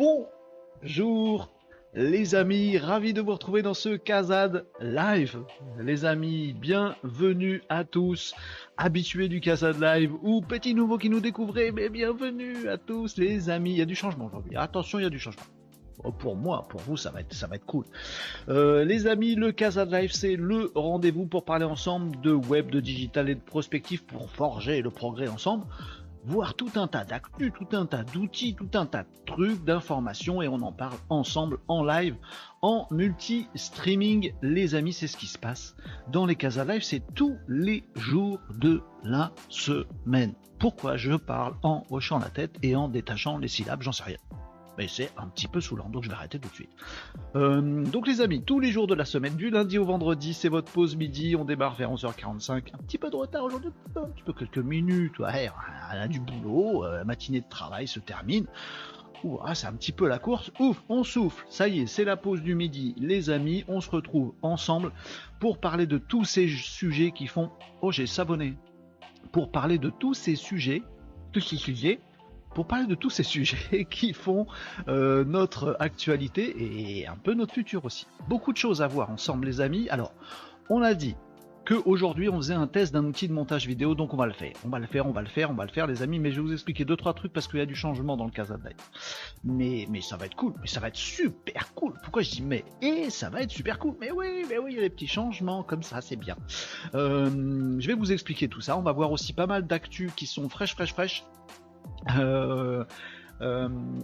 Bonjour les amis, ravi de vous retrouver dans ce Kazad Live. Les amis, bienvenue à tous, habitués du Kazad Live ou petits nouveaux qui nous découvrez, mais bienvenue à tous les amis. Il y a du changement aujourd'hui. Attention, il y a du changement. Oh, pour moi, pour vous, ça va être, ça va cool. Euh, les amis, le Kazad Live, c'est le rendez-vous pour parler ensemble de web, de digital et de prospectif pour forger le progrès ensemble voir tout un tas d'actu, tout un tas d'outils, tout un tas de trucs, d'informations et on en parle ensemble en live, en multi-streaming. Les amis, c'est ce qui se passe dans les Casa Live, c'est tous les jours de la semaine. Pourquoi je parle en hochant la tête et en détachant les syllabes, j'en sais rien mais c'est un petit peu saoulant, donc je vais arrêter tout de suite. Euh, donc les amis, tous les jours de la semaine, du lundi au vendredi, c'est votre pause midi, on démarre vers 11h45, un petit peu de retard aujourd'hui, un petit peu quelques minutes, ouais, on a du boulot, euh, la matinée de travail se termine. Ouh, ah, c'est un petit peu la course. Ouf, on souffle. Ça y est, c'est la pause du midi. Les amis, on se retrouve ensemble pour parler de tous ces sujets qui font... Oh, j'ai savonné. Pour parler de tous ces sujets, tous ces sujets pour parler de tous ces sujets qui font euh, notre actualité et un peu notre futur aussi. Beaucoup de choses à voir ensemble les amis. Alors, on a dit qu'aujourd'hui on faisait un test d'un outil de montage vidéo, donc on va le faire. On va le faire, on va le faire, on va le faire les amis, mais je vais vous expliquer deux trois trucs parce qu'il y a du changement dans le cas Mais, mais ça va être cool, mais ça va être super cool. Pourquoi je dis mais? Et ça va être super cool. Mais oui, mais oui, il y a des petits changements comme ça, c'est bien. Euh, je vais vous expliquer tout ça. On va voir aussi pas mal d'actu qui sont fraîches, fraîches, fraîches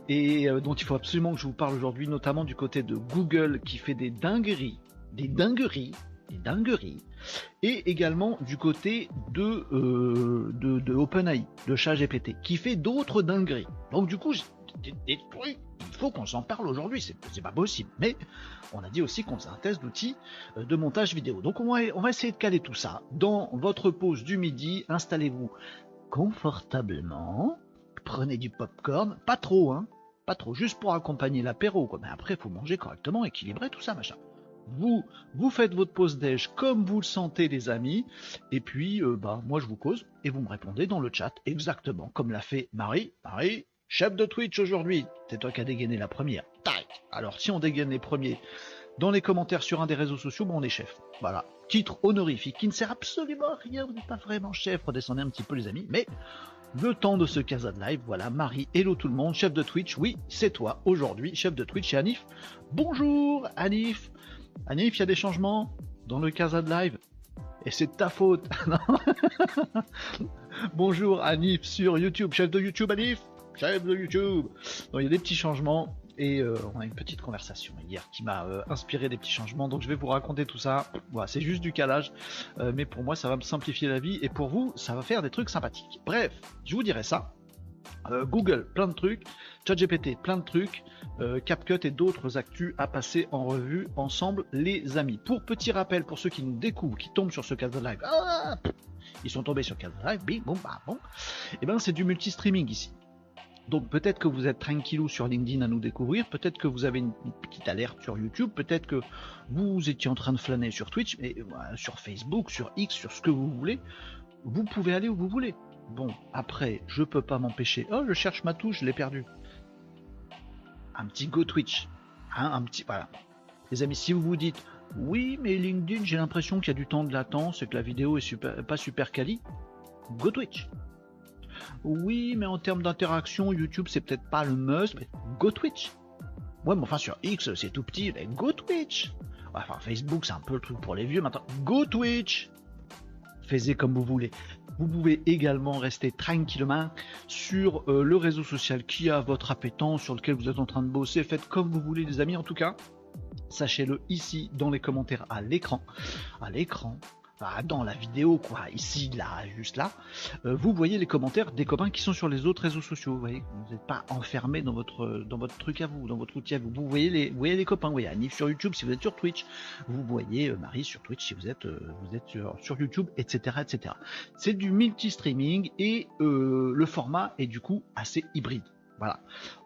et euh, dont il faut absolument que je vous parle aujourd'hui, notamment du côté de Google qui fait des dingueries, des dingueries, des dingueries, et également du côté de, de, de OpenAI, de ChatGPT, qui fait d'autres dingueries. Donc du coup, il faut qu'on s'en parle aujourd'hui, c'est pas possible. Mais on a dit aussi qu'on faisait un test d'outils de montage vidéo. Donc on va, on va essayer de caler tout ça dans votre pause du midi. Installez-vous confortablement prenez du popcorn, pas trop, hein, pas trop, juste pour accompagner l'apéro, Mais après, il faut manger correctement, équilibrer tout ça, machin. Vous, vous faites votre pause déj comme vous le sentez, les amis, et puis, euh, bah, moi je vous cause, et vous me répondez dans le chat, exactement comme l'a fait Marie. Marie, chef de Twitch aujourd'hui, c'est toi qui as dégainé la première. Tac Alors, si on dégaine les premiers dans les commentaires sur un des réseaux sociaux, bon, on est chef. Voilà. Titre honorifique qui ne sert absolument à rien, vous n'êtes pas vraiment chef, redescendez un petit peu les amis, mais le temps de ce Casa de Live. Voilà, Marie, hello tout le monde, chef de Twitch. Oui, c'est toi aujourd'hui, chef de Twitch et Anif. Bonjour Anif. Anif, il y a des changements dans le Casa de Live? Et c'est ta faute. Bonjour Anif sur YouTube, chef de YouTube Anif, chef de YouTube. il y a des petits changements et euh, on a une petite conversation hier qui m'a euh, inspiré des petits changements. Donc je vais vous raconter tout ça. Voilà, c'est juste du calage, euh, mais pour moi ça va me simplifier la vie et pour vous ça va faire des trucs sympathiques. Bref, je vous dirai ça. Google, plein de trucs, ChatGPT, plein de trucs, CapCut et d'autres actus à passer en revue ensemble, les amis. Pour petit rappel, pour ceux qui nous découvrent, qui tombent sur ce cadre live, ah, ils sont tombés sur cadre live, bing, bon, bah, bon, et eh ben c'est du multi-streaming ici. Donc peut-être que vous êtes tranquillou sur LinkedIn à nous découvrir, peut-être que vous avez une petite alerte sur YouTube, peut-être que vous étiez en train de flâner sur Twitch, mais euh, sur Facebook, sur X, sur ce que vous voulez, vous pouvez aller où vous voulez. Bon, après, je peux pas m'empêcher. Oh, je cherche ma touche, je l'ai perdue. Un petit Go Twitch. Hein, un petit. Voilà. Les amis, si vous vous dites oui, mais LinkedIn, j'ai l'impression qu'il y a du temps de latence et que la vidéo est pas super quali, Go Twitch. Oui, mais en termes d'interaction, YouTube, c'est peut-être pas le must, mais go Twitch. Ouais, mais enfin, sur X, c'est tout petit, mais go Twitch. Enfin, Facebook, c'est un peu le truc pour les vieux. Maintenant, go Twitch. Faites comme vous voulez. Vous pouvez également rester tranquillement sur euh, le réseau social qui a votre appétence, sur lequel vous êtes en train de bosser. Faites comme vous voulez, les amis. En tout cas, sachez-le ici dans les commentaires à l'écran. À l'écran, dans la vidéo, quoi, ici, là, juste là, euh, vous voyez les commentaires des copains qui sont sur les autres réseaux sociaux. Vous voyez, vous n'êtes pas enfermé dans votre dans votre truc à vous, dans votre outil à vous. Vous voyez les, vous voyez les copains. Vous voyez Anif sur YouTube si vous êtes sur Twitch. Vous voyez euh, Marie sur Twitch si vous êtes euh, vous êtes sur, sur YouTube, etc., etc. C'est du multi-streaming et le format est du coup assez hybride. Voilà.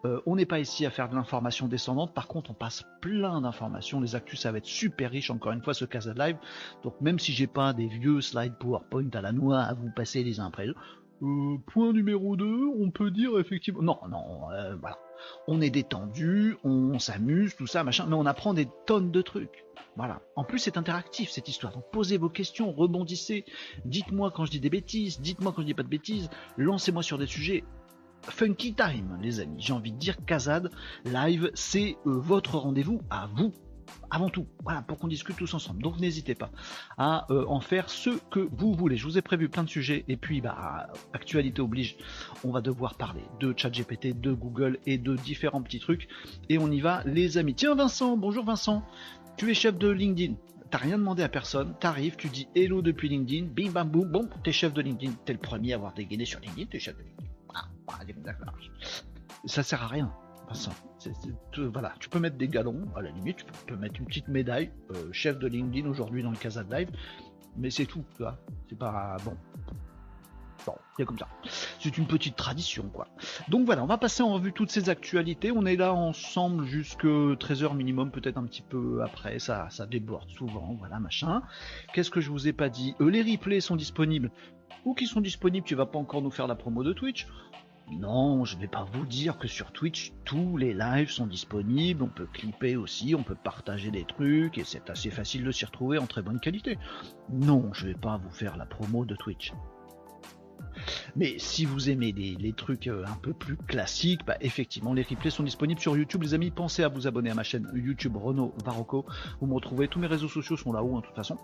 Euh, on n'est pas ici à faire de l'information descendante. Par contre, on passe plein d'informations. Les actus, ça va être super riche. Encore une fois, ce Casa Live. Donc, même si j'ai pas des vieux slides PowerPoint à la noix à vous passer les uns après les Euh, point numéro 2, on peut dire effectivement. Non, non, euh, voilà. On est détendu, on s'amuse, tout ça, machin, mais on apprend des tonnes de trucs. Voilà. En plus, c'est interactif cette histoire. Donc posez vos questions, rebondissez. Dites-moi quand je dis des bêtises, dites-moi quand je dis pas de bêtises. Lancez-moi sur des sujets. Funky time, les amis. J'ai envie de dire, Kazad Live, c'est euh, votre rendez-vous à vous avant tout, voilà, pour qu'on discute tous ensemble. Donc n'hésitez pas à euh, en faire ce que vous voulez. Je vous ai prévu plein de sujets, et puis bah actualité oblige, on va devoir parler de ChatGPT, de Google et de différents petits trucs. Et on y va, les amis. Tiens Vincent, bonjour Vincent, tu es chef de LinkedIn. T'as rien demandé à personne, t'arrives, tu dis hello depuis LinkedIn, bim bam boum, bon, t'es chef de LinkedIn, t'es le premier à avoir dégainé sur LinkedIn, t'es chef de LinkedIn. Ça sert à rien voilà, tu peux mettre des galons, à la limite, tu peux mettre une petite médaille, euh, chef de LinkedIn aujourd'hui dans le Casa Live, mais c'est tout, tu vois. C'est pas bon. Bon, c'est comme ça. C'est une petite tradition, quoi. Donc voilà, on va passer en revue toutes ces actualités. On est là ensemble jusque 13h minimum, peut-être un petit peu après. Ça, ça déborde souvent, voilà, machin. Qu'est-ce que je vous ai pas dit? Euh, Les replays sont disponibles. Ou qui sont disponibles, tu vas pas encore nous faire la promo de Twitch. Non, je ne vais pas vous dire que sur Twitch, tous les lives sont disponibles, on peut clipper aussi, on peut partager des trucs, et c'est assez facile de s'y retrouver en très bonne qualité. Non, je ne vais pas vous faire la promo de Twitch. Mais si vous aimez les, trucs euh, un peu plus classiques, bah, effectivement, les replays sont disponibles sur YouTube. Les amis, pensez à vous abonner à ma chaîne YouTube Renault Varocco. Vous me retrouvez, tous mes réseaux sociaux sont là-haut, en toute façon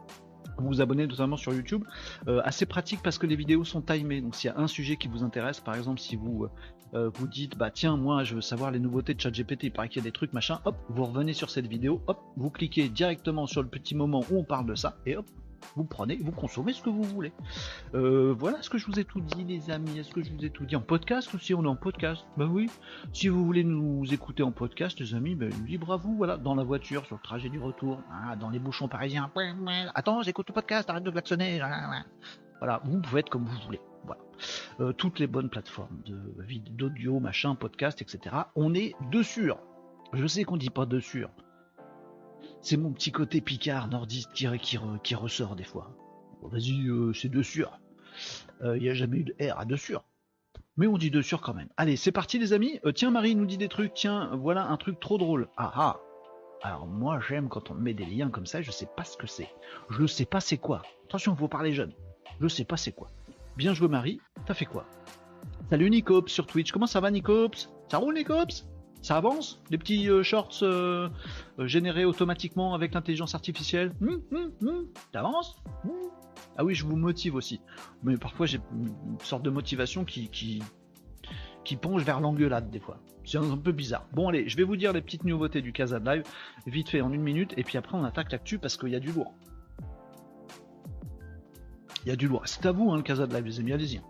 vous vous abonnez notamment sur YouTube. Euh, assez pratique parce que les vidéos sont timées. Donc s'il y a un sujet qui vous intéresse, par exemple si vous euh, euh, vous dites bah tiens moi je veux savoir les nouveautés de ChatGPT, il paraît qu'il y a des trucs machin, hop, vous revenez sur cette vidéo, hop, vous cliquez directement sur le petit moment où on parle de ça et hop, vous prenez, vous consommez ce que vous voulez. Euh, voilà ce que je vous ai tout dit, les amis. Est-ce que je vous ai tout dit en podcast ou si on est en podcast? Bah oui. Si vous voulez nous écouter en podcast, les amis, ben, libre à vous. Voilà, dans la voiture, sur le trajet du retour, hein, dans les bouchons parisiens. Attends, j'écoute le podcast, arrête de klaxonner. Voilà, vous pouvez être comme vous voulez. Voilà. Euh, toutes les bonnes plateformes de d'audio, machin, podcast, etc. On est dessus. Je sais qu'on dit pas dessus. C'est mon petit côté picard nordiste qui, ressort des fois. Vas-y, euh, c'est de sûr. Il euh, n'y a jamais eu de R à de sûr. Mais on dit de sûr quand même. Allez, c'est parti les amis. Euh, tiens, Marie nous dit des trucs. Tiens, voilà un truc trop drôle. Ah ah. Alors moi j'aime quand on met des liens comme ça, je sais pas ce que c'est. Je ne sais pas c'est quoi. Attention, vous parlez jeune. Je sais pas c'est quoi. Bien joué Marie, t'as fait quoi? Salut Nicops sur Twitch, comment ça va Nicops? Ça roule Nicops? Ça avance Les petits euh, shorts euh, euh, générés automatiquement avec l'intelligence artificielle hum, hum, hum. Ça avance Ah oui, je vous motive aussi. Mais parfois j'ai une sorte de motivation qui, qui, qui penche vers l'engueulade des fois. C'est un, peu bizarre. Bon allez, je vais vous dire les petites nouveautés du Casa Live, vite fait en une minute, et puis après on attaque l'actu parce qu'il y a du lourd. Il y a du lourd. C'est à vous hein, le Casa Live, les amis, allez-y.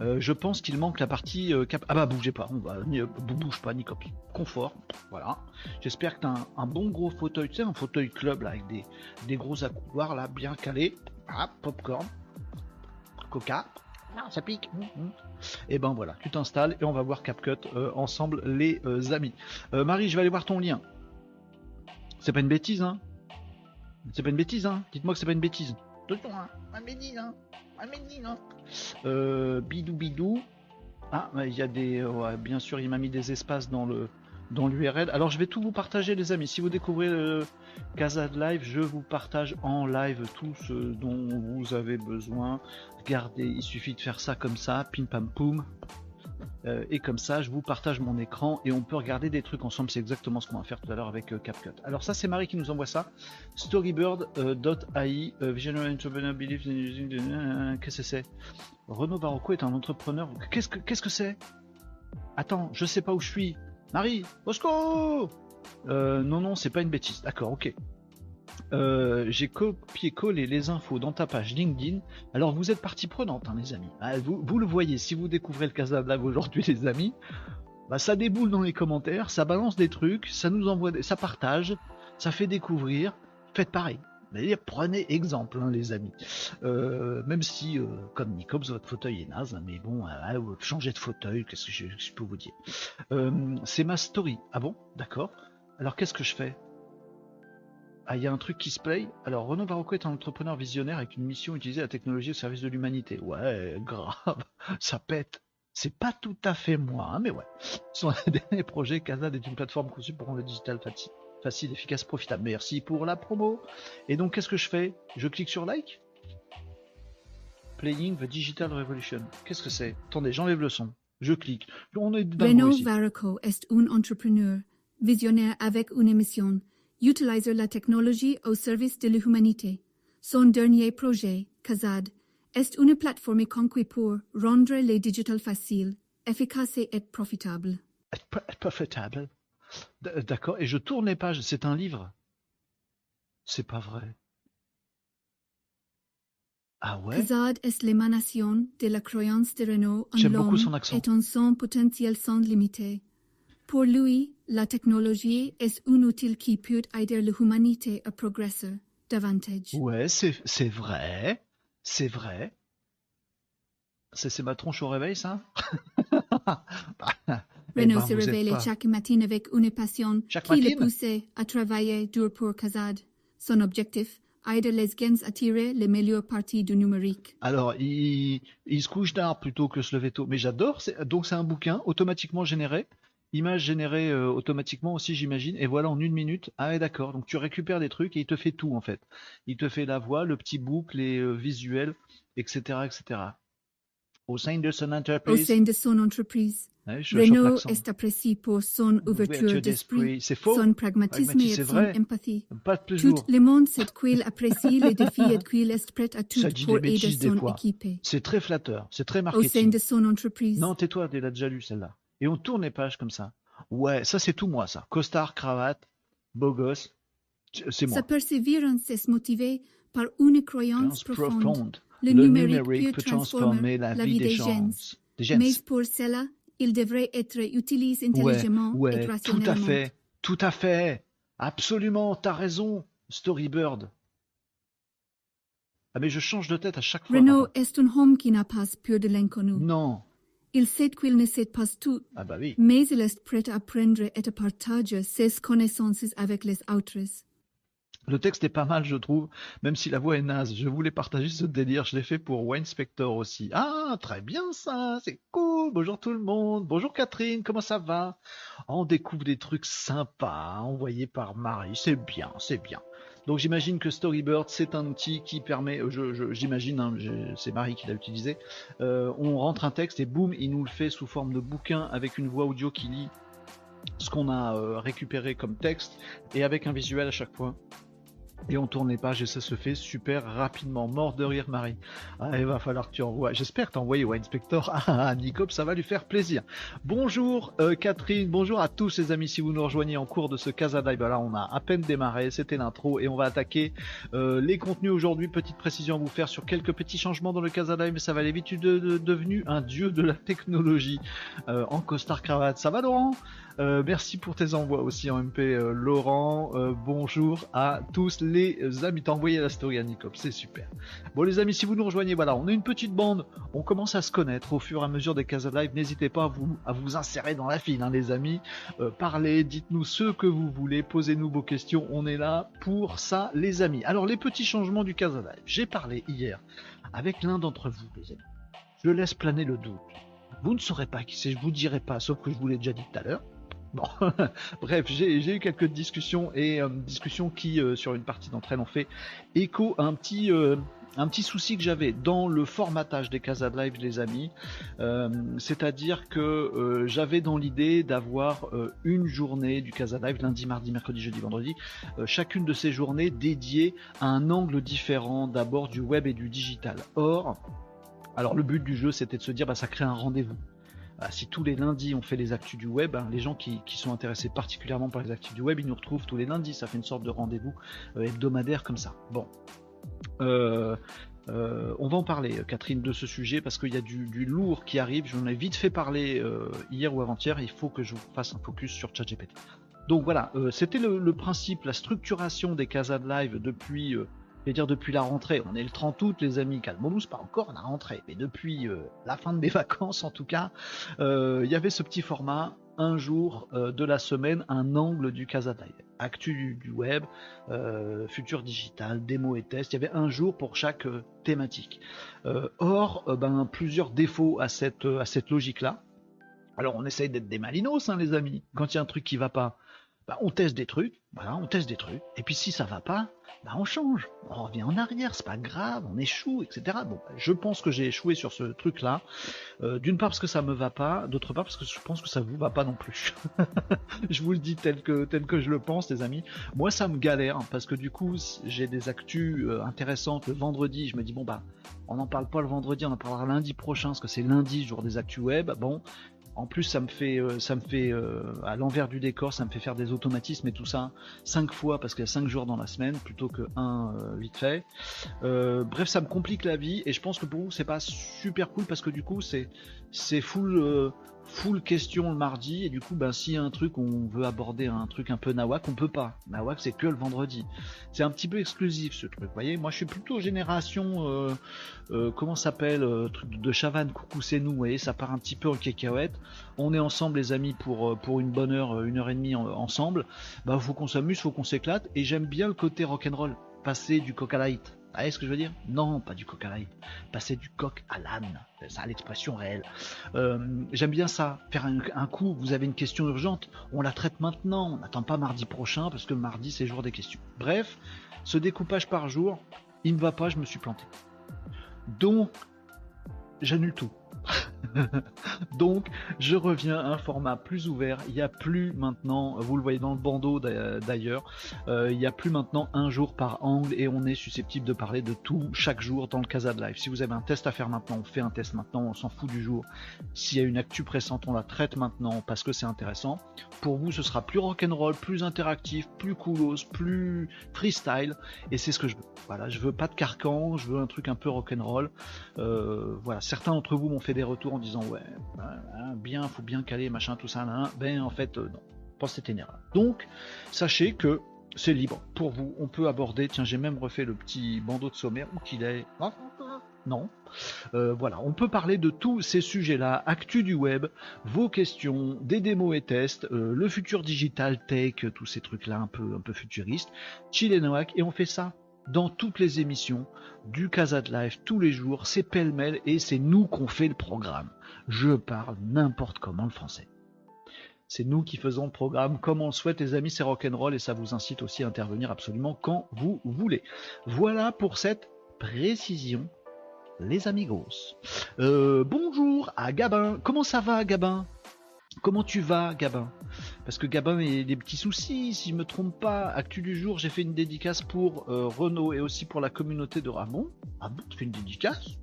Euh, je pense qu'il manque la partie euh, cap... Ah bah bougez pas, va euh, bouge pas ni copie. Confort, voilà. J'espère que t'as un, bon gros fauteuil, tu sais, un fauteuil club là avec des, des gros accoudoirs là bien calés. Ah, popcorn, coca. Non, ça pique. Hum, hum. Et ben voilà, tu t'installes et on va voir CapCut ensemble les amis. Marie, je vais aller voir ton lien. C'est pas une bêtise, hein? C'est pas une bêtise, hein? Dites-moi que c'est pas une bêtise. Attention, hein Pas une bêtise, hein Bêtise, hein euh, bidou bidou. Ah, il y a des. bien sûr, il m'a mis des espaces dans le dans l'URL. Alors, je vais tout vous partager, les amis. Si vous découvrez le Casa de Live, je vous partage en live tout ce dont vous avez besoin. Regardez, il suffit de faire ça comme ça, pim pam poum. Euh, et comme ça, je vous partage mon écran et on peut regarder des trucs ensemble. C'est exactement ce qu'on va faire tout à l'heure avec euh, CapCut. Alors ça, c'est Marie qui nous envoie ça. Storybird.ai, euh, Visionary Entrepreneur Believes in Using... Qu'est-ce que c'est? Renaud Barocco est un entrepreneur. Qu'est-ce que c'est? Attends, je sais pas où je suis. Marie, Bosco Non, non, c'est pas une bêtise. D'accord, ok. Euh, j'ai copié-collé les infos dans ta page LinkedIn. Alors vous êtes partie prenante, hein, les amis. Ah, vous, le voyez, si vous découvrez le Casa Live aujourd'hui, les amis, bah, ça déboule dans les commentaires, ça balance des trucs, ça nous envoie, des... ça partage, ça fait découvrir. Faites pareil. Prenez exemple, hein, les amis. Euh, même si, euh, comme Nicops, votre fauteuil est naze, hein, mais bon, changez de fauteuil, qu'est-ce que je peux vous dire? C'est ma story. Ah bon? D'accord. Alors qu'est-ce que je fais? Ah, il y a un truc qui se play. Alors, Renaud Barocco est un entrepreneur visionnaire avec une mission utiliser la technologie au service de l'humanité. Ouais, grave, ça pète. C'est pas tout à fait moi, hein, mais ouais. Son dernier projet, Kazad est une plateforme conçue pour rendre le digital facile, facile, efficace, profitable. Merci pour la promo. Et donc, qu'est-ce que je fais? Je clique sur like Playing the Digital Revolution. Qu'est-ce que c'est? Attendez, j'enlève le son. Je clique. On est Renaud. Varroco est un entrepreneur visionnaire avec une mission, utiliser la technologie au service de l'humanité. Son dernier projet, Kazad, est une plateforme conçue pour rendre les digital facile, efficace et profitable. Être pro- être profitable. D'accord. Et je tourne les pages. C'est un livre. C'est pas vrai. Ah ouais? Kazad est l'émanation de la croyance de Renault en l'homme et en son potentiel sans limite. Pour lui, la technologie est un outil qui peut aider l'humanité à progresser davantage. Ouais, c'est vrai. C'est vrai. C'est ma tronche au réveil, ça? Eh Renault ben, se pas- chaque matin avec une passion Chaque qui le matin? poussait à travailler dur pour Kazad. Son objectif, aider les gens à tirer les meilleures parties du numérique. Alors, il, il se couche tard plutôt que se lever tôt. Mais j'adore. Donc, c'est un bouquin automatiquement généré? Image générée euh, automatiquement aussi, j'imagine. Et voilà, en une minute. Ah ouais, d'accord. Donc, tu récupères des trucs et il te fait tout, en fait. Il te fait la voix, le petit boucle, les euh, visuels, etc., etc. Au sein de son Au entreprise. sein de son entreprise, Ouais, je chope Renault est apprécié pour son ouverture d'esprit, son pragmatisme et son vrai. empathie. Pas Tout le monde sait qu'il apprécie les défis et qu'il est prêt à tout pour aider son équipe. C'est très flatteur. C'est très Au sein marketing. de son entreprise, Non, tais-toi, tu l'as déjà lu celle-là. Et on tourne les pages comme ça. Ouais, ça c'est tout moi, ça. Costard, cravate, beau gosse. C'est moi. sa persévérance est motivée par une croyance profonde. profonde. Le, numérique, peut transformer la vie des gens. Des gens. Mais pour cela, il devrait être utilisé Ouais, intelligemment et ouais, tout rationnellement. à fait. Tout à fait. Absolument, t'as raison, Storybird. Ah mais je change de tête à chaque fois. Renault est un homme qui n'a pas peur de l'inconnu. Non. Il sait qu'il ne sait pas tout, Ah bah oui. mais il est prêt à apprendre et à partager ses connaissances avec les autres. Le texte est pas mal, je trouve, même si la voix est naze. Je voulais partager ce délire, je l'ai fait pour Wayne Spector aussi. Ah, très bien ça, c'est cool. Bonjour tout le monde. Bonjour Catherine, comment ça va? On découvre des trucs sympas envoyés par Marie. C'est bien, c'est bien. Donc j'imagine que Storybird, c'est un outil qui permet, je- je- j'imagine, hein, j'ai- c'est Marie qui l'a utilisé, Euh, on rentre un texte et boum, il nous le fait sous forme de bouquin avec une voix audio qui lit ce qu'on a euh, récupéré comme texte et avec un visuel à chaque fois. Et on tourne les pages et ça se fait super rapidement. Mort de rire, Marie. Ah, il va falloir que tu envoies. J'espère t'envoyer au inspector à Nicop, ça va lui faire plaisir. Bonjour euh, Catherine, bonjour à tous les amis. Si vous nous rejoignez en cours de ce Casa Dive, là on a à peine démarré, c'était l'intro et on va attaquer euh, les contenus aujourd'hui. Petite précision à vous faire sur quelques petits changements dans le Casa mais ça va aller vite. Tu es de- de- devenu un dieu de la technologie euh, en costard cravate. Ça va Laurent? Euh, merci pour tes envois aussi en MP, euh, Laurent. Euh, bonjour à tous les amis. T'as envoyé la story à Nicop, c'est super. Bon, les amis, si vous nous rejoignez, voilà, on est une petite bande. On commence à se connaître au fur et à mesure des Casa Live. N'hésitez pas à vous, à vous insérer dans la file, hein, les amis. Parlez, dites-nous ce que vous voulez, posez-nous vos questions. On est là pour ça, les amis. Alors, les petits changements du Casa Live. J'ai parlé hier avec l'un d'entre vous, les amis. Je laisse planer le doute. Vous ne saurez pas qui c'est, je vous dirai pas, sauf que je vous l'ai déjà dit tout à l'heure. Bref, j'ai eu quelques discussions et euh, discussions qui, euh, sur une partie d'entre elles, ont fait écho à un petit, euh, un petit souci que j'avais dans le formatage des Casa de Live, les amis. C'est-à-dire que j'avais dans l'idée d'avoir une journée du Casa Live, lundi, mardi, mercredi, jeudi, vendredi, chacune de ces journées dédiée à un angle différent d'abord du web et du digital. Or, alors le but du jeu, c'était de se dire, bah, ça crée un rendez-vous. Ah, si tous les lundis on fait les actus du web, hein, les gens qui, sont intéressés particulièrement par les actus du web, ils nous retrouvent tous les lundis. Ça fait une sorte de rendez-vous euh, hebdomadaire comme ça. Bon. Euh, euh, on va en parler, Catherine, de ce sujet parce qu'il y a du, lourd qui arrive. J'en ai vite fait parler hier ou avant-hier. Il faut que je vous fasse un focus sur ChatGPT. Donc voilà, c'était le, principe, la structuration des casas live depuis je vais dire depuis la rentrée, on est le 30 août les amis, calmons-nous, pas encore la rentrée, mais depuis euh, la fin de mes vacances en tout cas, euh, il y avait ce petit format, un jour euh, de la semaine, un angle du Casadaï. Actu du, web, futur digital, démo et test, il y avait un jour pour chaque thématique. or, ben, plusieurs défauts à cette, à cette logique-là. Alors on essaye d'être des malinos, hein, les amis. Quand il y a un truc qui va pas, ben, on teste des trucs, voilà, on teste des trucs. Et puis si ça va pas, bah on change, on revient en arrière, c'est pas grave, on échoue, etc. Bon, je pense que j'ai échoué sur ce truc-là. Euh, d'une part parce que ça me va pas, d'autre part parce que je pense que ça vous va pas non plus. je vous le dis tel que tel que je le pense, les amis. Moi, ça me galère parce que du coup, j'ai des actus euh, intéressantes le vendredi. Je me dis bon bah, on n'en parle pas le vendredi, on en parlera lundi prochain parce que c'est lundi, jour des actus web. Bon, en plus, ça me fait, euh, ça me fait euh, à l'envers du décor, ça me fait faire des automatismes et tout ça cinq fois parce qu'il y a cinq jours dans la semaine plutôt que un euh, vite fait. bref, ça me complique la vie et je pense que pour vous c'est pas super cool parce que du coup c'est c'est full full question le mardi et du coup ben s'il y a un truc on veut aborder un truc un peu nawak on peut pas. Nawak c'est que le vendredi. C'est un petit peu exclusif ce truc vous voyez. Moi je suis plutôt génération euh, euh, comment s'appelle euh, truc de Chavannes coucou c'est nous vous voyez ça part un petit peu en cacahuète. On est ensemble les amis pour pour une bonne heure une heure et demie ensemble. Bah faut qu'on s'amuse faut qu'on s'éclate et j'aime bien le côté rock'n'roll. Passer du coca light vous voyez ce que je veux dire? Non, pas du coq à l'âne. Passer du coq à l'âne. C'est ça l'expression réelle. Euh, j'aime bien ça. Faire un, coup, vous avez une question urgente, on la traite maintenant. On n'attend pas mardi prochain parce que mardi c'est jour des questions. Bref, ce découpage par jour, il ne va pas, je me suis planté. Donc, j'annule tout. Donc, je reviens à un format plus ouvert. Il n'y a plus maintenant, vous le voyez dans le bandeau d'ailleurs, euh, il n'y a plus maintenant un jour par angle et on est susceptible de parler de tout chaque jour dans le Casa de Live. Si vous avez un test à faire maintenant, on fait un test maintenant, on s'en fout du jour. S'il y a une actu pressante, on la traite maintenant parce que c'est intéressant. Pour vous, ce sera plus rock'n'roll, plus interactif, plus coolos, plus freestyle et c'est ce que je veux. Voilà, je veux pas de carcan, je veux un truc un peu rock'n'roll. Euh, voilà, certains d'entre vous m'ont fait des retours en disant ouais, ben, bien, faut bien caler, machin, tout ça, ben en fait euh, non, pas cette énergie. Donc, sachez que c'est libre pour vous. On peut aborder. Tiens, j'ai même refait le petit bandeau de sommaire où qu'il est. Non. Euh, voilà, on peut parler de tous ces sujets-là, actu du web, vos questions, des démos et tests, euh, le futur digital tech, tous ces trucs-là un peu, un peu futuristes, chill et et on fait ça dans toutes les émissions du Casa de Live tous les jours, c'est pêle-mêle et c'est nous qu'on fait le programme. Je parle n'importe comment le français. C'est nous qui faisons le programme comme on le souhaite, les amis, c'est rock'n'roll et ça vous incite aussi à intervenir absolument quand vous voulez. Voilà pour cette précision, les amigos. Euh, bonjour à Gabin. Comment ça va, Gabin? Comment tu vas, Gabin? Parce que Gabin a des petits soucis, si je me trompe pas. Actu du jour, j'ai fait une dédicace pour euh, Renault et aussi pour la communauté de Ramon. Ah bon, tu fais une dédicace?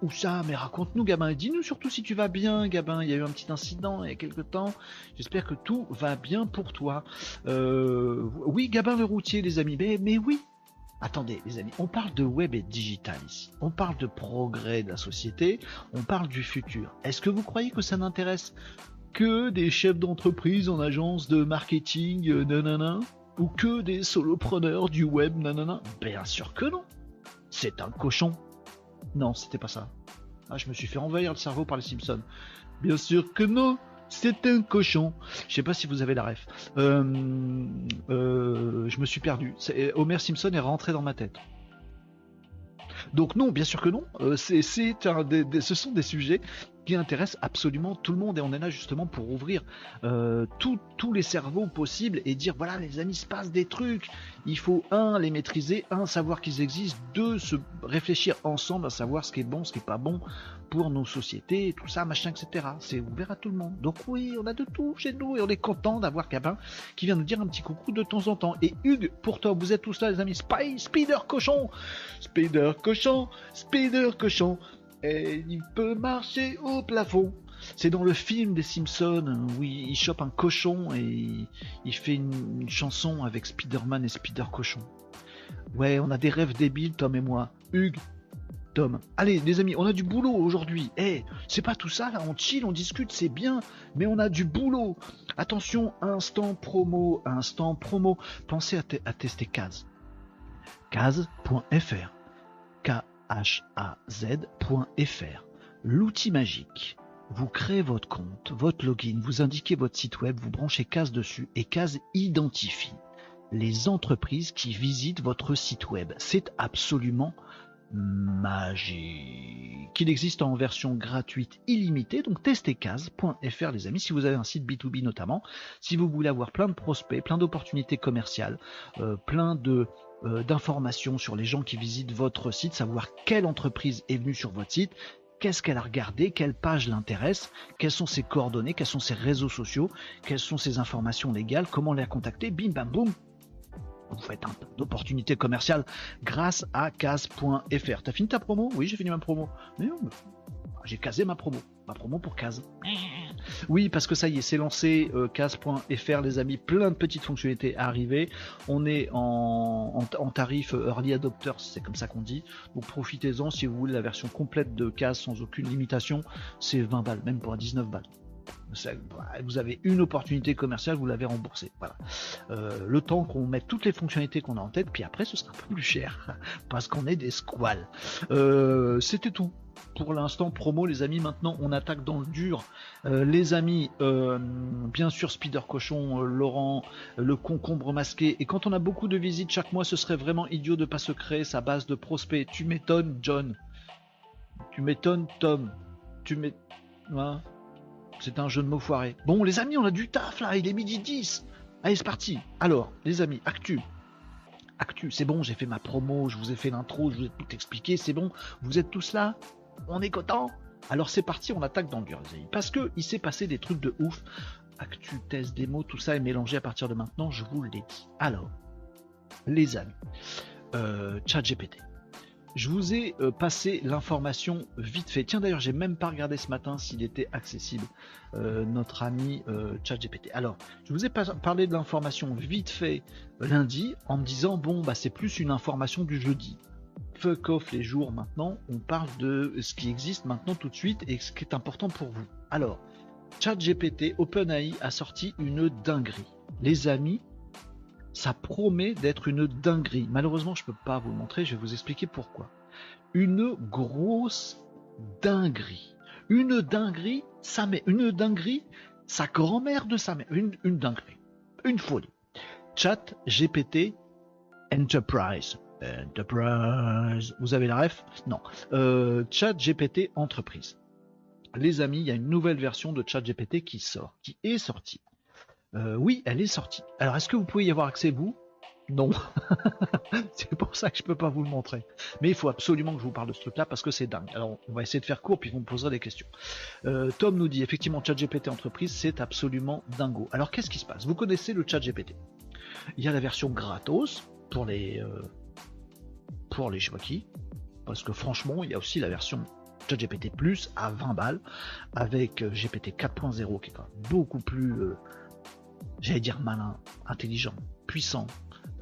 Où ça? Mais raconte-nous, Gabin. Dis-nous surtout si tu vas bien, Gabin. Il y a eu un petit incident il y a quelques temps. J'espère que tout va bien pour toi. Euh, oui, Gabin le routier, les amis. mais oui, Attendez, les amis, on parle de web et digital ici. On parle de progrès de la société. On parle du futur. Est-ce que vous croyez que ça n'intéresse que des chefs d'entreprise en agence de marketing, euh, nanana Ou que des solopreneurs du web, nanana? Bien sûr que non. C'est un cochon. Non, c'était pas ça. Ah, je me suis fait envahir le cerveau par les Simpsons. Bien sûr que non c'est un cochon. Je sais pas si vous avez la ref. Euh, euh, je me suis perdu. Homer Simpson est rentré dans ma tête. Donc non, bien sûr que non. Euh, c'est, ce sont des sujets qui intéressent absolument tout le monde et on est là justement pour ouvrir tous les cerveaux possibles et dire voilà les amis, se passe des trucs. Il faut un les maîtriser, un savoir qu'ils existent, deux se réfléchir ensemble à savoir ce qui est bon, ce qui est pas bon pour nos sociétés, tout ça, machin, etc. C'est ouvert à tout le monde. Donc oui, on a de tout chez nous et on est content d'avoir Gabin qui vient nous dire un petit coucou de temps en temps. Et Hugues, pour toi, vous êtes tous là, les amis? Spy, Spider cochon, Spider cochon, Spider cochon. Et il peut marcher au plafond. C'est dans le film des Simpsons où il, chope un cochon et il, fait une, chanson avec Spider-Man et Spider Cochon. Ouais, on a des rêves débiles, Tom et moi. Hugues, Tom. Allez, les amis, on a du boulot aujourd'hui. Eh, c'est pas tout ça là, on chill, on discute, c'est bien, mais on a du boulot. Attention, instant promo, instant promo. Pensez à, tester Case. Kaz.fr. K-H-A-Z.fr. L'outil magique. Vous créez votre compte, votre login, vous indiquez votre site web, vous branchez Kaz dessus et Kaz identifie les entreprises qui visitent votre site web. C'est absolument magique. Il existe en version gratuite illimitée, donc testez case.fr les amis, si vous avez un site B2B notamment, si vous voulez avoir plein de prospects, plein d'opportunités commerciales, euh, plein de euh, d'informations sur les gens qui visitent votre site, savoir quelle entreprise est venue sur votre site, qu'est-ce qu'elle a regardé, quelle page l'intéresse, quelles sont ses coordonnées, quels sont ses réseaux sociaux, quelles sont ses informations légales, comment la contacter, bim bam boum, vous faites un peu d'opportunités commerciales grâce à case.fr. T'as fini ta promo? Oui, j'ai fini ma promo. j'ai casé ma promo. Ma promo pour case. Oui, parce que ça y est, c'est lancé, euh, case.fr, les amis, plein de petites fonctionnalités à arriver. On est en, tarif early adopters, c'est comme ça qu'on dit. Donc profitez-en si vous voulez la version complète de case sans aucune limitation. C'est 20 balles, même pour 19 balles vous avez une opportunité commerciale, vous l'avez remboursée. Voilà. Euh, le temps qu'on mette toutes les fonctionnalités qu'on a en tête, puis après ce sera plus cher parce qu'on est des squales. Euh, c'était tout pour l'instant. Promo les amis maintenant on attaque dans le dur. Euh, les amis bien sûr Spider Cochon Laurent le concombre masqué. Et quand on a beaucoup de visites chaque mois ce serait vraiment idiot de pas se créer sa base de prospects. Tu m'étonnes John. Tu m'étonnes Tom. Tu m'étonnes hein c'est un jeu de mots foiré. Bon, les amis, on a du taf là, il est midi 10. Allez, c'est parti. Alors, les amis, actu. Actu, c'est bon, j'ai fait ma promo, je vous ai fait l'intro, je vous ai tout expliqué, c'est bon. Vous êtes tous là? On est content Alors c'est parti, on attaque dans le. Parce que il s'est passé des trucs de ouf. Actu, test, démo, tout ça est mélangé à partir de maintenant, je vous l'ai dit. Alors, les amis, euh, GPT. Je vous ai euh, passé l'information vite fait. Tiens d'ailleurs, j'ai même pas regardé ce matin s'il était accessible, euh, notre ami euh, ChatGPT. Alors, je vous ai parlé de l'information vite fait lundi en me disant bon bah c'est plus une information du jeudi. Fuck off les jours maintenant, on parle de ce qui existe maintenant tout de suite et ce qui est important pour vous. Alors, ChatGPT OpenAI a sorti une dinguerie. Les amis, ça promet d'être une dinguerie. Malheureusement, je ne peux pas vous le montrer, je vais vous expliquer pourquoi. Une grosse dinguerie. Une dinguerie, ça met une dinguerie, sa grand-mère de sa mère. Une, dinguerie. Une folie. Chat GPT Enterprise. Enterprise. Vous avez la ref? Non. Euh, Chat GPT Entreprise. Les amis, il y a une nouvelle version de Chat GPT qui sort, qui est sortie. Euh, oui, elle est sortie. Alors, est-ce que vous pouvez y avoir accès, vous? Non. c'est pour ça que je peux pas vous le montrer. Mais il faut absolument que je vous parle de ce truc-là parce que c'est dingue. Alors, on va essayer de faire court, puis on me posera des questions. Euh, Tom nous dit, effectivement, ChatGPT entreprise, c'est absolument dingo. Alors, qu'est-ce qui se passe? Vous connaissez le ChatGPT? Il y a la version gratos pour les... Euh, pour les je qui. Parce que franchement, il y a aussi la version ChatGPT Plus à 20 balles avec GPT 4.0 qui est quand beaucoup plus j'allais dire malin, intelligent, puissant,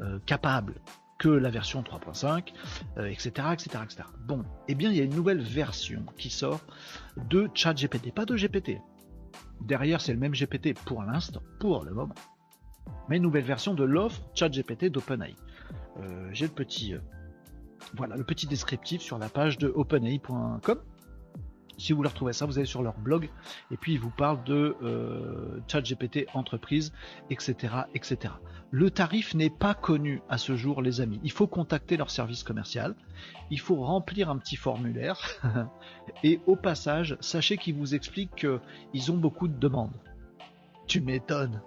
euh, capable que la version 3.5, etc., etc., etc. Bon, eh bien, il y a une nouvelle version qui sort de ChatGPT, pas de GPT. Derrière, c'est le même GPT pour l'instant, pour le moment. Mais une nouvelle version de l'offre ChatGPT d'OpenAI. Euh, j'ai le petit, euh, voilà, le petit descriptif sur la page de openai.com. Si vous voulez retrouver ça, vous allez sur leur blog et puis ils vous parlent de euh, chat GPT entreprise, etc., etc. Le tarif n'est pas connu à ce jour, les amis. Il faut contacter leur service commercial, il faut remplir un petit formulaire et au passage, sachez qu'ils vous expliquent qu'ils ont beaucoup de demandes. Tu m'étonnes.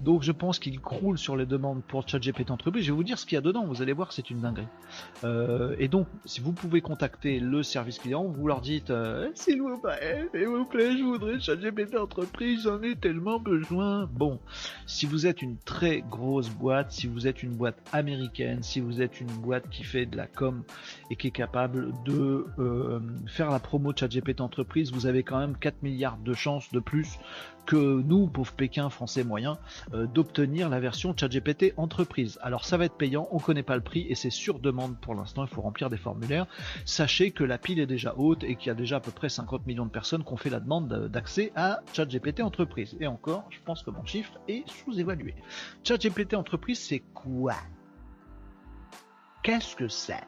Donc je pense qu'il croule sur les demandes pour ChatGPT entreprise. Je vais vous dire ce qu'il y a dedans, vous allez voir, c'est une dinguerie. Euh, et donc, si vous pouvez contacter le service client, vous leur dites euh, S'il vous plaît, s'il vous plaît, je voudrais ChatGPT entreprise, j'en ai tellement besoin. Bon, si vous êtes une très grosse boîte, si vous êtes une boîte américaine, si vous êtes une boîte qui fait de la com et qui est capable de euh, faire la promo de ChatGPT entreprise, vous avez quand même 4 milliards de chances de plus que nous, pauvres Pékin français moyens, euh, d'obtenir la version ChatGPT entreprise. Alors ça va être payant, on connaît pas le prix et c'est sur demande pour l'instant, il faut remplir des formulaires. Sachez que la pile est déjà haute et qu'il y a déjà à peu près 50 millions de personnes qui ont fait la demande d'accès à ChatGPT entreprise. Et encore, je pense que mon chiffre est sous-évalué. ChatGPT entreprise, c'est quoi? Qu'est-ce que c'est?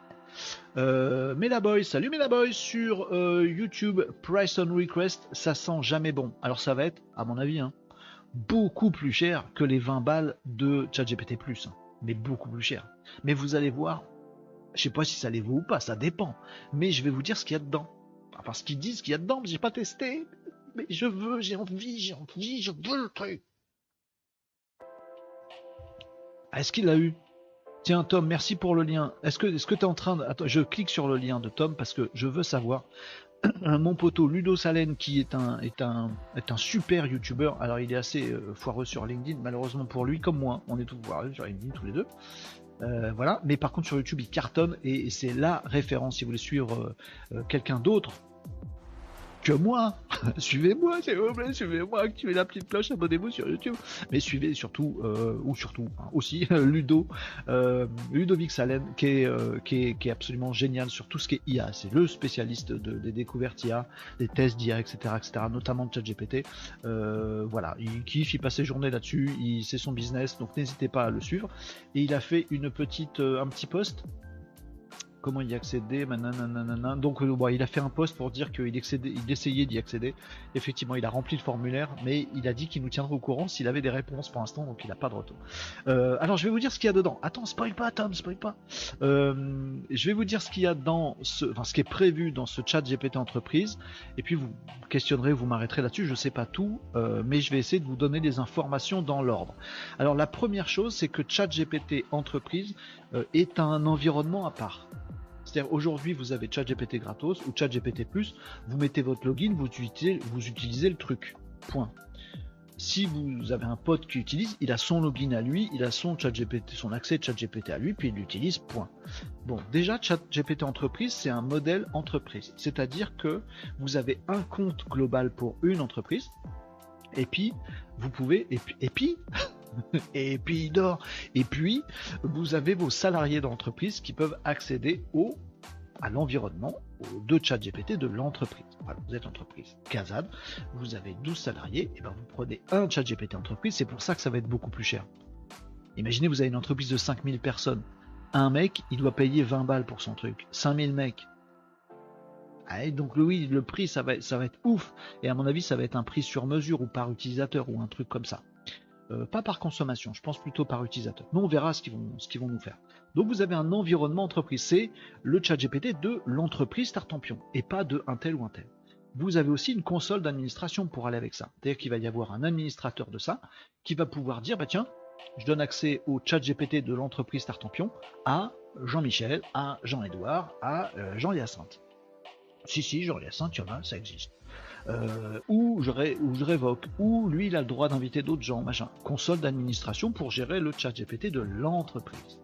Euh, Boys, salut Boys sur euh, YouTube, Price on Request, ça sent jamais bon. Alors ça va être, à mon avis, hein, beaucoup plus cher que les 20 balles de ChatGPT+, hein, mais beaucoup plus cher. Mais vous allez voir, je sais pas si ça les vaut ou pas, ça dépend. Mais je vais vous dire ce qu'il y a dedans. Enfin, ce qu'ils disent qu'il y a dedans, mais j'ai pas testé. Mais je veux, j'ai envie, j'ai envie, je veux le truc. Ah, est-ce qu'il l'a eu? Tiens Tom, merci pour le lien. Est-ce que que tu es en train de... Attends, je clique sur le lien de Tom parce que je veux savoir. Mon poteau Ludo Salen qui est un est un est un super youtubeur. Alors il est assez euh, foireux sur LinkedIn malheureusement pour lui comme moi. On est tous foireux sur LinkedIn tous les deux. Euh, voilà. Mais par contre sur YouTube il cartonne et, c'est la référence si vous voulez suivre euh, quelqu'un d'autre que moi. Suivez-moi, s'il vous plaît, suivez-moi, activez la petite cloche, abonnez-vous sur YouTube. Mais suivez surtout, euh, ou surtout, hein, aussi, Ludo, euh, Ludovic est, euh, qui, est, qui est absolument génial sur tout ce qui est IA. C'est le spécialiste de, des découvertes IA, des tests d'IA, etc., etc., notamment de ChatGPT. Euh, voilà, il kiffe, il passe ses journées là-dessus, il c'est son business, donc n'hésitez pas à le suivre. Et il a fait une petite, un petit post comment y accéder, donc euh, il a fait un post pour dire qu'il il essayait d'y accéder. Effectivement, il a rempli le formulaire, mais il a dit qu'il nous tiendrait au courant s'il avait des réponses pour l'instant, donc il n'a pas de retour. Euh, alors je vais vous dire ce qu'il y a dedans. Attends, spoil pas, Tom, spoil pas. Euh, je vais vous dire ce qu'il y a dans ce, enfin ce qui est prévu dans ce chat GPT entreprise, et puis vous questionnerez, vous m'arrêterez là-dessus. Je sais pas tout, mais je vais essayer de vous donner des informations dans l'ordre. Alors la première chose, c'est que chat GPT entreprise est un environnement à part. C'est-à-dire aujourd'hui vous avez ChatGPT gratos ou ChatGPT vous mettez votre login, vous utilisez, vous utilisez le truc. Point. Si vous avez un pote qui utilise, il a son login à lui, il a son ChatGPT, son accès ChatGPT à lui, puis il l'utilise. Point. Bon, déjà ChatGPT entreprise, c'est un modèle entreprise. C'est-à-dire que vous avez un compte global pour une entreprise, et puis vous pouvez, et puis, et puis et puis il dort. Et puis, vous avez vos salariés d'entreprise qui peuvent accéder au, à l'environnement de chat GPT de l'entreprise. vous êtes entreprise Kazad, vous avez 12 salariés, et ben vous prenez un chat GPT entreprise, c'est pour ça que ça va être beaucoup plus cher. Imaginez, vous avez une entreprise de 5000 personnes. Un mec, il doit payer 20 balles pour son truc. 5000 mecs. Ah, donc oui, le prix, ça va, ça va être ouf. Et à mon avis, ça va être un prix sur mesure ou par utilisateur ou un truc comme ça. Euh, pas par consommation, je pense plutôt par utilisateur. Mais on verra ce qu'ils vont, nous faire. Donc vous avez un environnement entreprise, c'est le chat GPT de l'entreprise Tartampion et pas de un tel ou un tel. Vous avez aussi une console d'administration pour aller avec ça. C'est-à-dire qu'il va y avoir un administrateur de ça qui va pouvoir dire bah tiens, je donne accès au chat GPT de l'entreprise Tartampion à Jean-Michel, à Jean-Édouard, à euh, Jean-Hyacinthe. Si, si, Jean-Hyacinthe, il y en a, ça existe. Euh, ou, je révoque, ou lui il a le droit d'inviter d'autres gens, machin. Console d'administration pour gérer le chat GPT de l'entreprise.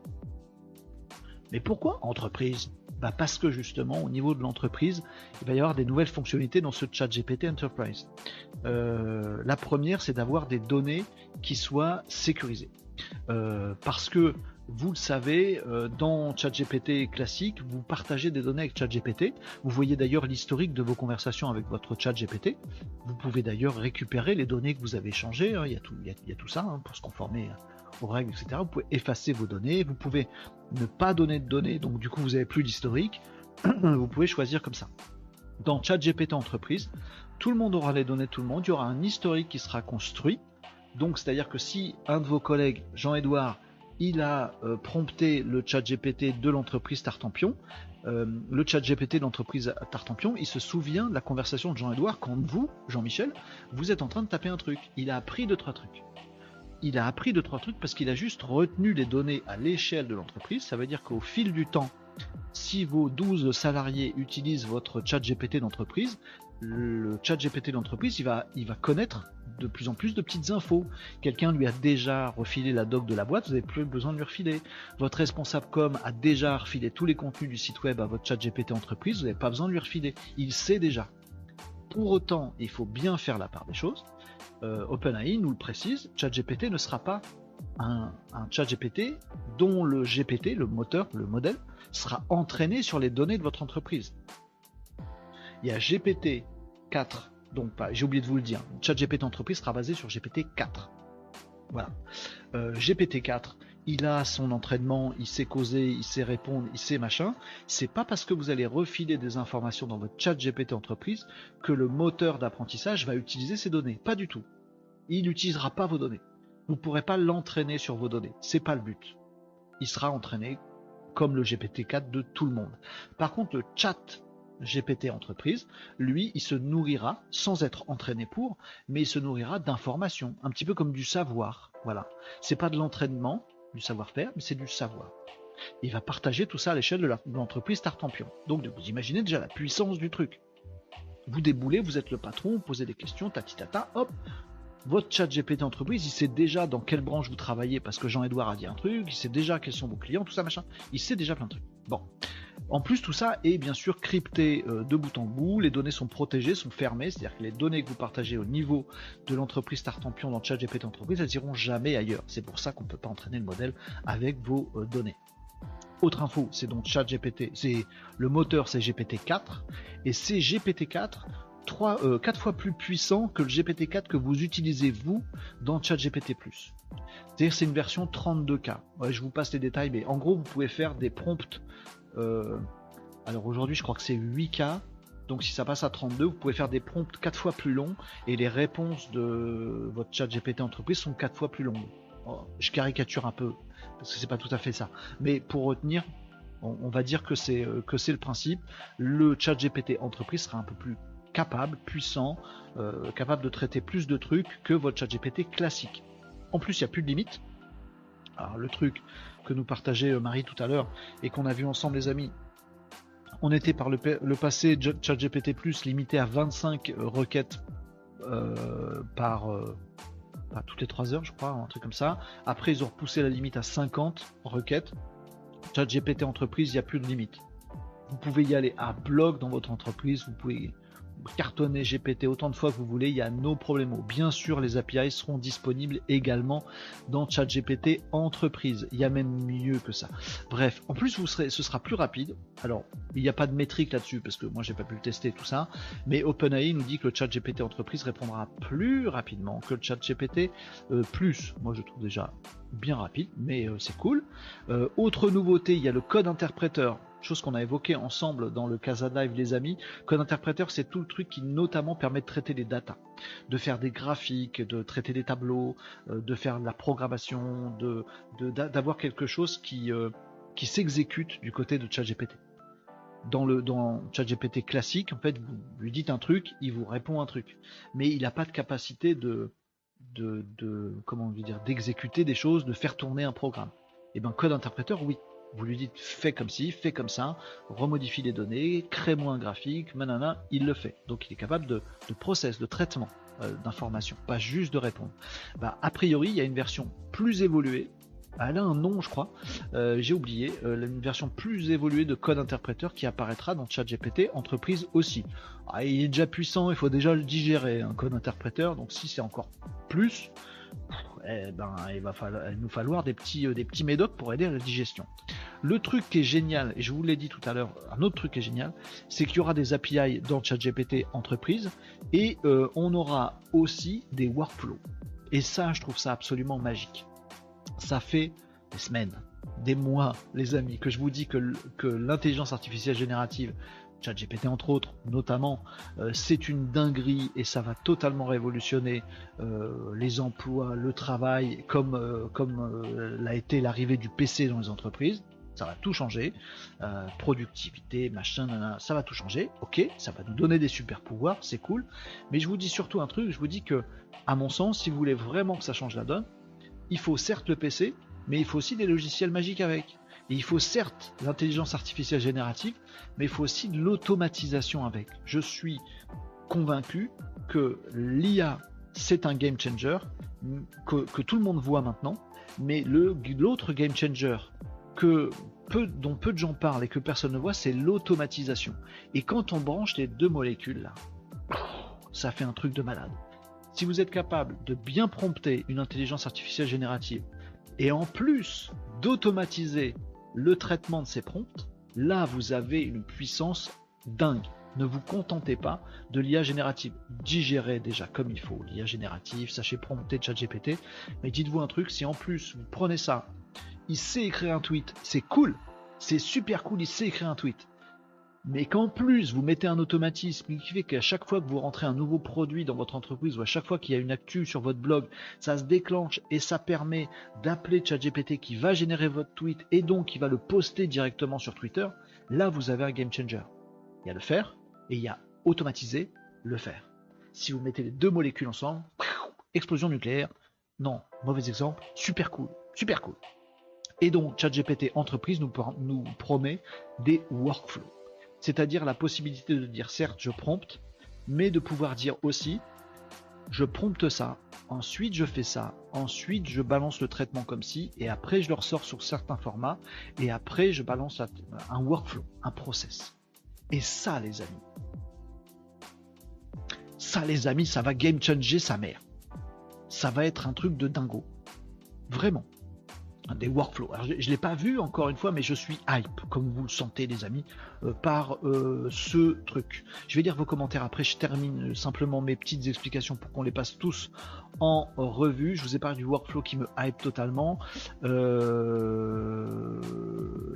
Mais pourquoi entreprise? Bah Parce que justement, au niveau de l'entreprise, il va y avoir des nouvelles fonctionnalités dans ce chat GPT Enterprise. Euh, la première, c'est d'avoir des données qui soient sécurisées. Euh, parce que vous le savez, euh, dans ChatGPT classique, vous partagez des données avec ChatGPT. Vous voyez d'ailleurs l'historique de vos conversations avec votre ChatGPT. Vous pouvez d'ailleurs récupérer les données que vous avez échangées. Hein. il, y a tout, ça hein, pour se conformer aux règles, etc. Vous pouvez effacer vos données. Vous pouvez ne pas donner de données, donc du coup vous n'avez plus l'historique. vous pouvez choisir comme ça. Dans ChatGPT entreprise, tout le monde aura les données de tout le monde. Il y aura un historique qui sera construit. Donc c'est-à-dire que si un de vos collègues, Jean-Edouard, il a euh, prompté le chat GPT de l'entreprise Tartampion. Euh, le chat GPT de l'entreprise Tartampion, il se souvient de la conversation de Jean-Edouard quand vous, Jean-Michel, vous êtes en train de taper un truc. Il a appris deux, trois trucs. Il a appris deux, trois trucs parce qu'il a juste retenu les données à l'échelle de l'entreprise. Ça veut dire qu'au fil du temps, si vos 12 salariés utilisent votre chat GPT d'entreprise, le chat GPT d'entreprise, il va, il va connaître de plus en plus de petites infos. Quelqu'un lui a déjà refilé la doc de la boîte, vous n'avez plus besoin de lui refiler. Votre responsable com a déjà refilé tous les contenus du site web à votre chat GPT entreprise, vous n'avez pas besoin de lui refiler. Il sait déjà. Pour autant, il faut bien faire la part des choses. Euh, OpenAI nous le précise, ChatGPT ne sera pas un, un ChatGPT dont le GPT, le moteur, le modèle, sera entraîné sur les données de votre entreprise. Il y a GPT 4 donc j'ai oublié de vous le dire, ChatGPT entreprise sera basé sur GPT 4. Voilà. Euh, GPT 4, il a son entraînement, il sait causer, il sait répondre, il sait machin. C'est pas parce que vous allez refiler des informations dans votre chat GPT entreprise que le moteur d'apprentissage va utiliser ces données. Pas du tout. Il n'utilisera pas vos données. Vous ne pourrez pas l'entraîner sur vos données. C'est pas le but. Il sera entraîné comme le GPT-4 de tout le monde. Par contre, le chat GPT entreprise, lui, il se nourrira sans être entraîné pour, mais il se nourrira d'informations, un petit peu comme du savoir. Voilà. C'est pas de l'entraînement, du savoir-faire, mais c'est du savoir. Il va partager tout ça à l'échelle de l'entreprise Tartampion. Donc vous imaginez déjà la puissance du truc. Vous déboulez, vous êtes le patron, vous posez des questions, tatitata, hop, votre chat GPT entreprise, il sait déjà dans quelle branche vous travaillez parce que Jean-Edouard a dit un truc, il sait déjà quels sont vos clients, tout ça machin. Il sait déjà plein de trucs. Bon. En plus, tout ça est bien sûr crypté euh, de bout en bout. Les données sont protégées, sont fermées, c'est-à-dire que les données que vous partagez au niveau de l'entreprise Tartampion dans ChatGPT entreprise, elles iront jamais ailleurs. C'est pour ça qu'on ne peut pas entraîner le modèle avec vos euh, données. Autre info, c'est donc ChatGPT, c'est le moteur, c'est GPT-4 et c'est GPT-4 3, 4 fois plus puissant que le GPT-4 que vous utilisez vous dans ChatGPT+. C'est-à-dire c'est une version 32K. je vous passe les détails, mais en gros vous pouvez faire des prompts euh, alors aujourd'hui, je crois que c'est 8K. Donc si ça passe à 32, vous pouvez faire des prompts 4 fois plus longs et les réponses de votre chat GPT entreprise sont 4 fois plus longues. Oh, je caricature un peu parce que c'est pas tout à fait ça. Mais pour retenir, on, va dire que c'est euh, que c'est le principe. Le chat GPT entreprise sera un peu plus capable, puissant, euh, capable de traiter plus de trucs que votre chat GPT classique. En plus, il n'y a plus de limite. Alors le truc, que nous partageait euh, Marie tout à l'heure et qu'on a vu ensemble les amis. On était par le, passé ChatGPT Plus limité à 25 euh, requêtes euh, par, toutes les 3 heures, je crois, un truc comme ça. Après, ils ont repoussé la limite à 50 requêtes. ChatGPT entreprise, il n'y a plus de limite. Vous pouvez y aller à blog dans votre entreprise, vous pouvez cartonner GPT autant de fois que vous voulez, il y a nos problèmes. Bien sûr, les API seront disponibles également dans ChatGPT entreprise. Il y a même mieux que ça. Bref, en plus, vous serez, ce sera plus rapide. Alors, il n'y a pas de métrique là-dessus parce que moi, j'ai pas pu le tester tout ça. Mais OpenAI nous dit que le ChatGPT entreprise répondra plus rapidement que le ChatGPT euh, plus. Moi, je trouve déjà bien rapide, mais euh, c'est cool. Euh, autre nouveauté, il y a le code interpréteur chose qu'on a évoqué ensemble dans le Casa Live les amis, Code interpréteur c'est tout le truc qui notamment permet de traiter les datas, de faire des graphiques, de traiter des tableaux, euh, de faire de la programmation, d'avoir quelque chose qui euh, qui s'exécute du côté de ChatGPT. Dans le ChatGPT classique, en fait, vous lui dites un truc, il vous répond un truc, mais il n'a pas de capacité de comment dire d'exécuter des choses, de faire tourner un programme. Et eh ben code interpréteur, oui. Vous lui dites fais comme ci, fais comme ça, remodifie les données, crée-moi un graphique, manana, il le fait. Donc il est capable de, de process, de traitement euh, d'informations, pas juste de répondre. Bah, a priori, il y a une version plus évoluée. Elle a un nom, je crois. Euh, j'ai oublié. Euh, une version plus évoluée de code interpréteur qui apparaîtra dans ChatGPT entreprise aussi. Ah, il est déjà puissant, il faut déjà le digérer, un code interpréteur. Donc si c'est encore plus, eh ben, il va falloir, nous falloir des petits, des petits médocs pour aider à la digestion. Le truc qui est génial, et je vous l'ai dit tout à l'heure, un autre truc qui est génial, c'est qu'il y aura des API dans ChatGPT entreprise et euh, on aura aussi des workflows. Et ça, je trouve ça absolument magique. Ça fait des semaines, des mois, les amis, que je vous dis que l'intelligence artificielle générative, ChatGPT entre autres, notamment, euh, c'est une dinguerie et ça va totalement révolutionner euh, les emplois, le travail, comme, comme l'a été l'arrivée du PC dans les entreprises ça va tout changer. Euh, productivité, machin, ça va tout changer. Ok, ça va nous donner des super pouvoirs, c'est cool. Mais je vous dis surtout un truc, je vous dis que, à mon sens, si vous voulez vraiment que ça change la donne, il faut certes le PC, mais il faut aussi des logiciels magiques avec. Et il faut certes l'intelligence artificielle générative, mais il faut aussi de l'automatisation avec. Je suis convaincu que l'IA, c'est un game changer, que, tout le monde voit maintenant, mais l'autre game changer que peu, dont peu de gens parlent et que personne ne voit, c'est l'automatisation. Et quand on branche les deux molécules là, ça fait un truc de malade. Si vous êtes capable de bien prompter une intelligence artificielle générative et en plus d'automatiser le traitement de ces prompts, là vous avez une puissance dingue. Ne vous contentez pas de l'IA générative. Digérez déjà comme il faut l'IA générative, sachez prompter ChatGPT, mais dites-vous un truc, si en plus vous prenez ça il sait écrire un tweet, c'est cool, c'est super cool, il sait écrire un tweet. Mais qu'en plus vous mettez un automatisme qui fait qu'à chaque fois que vous rentrez un nouveau produit dans votre entreprise ou à chaque fois qu'il y a une actu sur votre blog, ça se déclenche et ça permet d'appeler ChatGPT qui va générer votre tweet et donc qui va le poster directement sur Twitter, là vous avez un game changer. Il y a le faire et il y a automatiser le faire. Si vous mettez les deux molécules ensemble, explosion nucléaire, non, mauvais exemple, super cool, super cool. Et donc ChatGPT entreprise nous, nous promet des workflows c'est-à-dire la possibilité de dire certes je prompte, mais de pouvoir dire aussi je prompte ça, ensuite je fais ça, ensuite je balance le traitement comme ci, et après je le ressors sur certains formats, et après je balance un workflow, un process. Et ça les amis, ça les amis, ça va game changer sa mère. Ça va être un truc de dingo. Vraiment des workflows. je ne l'ai pas vu encore une fois, mais je suis hype, comme vous le sentez les amis, euh, par euh, ce truc. Je vais lire vos commentaires après, je termine simplement mes petites explications pour qu'on les passe tous en revue. Je vous ai parlé du workflow qui me hype totalement. Euh,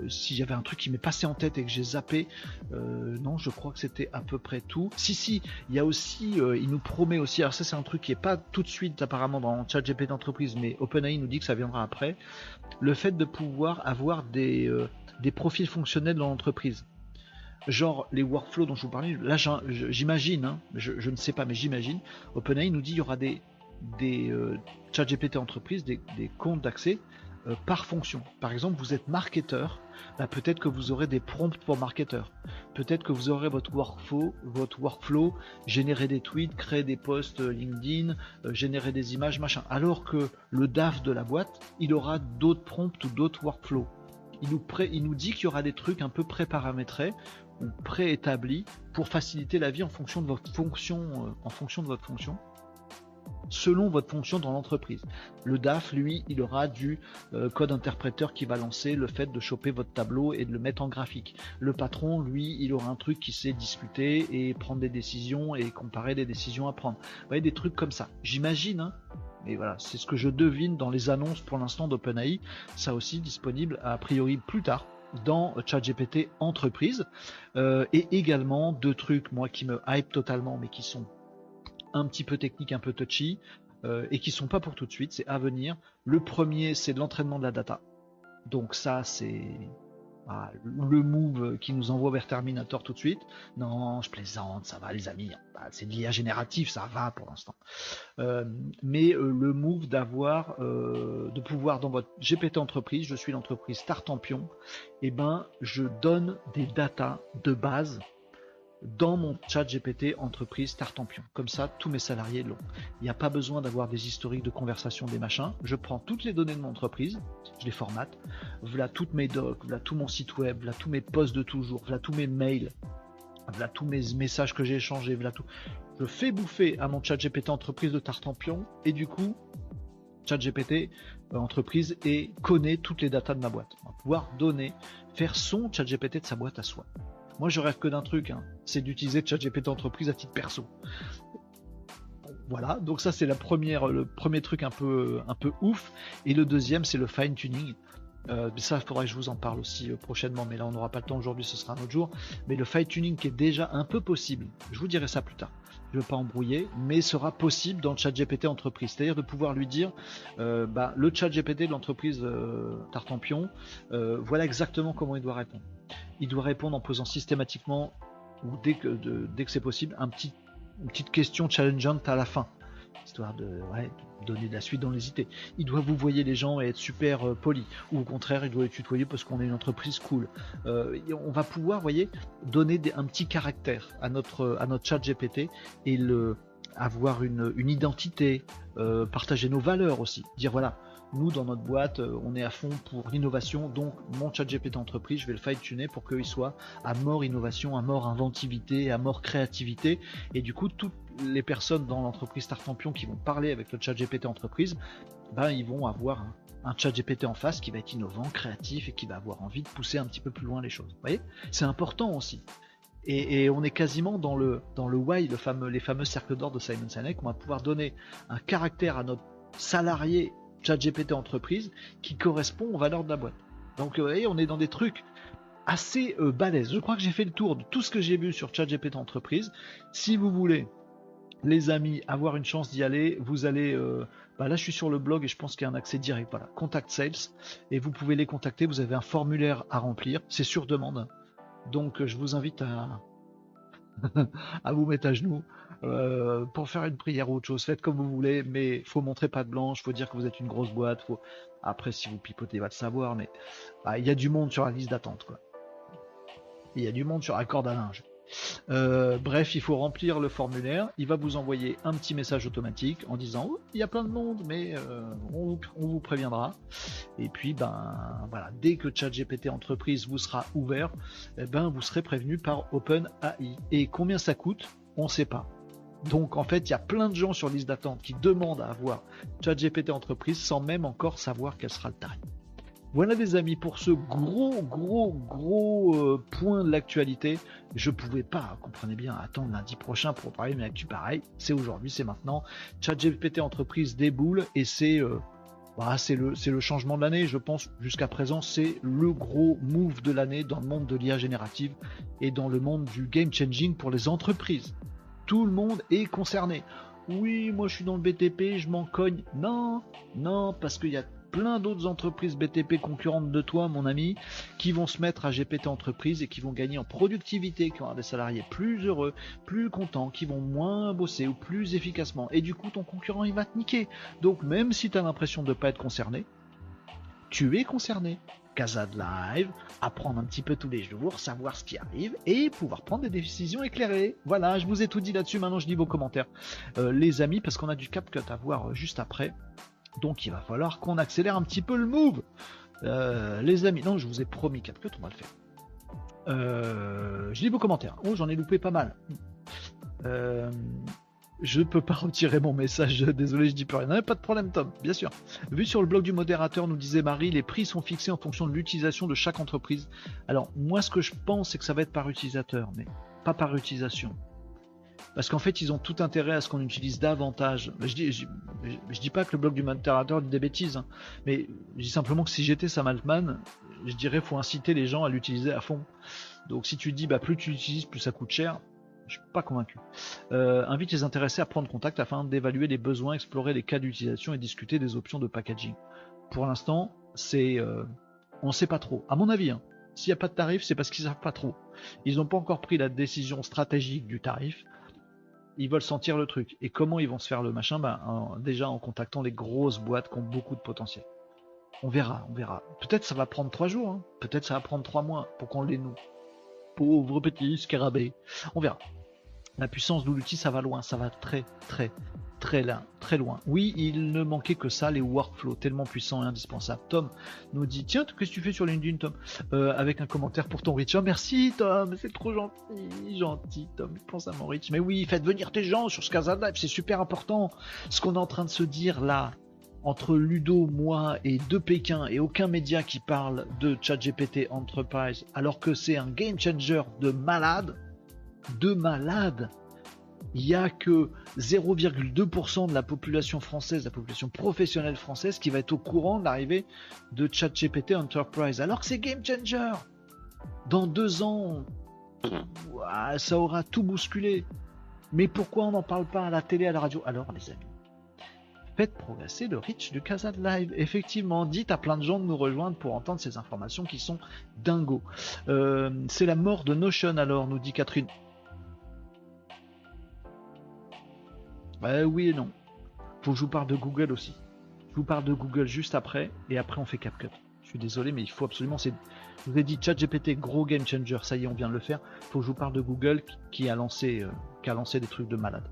si j'avais un truc qui m'est passé en tête et que j'ai zappé, non, je crois que c'était à peu près tout. Si, si, il y a aussi, il nous promet aussi, alors ça c'est un truc qui est pas tout de suite apparemment dans ChatGPT d'entreprise, mais OpenAI nous dit que ça viendra après le fait de pouvoir avoir des, euh, des profils fonctionnels dans l'entreprise. Genre les workflows dont je vous parlais, là j'imagine, hein, je, ne sais pas, mais j'imagine, OpenAI nous dit qu'il y aura des, des euh, chat GPT entreprises, des, comptes d'accès euh, par fonction. Par exemple, vous êtes marketeur, bah, peut-être que vous aurez des prompts pour marketeur. Peut-être que vous aurez votre workflow, votre workflow, générer des tweets, créer des posts euh, LinkedIn, euh, générer des images, machin. Alors que le DAF de la boîte, il aura d'autres prompts ou d'autres workflows. Il nous, il nous dit qu'il y aura des trucs un peu pré-paramétrés ou préétablis pour faciliter la vie en fonction de votre fonction, en fonction de votre fonction selon votre fonction dans l'entreprise. Le DAF, lui, il aura du euh, code interpréteur qui va lancer le fait de choper votre tableau et de le mettre en graphique. Le patron, lui, il aura un truc qui sait discuter et prendre des décisions et comparer des décisions à prendre. Vous voyez, des trucs comme ça. J'imagine, hein mais voilà, c'est ce que je devine dans les annonces pour l'instant d'OpenAI. Ça aussi disponible a priori plus tard dans ChatGPT entreprise. Euh, et également deux trucs, moi, qui me hype totalement, mais qui sont un petit peu technique, un peu touchy, euh, et qui sont pas pour tout de suite, c'est à venir. Le premier, c'est de l'entraînement de la data. Donc ça, c'est ah, le move qui nous envoie vers Terminator tout de suite. Non, je plaisante, ça va les amis. Bah, c'est de l'IA génératif, ça va pour l'instant. Euh, mais euh, le move d'avoir, de pouvoir dans votre GPT entreprise, je suis l'entreprise Startampion, et eh ben je donne des datas de base dans mon chat GPT entreprise Tartampion. Comme ça, tous mes salariés l'ont. Il n'y a pas besoin d'avoir des historiques de conversation, des machins. Je prends toutes les données de mon entreprise, je les formate. Voilà toutes mes docs, voilà tout mon site web, voilà tous mes posts de toujours, voilà tous mes mails, voilà tous mes messages que j'ai échangés, voilà tout. Je fais bouffer à mon chat GPT entreprise de Tartampion et du coup, chat GPT euh, entreprise et connaît toutes les datas de ma boîte. On va pouvoir donner, faire son chat GPT de sa boîte à soi. Moi, je rêve que d'un truc, hein. c'est d'utiliser ChatGPT entreprise à titre perso. Voilà, donc ça c'est le premier truc un peu, un peu ouf. Et le deuxième, c'est le fine tuning. Euh, ça, il faudrait que je vous en parle aussi euh, prochainement, mais là on n'aura pas le temps aujourd'hui, ce sera un autre jour. Mais le fine tuning qui est déjà un peu possible, je vous dirai ça plus tard. Je ne veux pas embrouiller, mais sera possible dans le chat GPT entreprise, c'est-à-dire de pouvoir lui dire, euh, bah, le chat GPT de l'entreprise Tartampion, voilà exactement comment il doit répondre. Il doit répondre en posant systématiquement, ou dès que, dès que c'est possible, un petit, une petite question challengeante à la fin, histoire de, donner de la suite dans les idées. Il doit vous voyer les gens et être super euh, poli, ou au contraire, il doit les tutoyer parce qu'on est une entreprise cool. Euh, on va pouvoir, voyez, donner un petit caractère à notre, à notre chat GPT et le, avoir une, identité, euh, partager nos valeurs aussi, dire voilà, nous, dans notre boîte, on est à fond pour l'innovation. Donc, mon chat GPT entreprise, je vais le fine-tuner pour qu'il soit à mort innovation, à mort inventivité, à mort créativité. Et du coup, toutes les personnes dans l'entreprise Startampion qui vont parler avec le chat GPT entreprise, ben, ils vont avoir un, chat GPT en face qui va être innovant, créatif et qui va avoir envie de pousser un petit peu plus loin les choses. Vous voyez? C'est important aussi. Et, on est quasiment dans le dans le why, les fameux cercles d'or de Simon Sinek. On va pouvoir donner un caractère à notre salarié ChatGPT entreprise qui correspond aux valeurs de la boîte. Donc vous voyez, on est dans des trucs assez euh, balèzes. Je crois que j'ai fait le tour de tout ce que j'ai vu sur ChatGPT entreprise. Si vous voulez, les amis, avoir une chance d'y aller, vous allez... Euh, bah là, je suis sur le blog et je pense qu'il y a un accès direct. Voilà, Contact Sales. Et vous pouvez les contacter. Vous avez un formulaire à remplir. C'est sur demande. Donc, je vous invite à, à vous mettre à genoux euh, pour faire une prière ou autre chose. Faites comme vous voulez, mais faut montrer pas de blanche, faut dire que vous êtes une grosse boîte. Faut... Après, si vous pipotez, va le savoir, mais bah, il y a du monde sur la liste d'attente. Il y a du monde sur la corde à linge. Euh, bref, il faut remplir le formulaire. Il va vous envoyer un petit message automatique en disant oh, il y a plein de monde, mais euh, on, vous préviendra. Et puis, ben voilà, dès que ChatGPT entreprise vous sera ouvert, eh ben vous serez prévenu par OpenAI. Et combien ça coûte? On ne sait pas. Donc en fait, il y a plein de gens sur liste d'attente qui demandent à avoir ChatGPT entreprise sans même encore savoir quel sera le tarif. Voilà les amis pour ce gros gros gros euh, point de l'actualité. Je pouvais pas, comprenez bien, attendre lundi prochain pour parler de l'actu pareil. C'est aujourd'hui, c'est maintenant. ChatGPT entreprise déboule et c'est euh, bah, c'est le, le changement de l'année. Je pense jusqu'à présent c'est le gros move de l'année dans le monde de l'IA générative et dans le monde du game changing pour les entreprises. Tout le monde est concerné. Oui, moi je suis dans le BTP, je m'en cogne. Non, non, parce qu'il y a plein d'autres entreprises BTP concurrentes de toi, mon ami, qui vont se mettre à GPT entreprise et qui vont gagner en productivité, qui vont des salariés plus heureux, plus contents, qui vont moins bosser ou plus efficacement. Et du coup, ton concurrent, il va te niquer. Donc, même si tu as l'impression de ne pas être concerné, tu es concerné. Casa Live, apprendre un petit peu tous les jours, savoir ce qui arrive et pouvoir prendre des décisions éclairées. Voilà, je vous ai tout dit là-dessus. Maintenant, je lis vos commentaires, euh, les amis, parce qu'on a du CapCut à voir euh, juste après. Donc il va falloir qu'on accélère un petit peu le move. Euh, les amis, non, je vous ai promis 4 on va le faire. Je lis vos commentaires. Oh, j'en ai loupé pas mal. Euh, je peux pas retirer mon message, désolé, je dis plus rien. Non, pas de problème, Tom, bien sûr. Vu sur le blog du modérateur, nous disait Marie, les prix sont fixés en fonction de l'utilisation de chaque entreprise. Alors, moi, ce que je pense, c'est que ça va être par utilisateur, mais pas par utilisation. Parce qu'en fait, ils ont tout intérêt à ce qu'on utilise davantage. Je dis, dis pas que le blog du modérateur dit des bêtises, hein, mais je dis simplement que si j'étais Sam Altman, je dirais faut inciter les gens à l'utiliser à fond. Donc si tu dis bah plus tu l'utilises, plus ça coûte cher, je suis pas convaincu. Euh, invite les intéressés à prendre contact afin d'évaluer les besoins, explorer les cas d'utilisation et discuter des options de packaging. Pour l'instant, c'est euh, on sait pas trop. À mon avis, hein, s'il n'y a pas de tarif, c'est parce qu'ils savent pas trop. Ils n'ont pas encore pris la décision stratégique du tarif ils veulent sentir le truc. Et comment ils vont se faire le machin? Ben, Déjà en contactant les grosses boîtes qui ont beaucoup de potentiel. On verra, on verra. Peut-être ça va prendre trois jours, hein. peut-être ça va prendre trois mois pour qu'on les noue. Pauvre petit scarabée. On verra. La puissance de l'outil, ça va loin, ça va très, très, très loin, très loin. Oui, il ne manquait que ça, les workflows tellement puissants et indispensables. Tom nous dit tiens, qu'est-ce que tu fais sur LinkedIn, Tom euh, Avec un commentaire pour ton Rich. Oh, merci, Tom, c'est trop gentil, gentil, Tom. Pense à mon Rich. Mais oui, faites venir tes gens sur ce Live, c'est super important. Ce qu'on est en train de se dire là, entre Ludo, moi et de Pékin et aucun média qui parle de ChatGPT Enterprise, alors que c'est un game changer de malade, de malade il n'y a que 0,2% de la population française, la population professionnelle française, qui va être au courant de l'arrivée de ChatGPT Enterprise. Alors que c'est game changer. Dans deux ans, ça aura tout bousculé. Mais pourquoi on n'en parle pas à la télé, à la radio? Alors, les amis, faites progresser le reach du Casa Live. Effectivement, dites à plein de gens de nous rejoindre pour entendre ces informations qui sont dingos. Euh, c'est la mort de Notion alors, nous dit Catherine. Bah oui et non. Faut que je vous parle de Google aussi. Je vous parle de Google juste après, et après on fait CapCut. Je suis désolé, mais il faut absolument. Je vous ai dit ChatGPT, gros game changer, ça y est, on vient de le faire. Faut que je vous parle de Google qui a lancé, euh, qui des trucs de malade.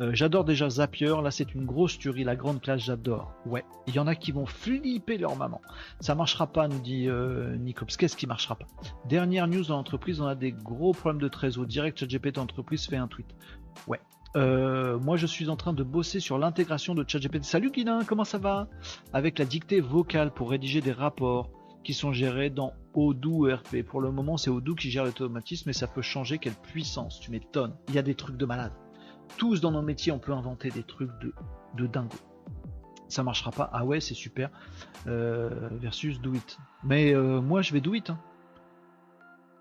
Euh, j'adore déjà Zapier, là c'est une grosse tuerie, la grande classe j'adore. Ouais, il y en a qui vont flipper leur maman. Ça marchera pas, nous dit euh. Qu'est-ce qui marchera pas? Dernière news dans l'entreprise, on a des gros problèmes de trésor. Direct ChatGPT entreprise fait un tweet. Ouais, euh, moi, je suis en train de bosser sur l'intégration de ChatGPT. Salut Guilin, comment ça va? Avec la dictée vocale pour rédiger des rapports qui sont gérés dans Odoo ERP. Pour le moment, c'est Odoo qui gère l'automatisme, mais ça peut changer. Quelle puissance Tu m'étonnes. Il y a des trucs de malade. Tous dans nos métiers, on peut inventer des trucs de, de dingo. ça marchera pas. Ah ouais, c'est super. Euh, versus do it. Mais euh, moi, je vais do it. hein.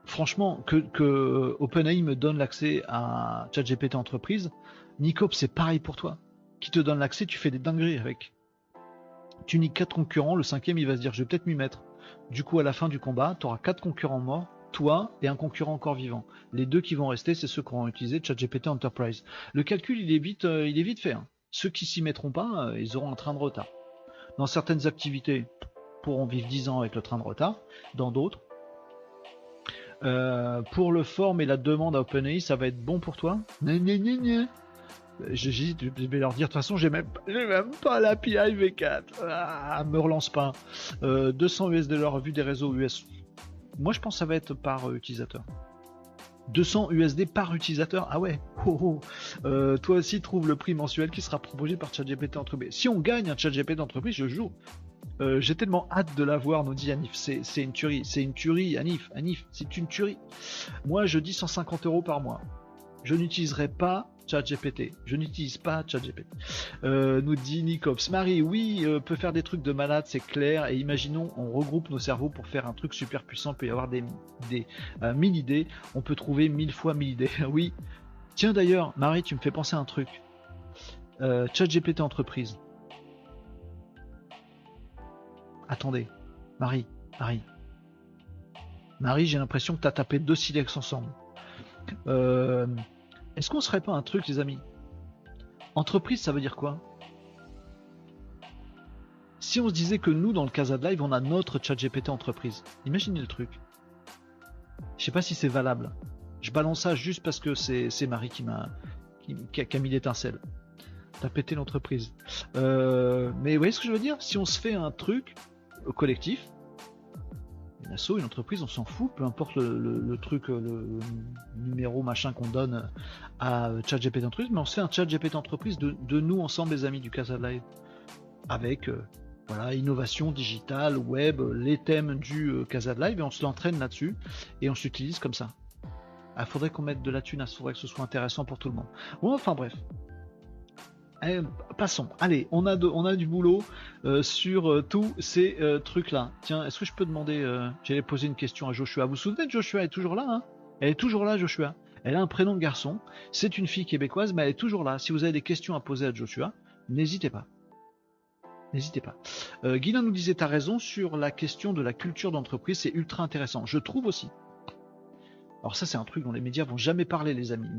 Franchement, que, OpenAI me donne l'accès à ChatGPT entreprise, Nicop, c'est pareil pour toi. Qui te donne l'accès, tu fais des dingueries avec. Tu niques quatre concurrents, le cinquième, il va se dire, je vais peut-être m'y mettre. Du coup, à la fin du combat, tu auras quatre concurrents morts, toi et un concurrent encore vivant. Les deux qui vont rester, c'est ceux qui auront utilisé ChatGPT Enterprise. Le calcul, il est vite, euh, fait. hein. Ceux qui s'y mettront pas, euh, ils auront un train de retard. Dans certaines activités, pourront vivre 10 ans avec le train de retard. Dans d'autres, euh, pour le form et la demande à OpenAI, ça va être bon pour toi. Euh, Je, vais leur dire, de toute façon, j'ai même, même pas l'API V4. Ah, me relance pas. Euh, 200 USD leur vu des réseaux US. Moi, je pense que ça va être par euh, utilisateur. 200 USD par utilisateur. Ah ouais. Oh, oh. Euh, toi aussi, trouve le prix mensuel qui sera proposé par ChatGPT entreprise. Si on gagne un ChatGPT entreprise, je joue. Euh, J'ai tellement hâte de l'avoir, nous dit Anif. C'est c'est une tuerie. C'est une tuerie, Anif. Anif, c'est une tuerie. Moi, je dis 150 euros par mois. Je n'utiliserai pas ChatGPT. Je n'utilise pas ChatGPT. Euh, nous dit Nicops. Marie, oui, euh, peut faire des trucs de malade, c'est clair. Et imaginons, on regroupe nos cerveaux pour faire un truc super puissant. Il peut y avoir des, des euh, mille idées. On peut trouver mille fois mille idées. oui. Tiens d'ailleurs, Marie, tu me fais penser à un truc. Euh, ChatGPT entreprise. Attendez, Marie, Marie. Marie, j'ai l'impression que tu as tapé deux silex ensemble. Euh, Est-ce qu'on serait pas un truc, les amis? Entreprise, ça veut dire quoi? Si on se disait que nous, dans le Casa de Live, on a notre chat GPT entreprise. Imaginez le truc. Je sais pas si c'est valable. Je balance ça juste parce que c'est Marie qui m'a qui, a, mis l'étincelle. T'as pété l'entreprise. Euh, mais vous voyez ce que je veux dire? Si on se fait un truc collectif, une asso, une entreprise, on s'en fout, peu importe le, truc, le, numéro machin qu'on donne à ChatGPT entreprise, mais on fait un ChatGPT entreprise de, de nous ensemble, les amis du Casa Live, avec euh, voilà innovation digitale, web, les thèmes du euh, Casa Live, et on se l'entraîne là-dessus et on s'utilise comme ça. Il faudrait qu'on mette de la thune, il faudrait que ce soit intéressant pour tout le monde. Bon, enfin bref. Eh, passons. Allez, on a, du boulot euh, sur euh, tous ces euh, trucs-là. Tiens, est-ce que je peux demander J'allais poser une question à Joshua. Vous vous souvenez de Joshua? Elle est toujours là, hein? Elle est toujours là, Joshua. Elle a un prénom de garçon. C'est une fille québécoise, mais elle est toujours là. Si vous avez des questions à poser à Joshua, n'hésitez pas. N'hésitez pas. Guylain nous disait, t'as raison sur la question de la culture d'entreprise, c'est ultra intéressant. Je trouve aussi. Alors ça, c'est un truc dont les médias vont jamais parler, les amis.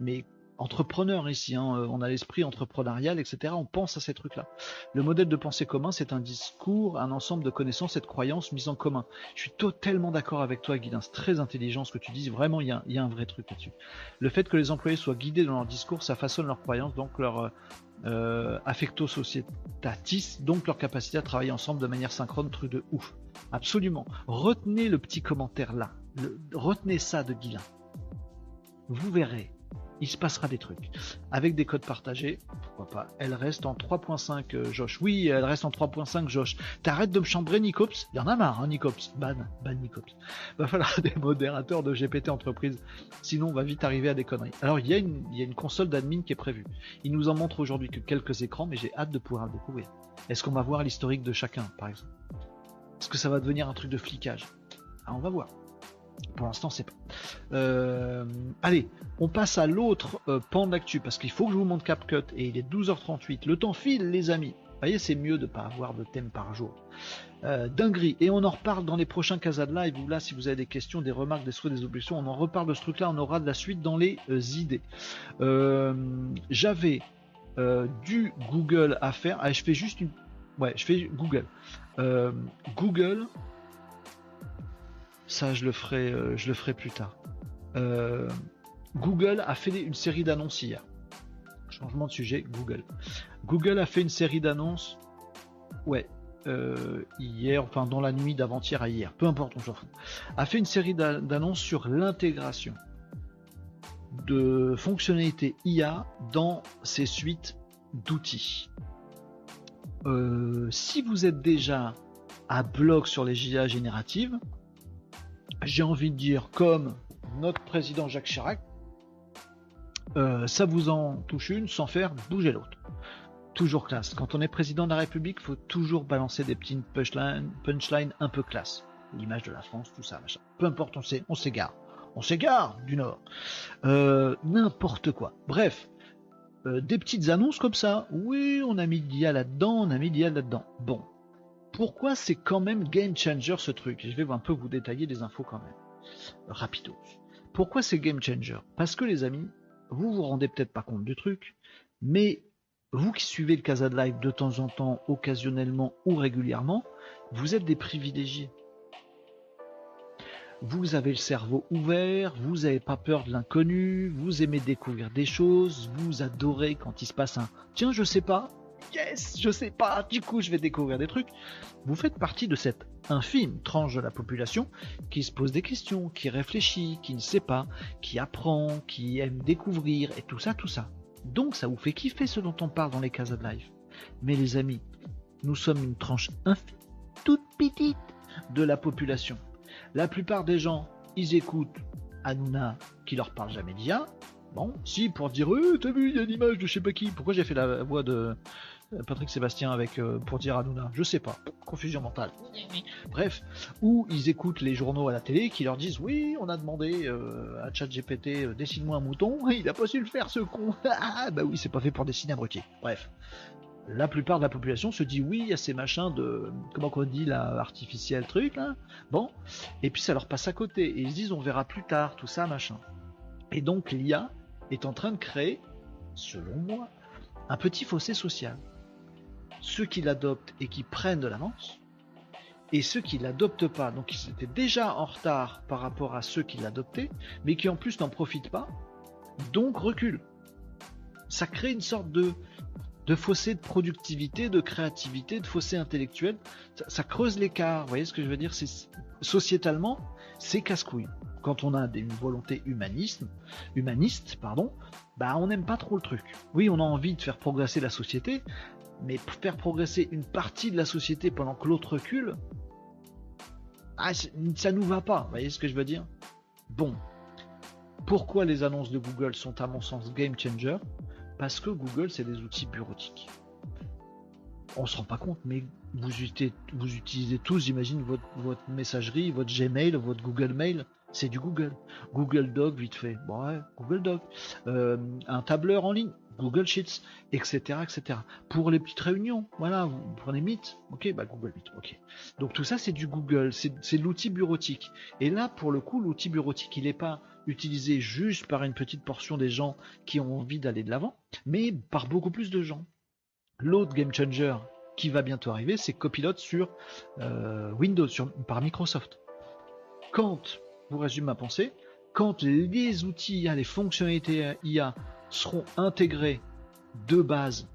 Mais entrepreneurs ici, hein, euh, on a l'esprit entrepreneurial, etc. On pense à ces trucs-là. Le modèle de pensée commun, c'est un discours, un ensemble de connaissances et de croyances mises en commun. Je suis totalement d'accord avec toi, Guidin. C'est très intelligent ce que tu dis. Vraiment, il y a, un vrai truc là-dessus. Le fait que les employés soient guidés dans leur discours, ça façonne leurs croyances, donc leur euh, affecto societatis, donc leur capacité à travailler ensemble de manière synchrone, truc de ouf. Absolument. Retenez le petit commentaire là. Retenez ça de Guilin. Vous verrez. Il se passera des trucs. Avec des codes partagés, pourquoi pas. Elle reste en 3.5, euh, Josh. Oui, elle reste en 3.5, Josh. T'arrêtes de me chambrer, Nicops? Il y en a marre, hein, Nicops. Ban, ban Nicops. Va falloir des modérateurs de GPT entreprise. Sinon, on va vite arriver à des conneries. Alors, il y a une, y a une console d'admin qui est prévue. Il nous en montre aujourd'hui que quelques écrans, mais j'ai hâte de pouvoir le découvrir. Est-ce qu'on va voir l'historique de chacun, par exemple? Est-ce que ça va devenir un truc de flicage? Ah, On va voir. Pour l'instant, c'est pas. Euh, allez, on passe à l'autre euh, pan de l'actu parce qu'il faut que je vous montre CapCut et il est 12h38. Le temps file, les amis. Vous voyez, c'est mieux de pas avoir de thème par jour. Euh, dinguerie. Et on en reparle dans les prochains Casa de Live. Ou là, si vous avez des questions, des remarques, des souhaits, des objections, on en reparle de ce truc-là. On aura de la suite dans les euh, idées. J'avais du Google à faire. Ah, je fais juste une. Ouais, je fais Google. Google. Ça, je le ferai, euh, je le ferai plus tard. Euh, Google a fait une série d'annonces hier. Changement de sujet, Google. Google a fait une série d'annonces. Ouais. euh, hier, enfin dans la nuit d'avant-hier à hier, peu importe, on s'en fout. A fait une série d'a- d'annonces sur l'intégration de fonctionnalités IA dans ses suites d'outils. Si vous êtes déjà à bloc sur les IA génératives, j'ai envie de dire comme notre président Jacques Chirac, euh, ça vous en touche une sans faire bouger l'autre. toujours classe. Quand on est président de la République, faut toujours balancer des petites punchlines punchline un peu classe. L'image de la France, tout ça, machin. Peu importe, on s'égare. On s'égare du Nord. Euh, N'importe quoi. Bref, euh, des petites annonces comme ça. Oui, on a mis l'IA là-dedans, on a mis l'IA là-dedans. Bon. Pourquoi c'est quand même game changer ce truc? Je vais un peu vous détailler les infos quand même. Rapido. Pourquoi c'est game changer? Parce que les amis, vous vous rendez peut-être pas compte du truc, mais vous qui suivez le Casa de Live de temps en temps, occasionnellement ou régulièrement, vous êtes des privilégiés. Vous avez le cerveau ouvert, vous n'avez pas peur de l'inconnu, vous aimez découvrir des choses, vous adorez quand il se passe un tiens, je sais pas, yes, je sais pas, du coup je vais découvrir des trucs. Vous faites partie de cette infime tranche de la population qui se pose des questions, qui réfléchit, qui ne sait pas, qui apprend, qui aime découvrir et tout ça, tout ça. Donc ça vous fait kiffer ce dont on parle dans les cases de live. Mais les amis, nous sommes une tranche infime, toute petite de la population. La plupart des gens, ils écoutent Hanouna qui leur parle jamais d'IA. Bon, si, pour dire, euh, t'as vu, il y a une image de je sais pas qui. Pourquoi j'ai fait la voix de euh, Patrick Sébastien avec euh, pour dire Hanouna Je sais pas. Confusion mentale. Bref, ou ils écoutent les journaux à la télé qui leur disent oui, on a demandé à ChatGPT dessine-moi un mouton, il a pas su le faire ce con. ah bah oui, c'est pas fait pour dessiner un bruquier. Bref la plupart de la population se dit oui, a ces machins de comment on dit là artificiel truc là. Bon, et puis ça leur passe à côté et ils se disent on verra plus tard tout ça machin. Et donc l'IA est en train de créer, selon moi, un petit fossé social. Ceux qui l'adoptent et qui prennent de l'avance, et ceux qui l'adoptent pas, donc ils étaient déjà en retard par rapport à ceux qui l'adoptaient, mais qui en plus n'en profitent pas, donc reculent. Ça crée une sorte de de fossé de productivité, de créativité, de fossé intellectuel. Ça, creuse l'écart. Vous voyez ce que je veux dire? C'est sociétalement, c'est casse-couille. Quand on a une volonté humaniste, pardon, bah on n'aime pas trop le truc. Oui, on a envie de faire progresser la société, mais faire progresser une partie de la société pendant que l'autre recule, ah, ça nous va pas. Vous voyez ce que je veux dire? Bon. Pourquoi les annonces de Google sont à mon sens game changer? Parce que Google, c'est des outils bureautiques. On se rend pas compte, mais vous, utilisez, tous, j'imagine, votre, messagerie, votre Gmail, votre Google Mail, c'est du Google. Google Doc, vite fait. Ouais, Google Doc. Euh, un tableur en ligne, Google Sheets, etc., etc. Pour les petites réunions, voilà, vous prenez Meet, ok, bah Google Meet, ok. Donc tout ça, c'est du Google, c'est l'outil bureautique. Et là, pour le coup, l'outil bureautique, il n'est pas utilisé juste par une petite portion des gens qui ont envie d'aller de l'avant, mais par beaucoup plus de gens. L'autre game changer qui va bientôt arriver, c'est Copilot sur euh, Windows, par Microsoft. Quand, vous résume ma pensée, quand les outils les fonctionnalités IA seront intégrés de base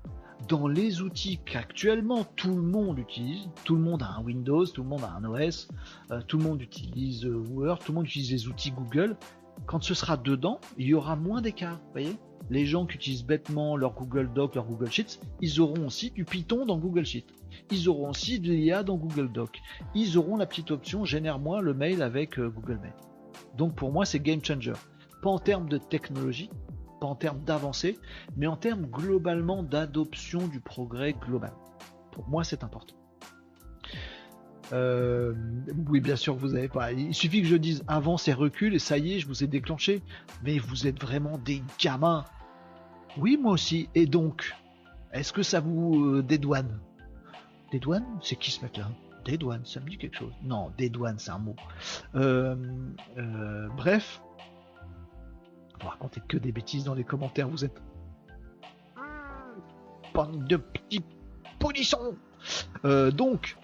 dans les outils qu'actuellement tout le monde utilise, tout le monde a un Windows, tout le monde a un OS, euh, tout le monde utilise euh, Word, tout le monde utilise les outils Google, quand ce sera dedans, il y aura moins d'écart. voyez? Les gens qui utilisent bêtement leur Google Doc, leur Google Sheets, ils auront aussi du Python dans Google Sheets. Ils auront aussi de l'IA dans Google Doc. Ils auront la petite option génère-moi le mail avec euh, Google Mail. Donc pour moi, c'est game changer. Pas en termes de technologie, pas en termes d'avancée, mais en termes globalement d'adoption du progrès global. Pour moi, c'est important. Euh, oui, bien sûr, vous avez pas. Il suffit que je dise avance et recule et ça y est, je vous ai déclenché. Mais vous êtes vraiment des gamins. Oui, moi aussi. Et donc, est-ce que ça vous euh, dédouane? Dédouane? C'est qui ce mec-là? Dédouane, ça me dit quelque chose. Non, dédouane, c'est un mot. Euh, bref, vous racontez que des bêtises dans les commentaires. Vous êtes bande de petits polissons. donc,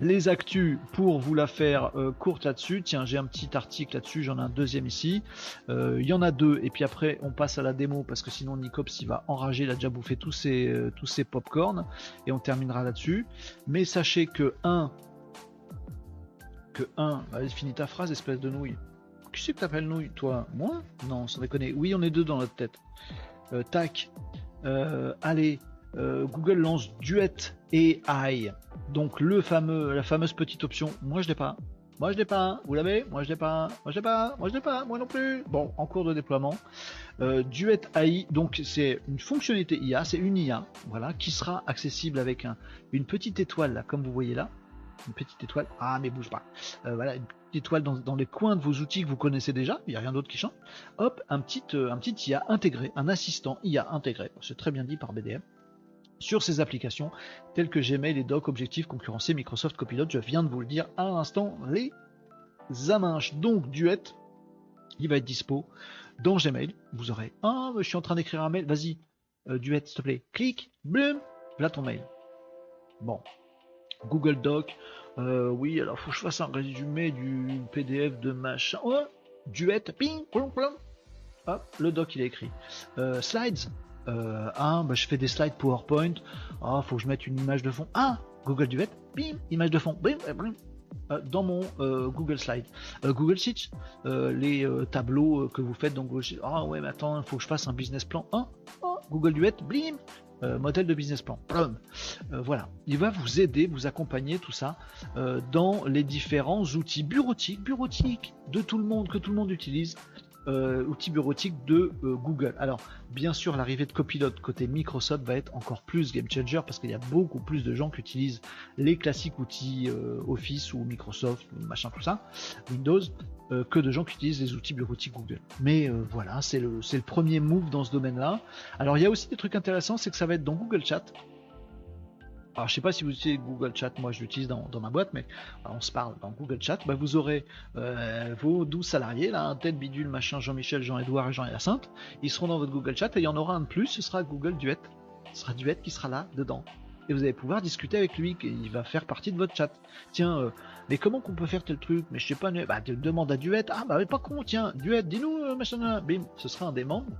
les actus pour vous la faire euh, courte là-dessus. Tiens, j'ai un petit article là-dessus, j'en ai un deuxième ici. Euh, il y en a deux, et puis après on passe à la démo parce que sinon Nicops il va enrager, il a déjà bouffé tous ses, euh, tous popcorn et on terminera là-dessus. Mais sachez que un, que un, allez finis ta phrase espèce de nouille. Qui c'est que t'appelles nouille toi? Moi? Non, sans déconner. Oui, on est deux dans notre tête. tac. allez, Google lance Duet AI. Donc le fameux, la fameuse petite option, moi je l'ai pas. Moi je l'ai pas. Vous l'avez? Moi je l'ai pas. Moi je l'ai pas. Moi je l'ai pas. Moi non plus. Bon, en cours de déploiement. Euh, Duet AI, donc c'est une fonctionnalité IA, c'est une IA, voilà, qui sera accessible avec un, une petite étoile là, comme vous voyez là. Une petite étoile. Ah mais bouge pas. Euh, voilà, une petite étoile dans, les coins de vos outils que vous connaissez déjà. Il n'y a rien d'autre qui change. Hop, un petit, euh, un petit IA intégré, un assistant IA intégré. C'est très bien dit par BDM sur ces applications telles que Gmail et Doc, Objectif, Concurrencé, Microsoft Copilot. Je viens de vous le dire à l'instant, les aminches. Donc Duet, il va être dispo dans Gmail. Vous aurez ah, je suis en train d'écrire un mail. Vas-y, euh, Duet, s'il te plaît. Clique, blum, là ton mail. Bon, Google Doc. Euh, oui, alors faut que je fasse un résumé du PDF de machin. Duet, ping, plom, plom. Hop, le doc il est écrit. Euh, slides, euh, ah, bah, je fais des slides PowerPoint. Ah, faut que je mette une image de fond. Ah, Google Duet, bim, image de fond, bim, bim, euh, dans mon euh, Google Slide. Google Sheets, les tableaux que vous faites dans Google. Ah ouais, mais attends, il faut que je fasse un business plan. Ah, Google Duet, bim, modèle de business plan. voilà, il va vous aider, vous accompagner tout ça dans les différents outils bureautiques, bureautiques de tout le monde que tout le monde utilise euh, outils bureautiques de euh, Google. Alors, bien sûr, l'arrivée de Copilot côté Microsoft va être encore plus game changer parce qu'il y a beaucoup plus de gens qui utilisent les classiques outils euh, Office ou Microsoft, machin, tout ça, Windows, que de gens qui utilisent les outils bureautiques Google. Mais voilà, c'est le, le premier move dans ce domaine-là. Alors, il y a aussi des trucs intéressants, c'est que ça va être dans Google Chat. Alors je sais pas si vous utilisez Google Chat, moi je l'utilise dans, ma boîte, mais on se parle dans Google Chat, bah, vous aurez euh, vos 12 salariés, là, un bidule, machin, Jean-Michel, Jean-Edouard et Jean-Hyacinthe, ils seront dans votre Google Chat et il y en aura un de plus, ce sera Google Duet. Ce sera Duet qui sera là, dedans. Et vous allez pouvoir discuter avec lui, il va faire partie de votre chat. Tiens, euh, mais comment qu'on peut faire tel truc? Mais je sais pas, bah, demande à Duet, ah bah pas con, tiens, Duet, dis-nous, euh, machin, bim, ce sera un des membres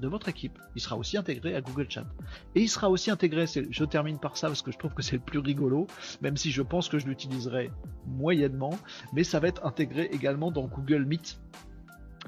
de votre équipe. Il sera aussi intégré à Google Chat. Et il sera aussi intégré, je termine par ça parce que je trouve que c'est le plus rigolo, même si je pense que je l'utiliserai moyennement, mais ça va être intégré également dans Google Meet.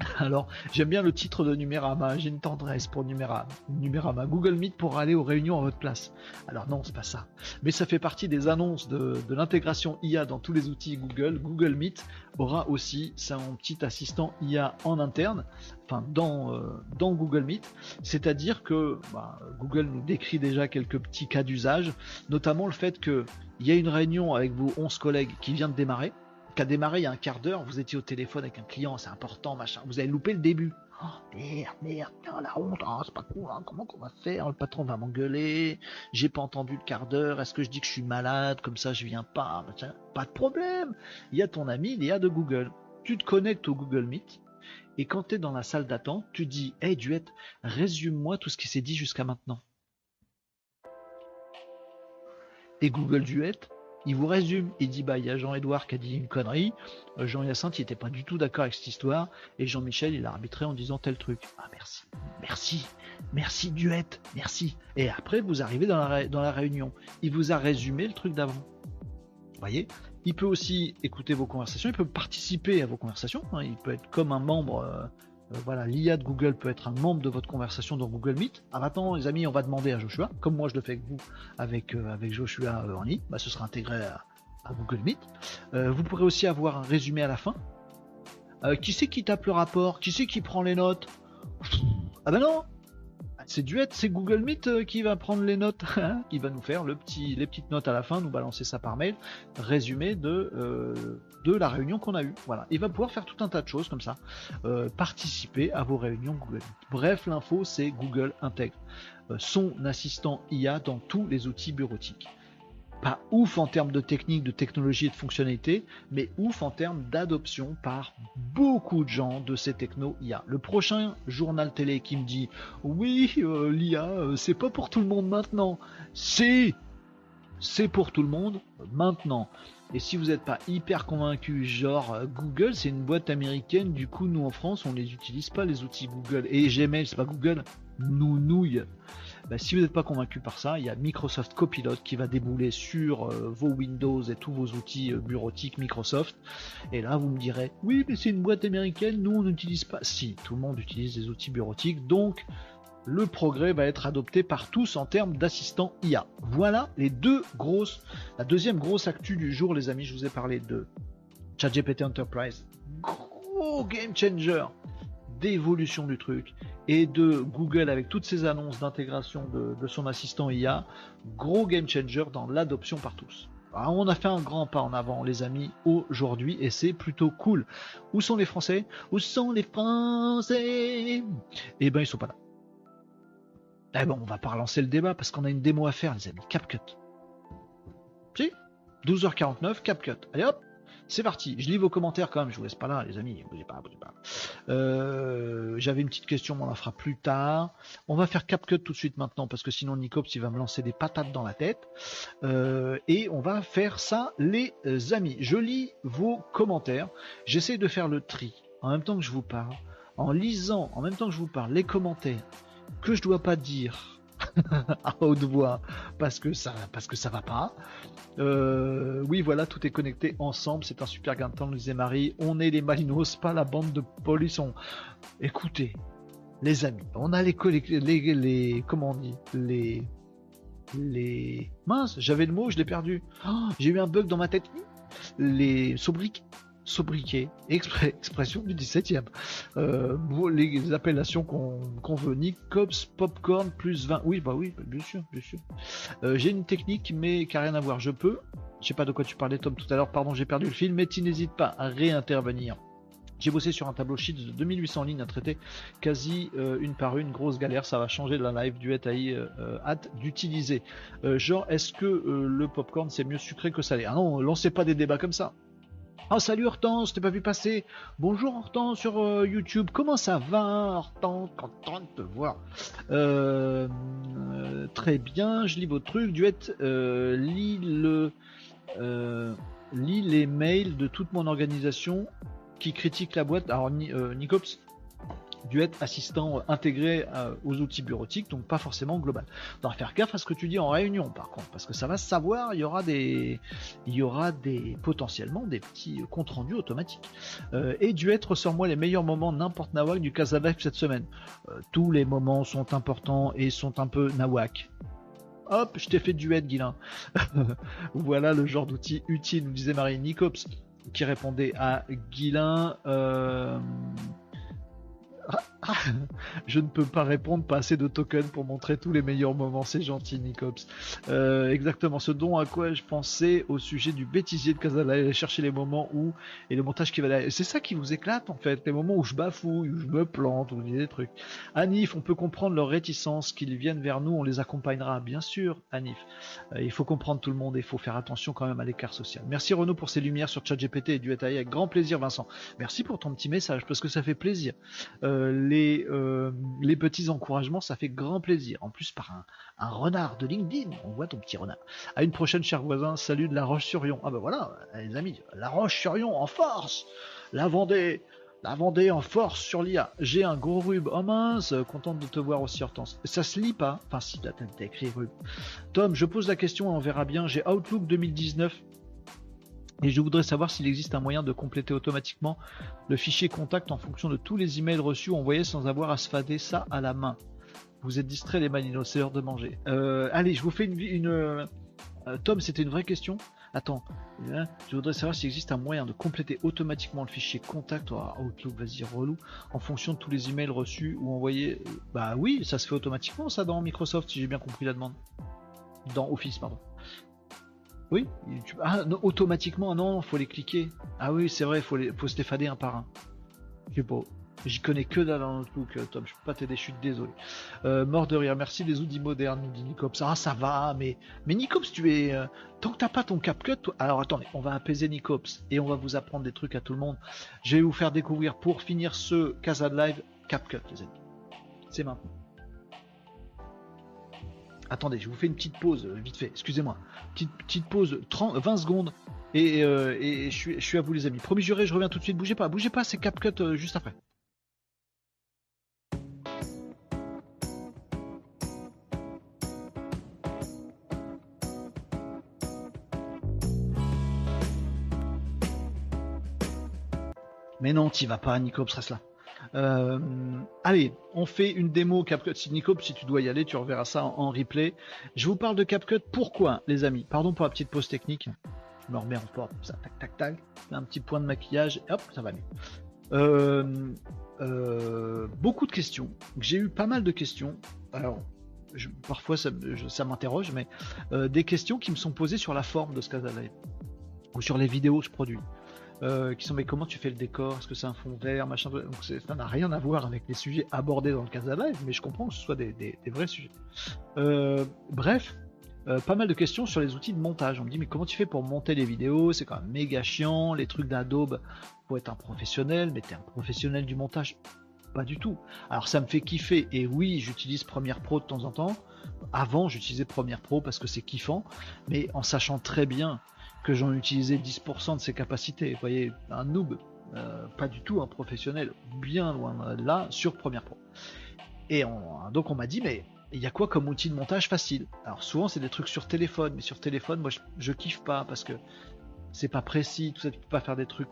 Alors, j'aime bien le titre de Numérama, j'ai une tendresse pour Numérama. Numérama, Google Meet pour aller aux réunions à votre place. Alors non, c'est pas ça. Mais ça fait partie des annonces de, l'intégration IA dans tous les outils Google. Google Meet aura aussi son petit assistant IA en interne, enfin dans, euh, dans Google Meet. C'est-à-dire que bah, Google nous décrit déjà quelques petits cas d'usage, notamment le fait qu'il y a une réunion avec vos 11 collègues qui vient de démarrer qui a démarré il y a un quart d'heure, vous étiez au téléphone avec un client, c'est important, machin, vous avez loupé le début. Oh, merde, merde, la honte, oh, c'est pas cool, hein, comment qu'on va faire? Le patron va m'engueuler, j'ai pas entendu le quart d'heure, est-ce que je dis que je suis malade, comme ça je viens pas Pas de problème, il y a ton ami, il y a de Google. Tu te connectes au Google Meet, et quand tu es dans la salle d'attente, tu dis Hey Duet, résume-moi tout ce qui s'est dit jusqu'à maintenant. Et Google Duet il vous résume, il dit bah il y a Jean-Edouard qui a dit une connerie, euh, Jean-Hyacinthe il était pas du tout d'accord avec cette histoire, et Jean-Michel il a arbitré en disant tel truc. Ah merci, merci, merci Duet, merci. Et après vous arrivez dans la, réunion, il vous a résumé le truc d'avant. Voyez? Il peut aussi écouter vos conversations, il peut participer à vos conversations, hein. il peut être comme un membre euh, voilà, l'IA de Google peut être un membre de votre conversation dans Google Meet. Ah maintenant, les amis, on va demander à Joshua, comme moi je le fais avec vous, avec, euh, Joshua euh, en ligne, bah, ce sera intégré à, Google Meet. vous pourrez aussi avoir un résumé à la fin. qui c'est qui tape le rapport? Qui c'est qui prend les notes? Ah ben non c'est Duet, c'est Google Meet euh, qui va prendre les notes, hein, qui va nous faire les petites notes à la fin, nous balancer ça par mail, résumé de, euh, la réunion qu'on a eue. Il va pouvoir faire tout un tas de choses comme ça, euh, participer à vos réunions Google Meet. Bref, l'info, c'est Google intègre son assistant IA dans tous les outils bureautiques pas ouf en termes de technique, de technologie et de fonctionnalité, mais ouf en termes d'adoption par beaucoup de gens de ces technos IA. Le prochain journal télé qui me dit oui, euh, l'IA, euh, c'est pas pour tout le monde maintenant. C'est c'est pour tout le monde maintenant. Et si vous n'êtes pas hyper convaincu, genre euh, Google, c'est une boîte américaine, du coup nous en France on les utilise pas les outils Google. Et Gmail, c'est pas Google, nous nouille. Bah, si vous n'êtes pas convaincu par ça, il y a Microsoft Copilot qui va débouler sur euh, vos Windows et tous vos outils euh, bureautiques Microsoft. Et là, vous me direz, oui, mais c'est une boîte américaine, nous on n'utilise pas. Si, tout le monde utilise des outils bureautiques, donc le progrès va être adopté par tous en termes d'assistants IA. Voilà les deux grosses, la deuxième grosse actu du jour, les amis. Je vous ai parlé de ChatGPT Enterprise, gros game changer d'évolution du truc et de Google avec toutes ses annonces d'intégration de, son assistant IA, gros game changer dans l'adoption par tous. on a fait un grand pas en avant, les amis, aujourd'hui, et c'est plutôt cool. Où sont les Français? Où sont les Français? Eh ben, ils sont pas là. Eh ben, on va pas relancer le débat parce qu'on a une démo à faire, les amis. CapCut. Si? 12h49, CapCut. Allez hop c'est parti, je lis vos commentaires quand même, je vous laisse pas là, les amis, bougez pas, bougez pas. Euh, j'avais une petite question, mais on la fera plus tard. On va faire CapCut tout de suite maintenant, parce que sinon Nicops il va me lancer des patates dans la tête. Euh, et on va faire ça, les amis. Je lis vos commentaires, j'essaie de faire le tri en même temps que je vous parle, en lisant en même temps que je vous parle les commentaires que je dois pas dire à haute voix parce que ça parce que ça va pas. Euh, oui, voilà, tout est connecté ensemble. C'est un super gain de temps, nous disait Marie. On est les Malinos, pas la bande de polissons. Écoutez, les amis, on a les, les, les comment on dit, les les mince, j'avais le mot, je l'ai perdu. Oh, j'ai eu un bug dans ma tête. Les sobriquets sobriquet, expression du 17e. Euh, les appellations qu'on veut, Nick Popcorn, plus 20. Oui, bah oui, bien sûr, bien sûr. Euh, j'ai une technique, mais qui n'a rien à voir. Je peux. Je sais pas de quoi tu parlais, Tom, tout à l'heure. Pardon, j'ai perdu le fil, mais tu n'hésites pas à réintervenir. J'ai bossé sur un tableau sheet de 2800 lignes à traiter, quasi euh, une par une, grosse galère, ça va changer de la live du AI, hâte d'utiliser. genre, est-ce que le popcorn c'est mieux sucré que salé? Ah non, lancez pas des débats comme ça. Ah salut Hortense, t'es pas vu passer? Bonjour Hortense sur euh, YouTube, comment ça va Hortense? Content de te voir. Euh, euh, très bien, je lis vos trucs. Duet, lis le, lis les mails de toute mon organisation qui critique la boîte. Alors Nicops, dû être assistant intégré euh, aux outils bureautiques, donc pas forcément global. Donc faire gaffe à ce que tu dis en réunion par contre, parce que ça va savoir, il y aura des, il y aura des potentiellement des petits comptes rendus automatiques. Euh, et dû être ressort-moi les meilleurs moments n'importe nawak du Live cette semaine. Euh, tous les moments sont importants et sont un peu nawak. Hop, je t'ai fait duet, Guilin. voilà le genre d'outil utile, disait Marie Nicops, qui répondait à Guilin. je ne peux pas répondre, pas assez de tokens pour montrer tous les meilleurs moments, c'est gentil Nicops. Euh, exactement, ce dont à quoi je pensais au sujet du bêtisier de Casala, aller chercher les moments où, et le montage qui va là. C'est ça qui vous éclate en fait, les moments où je bafouille, où je me plante, où je dis des trucs. Anif, on peut comprendre leur réticence, qu'ils viennent vers nous, on les accompagnera, bien sûr, Anif. Euh, il faut comprendre tout le monde et il faut faire attention quand même à l'écart social. Merci Renaud pour ces lumières sur ChatGPT et du avec grand plaisir Vincent. Merci pour ton petit message, parce que ça fait plaisir. Euh, les, euh, les petits encouragements, ça fait grand plaisir. En plus, par un, un, renard de LinkedIn, on voit ton petit renard. À une prochaine, cher voisin. Salut de la Roche-sur-Yon. Ah ben voilà, les amis, la Roche-sur-Yon en force. La Vendée, la Vendée en force sur l'IA. J'ai un gros rub. Oh mince, contente de te voir aussi, Hortense. Ça se lit pas. Enfin, si, t'as écrit rub. Tom, je pose la question et on verra bien. J'ai Outlook 2019 et je voudrais savoir s'il existe un moyen de compléter automatiquement le fichier contact en fonction de tous les emails reçus ou envoyés sans avoir à se fader ça à la main. Vous êtes distrait les maninos, c'est l'heure de manger. Euh, allez, je vous fais une... une euh, Tom, c'était une vraie question Attends, hein, je voudrais savoir s'il existe un moyen de compléter automatiquement le fichier contact, oh, Outlook, vas-y, relou, en fonction de tous les emails reçus ou envoyés. Bah oui, ça se fait automatiquement ça dans Microsoft, si j'ai bien compris la demande. Dans Office, pardon. Oui, ah, non, automatiquement, non, faut les cliquer. Ah oui, c'est vrai, faut, les... faut se les un par un. Je pas. J'y connais que dalle dans Notebook, Tom. Je peux pas t'aider, je suis désolé. Euh, mort de rire. Merci les outils modernes, nous Nicops. Ah, ça va, mais, mais Nicops, tu es. Euh, tant que t'as pas ton CapCut, alors attendez, on va apaiser Nicops et on va vous apprendre des trucs à tout le monde. Je vais vous faire découvrir pour finir ce Casa de Live CapCut, les amis. C'est maintenant. Attendez, je vous fais une petite pause, euh, vite fait, excusez-moi. Petite, pause, 30, 20 secondes, et, euh, je, suis, je, suis, à vous les amis. Promis juré, je reviens tout de suite, bougez pas, bougez pas, c'est CapCut euh, juste après. Mais non, t'y vas pas, Nico là. Euh, allez, on fait une démo CapCut. Si si tu dois y aller, tu reverras ça en, replay. Je vous parle de CapCut. Pourquoi, les amis? Pardon pour la petite pause technique. je me remets en forme, ça, tac, tac, tac, un petit point de maquillage, hop, ça va mieux. Euh, beaucoup de questions. J'ai eu pas mal de questions. Alors, parfois ça, m'interroge, mais euh, des questions qui me sont posées sur la forme de ce Live ou sur les vidéos que je produis. Qui sont mais comment tu fais le décor? Est-ce que c'est un fond vert machin Donc ça n'a rien à voir avec les sujets abordés dans le Casa Live, mais je comprends que ce soit des, vrais sujets. bref, euh, pas mal de questions sur les outils de montage. On me dit mais comment tu fais pour monter les vidéos? C'est quand même méga chiant. Les trucs d'Adobe, faut être un professionnel, mais t'es un professionnel du montage? Pas du tout. Alors ça me fait kiffer. Et oui, j'utilise Premiere Pro de temps en temps. Avant, j'utilisais Premiere Pro parce que c'est kiffant, mais en sachant très bien que j'en utilisais 10% de ses capacités. Vous voyez, un noob, euh, pas du tout un professionnel, bien loin de là, sur Premiere Pro. Et donc on m'a dit mais il y a quoi comme outil de montage facile? Alors souvent c'est des trucs sur téléphone, mais sur téléphone moi je, kiffe pas parce que c'est pas précis, tout ça tu peux pas faire des trucs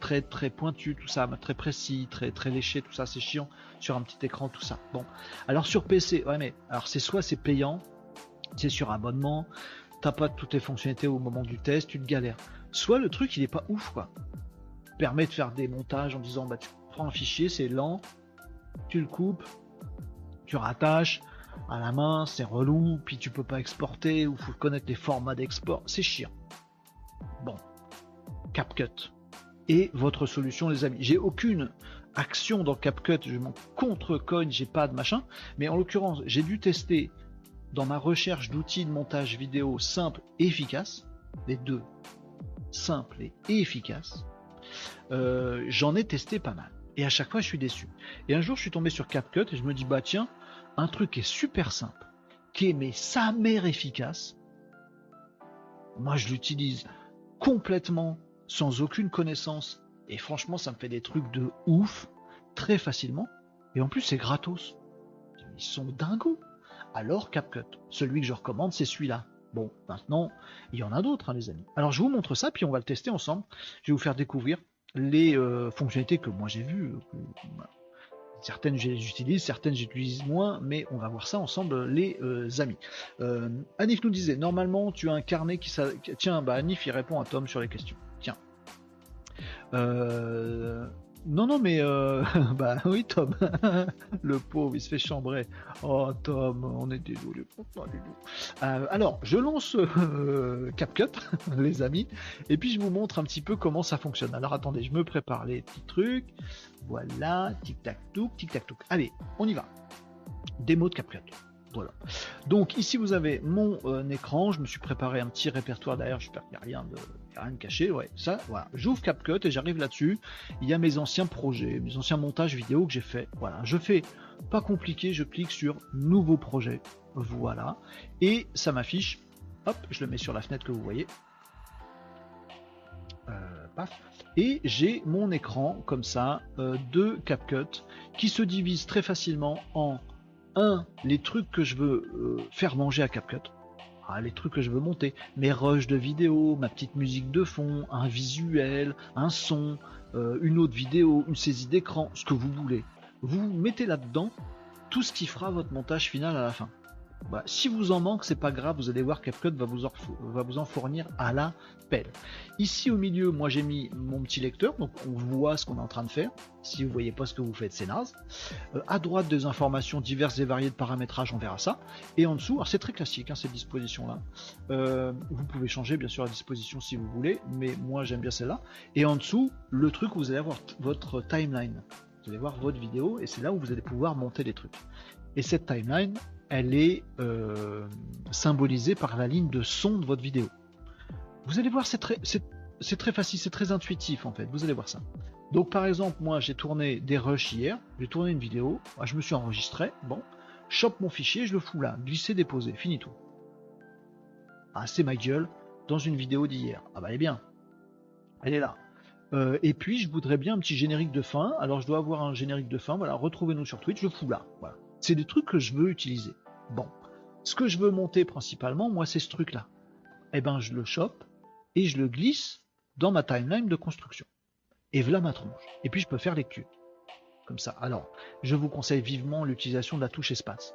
très très pointus, tout ça, très précis, très très léché, tout ça c'est chiant sur un petit écran, tout ça. Bon, alors sur PC, ouais mais alors c'est soit c'est payant, c'est sur abonnement, t'as pas toutes les fonctionnalités au moment du test, tu te galères. Soit le truc il est pas ouf quoi, permet de faire des montages en disant bah tu prends un fichier, c'est lent, tu le coupes, tu rattaches, à la main, c'est relou, puis tu peux pas exporter, ou faut connaître les formats d'export, c'est chiant. Bon, CapCut. Et votre solution, les amis. J'ai aucune action dans CapCut, je m'en contre-cogne, j'ai pas de machin, mais en l'occurrence, j'ai dû tester dans ma recherche d'outils de montage vidéo simples et efficaces, les deux, simples et efficaces, euh, j'en ai testé pas mal. Et à chaque fois, je suis déçu. Et un jour, je suis tombé sur CapCut et je me dis, bah tiens, un truc qui est super simple, qui est mais sa mère efficace. Moi, je l'utilise complètement sans aucune connaissance et franchement, ça me fait des trucs de ouf très facilement. Et en plus, c'est gratos. Ils sont dingos. Alors CapCut, celui que je recommande, c'est celui-là. Bon, maintenant, il y en a d'autres, hein, les amis. Alors, je vous montre ça, puis on va le tester ensemble. Je vais vous faire découvrir les euh, fonctionnalités que moi j'ai vues. Euh, Certaines j'utilise, certaines j'utilise moins, mais on va voir ça ensemble les euh, amis. Euh, Anif nous disait, normalement tu as un carnet qui... Tiens, bah Anif il répond à Tom sur les questions. Tiens. Non, non, mais euh, bah oui, Tom, le pauvre, il se fait chambrer. Oh, Tom, on est désolé euh, alors, je lance euh, CapCut, les amis, et puis je vous montre un petit peu comment ça fonctionne. Alors, attendez, je me prépare les petits trucs. Voilà, tic tac touc, tic tac touc. Allez, on y va. Démo de CapCut. Voilà. Donc ici vous avez mon euh, écran, je me suis préparé un petit répertoire derrière, j'espère qu'il n'y a rien de, rien de caché, ouais, ça, voilà. J'ouvre CapCut et j'arrive là-dessus, il y a mes anciens projets, mes anciens montages vidéo que j'ai fait, voilà. Je fais pas compliqué, je clique sur nouveau projet, voilà, et ça m'affiche, hop, je le mets sur la fenêtre que vous voyez, euh, paf, et j'ai mon écran comme ça euh, de CapCut qui se divise très facilement en un, les trucs que je veux euh, faire manger à CapCut. Ah, les trucs que je veux monter, mes rushs de vidéo, ma petite musique de fond, un visuel, un son, euh, une autre vidéo, une saisie d'écran, ce que vous voulez. Vous mettez là-dedans tout ce qui fera votre montage final à la fin. Bah, si vous en manque, c'est pas grave, vous allez voir CapCut va vous, va vous en fournir à la pelle. Ici au milieu, moi j'ai mis mon petit lecteur, donc on voit ce qu'on est en train de faire. Si vous voyez pas ce que vous faites, c'est naze. Euh, à droite, des informations diverses et variées de paramétrage, on verra ça. Et en dessous, c'est très classique hein, cette disposition-là. Euh, vous pouvez changer bien sûr la disposition si vous voulez, mais moi j'aime bien celle-là. Et en dessous, le truc où vous allez avoir votre timeline. Vous allez voir votre vidéo et c'est là où vous allez pouvoir monter les trucs. Et cette timeline, elle est euh, symbolisée par la ligne de son de votre vidéo. Vous allez voir, c'est très, facile, c'est très intuitif en fait. Vous allez voir ça. Donc par exemple, moi j'ai tourné des rushs hier, j'ai tourné une vidéo, je me suis enregistré, bon, chope mon fichier, je le fous là, glisser, déposer, fini tout. Ah, c'est ma gueule dans une vidéo d'hier. Ah bah elle est bien. Elle est là. Euh, et puis je voudrais bien un petit générique de fin. Alors je dois avoir un générique de fin. Voilà, retrouvez-nous sur Twitch, je le fous là. C'est des trucs que je veux utiliser. Bon, ce que je veux monter principalement, moi, c'est ce truc-là. Eh ben, je le chope et je le glisse dans ma timeline de construction. Et voilà ma tronche. Et puis, je peux faire lecture. Comme ça. Alors, je vous conseille vivement l'utilisation de la touche espace.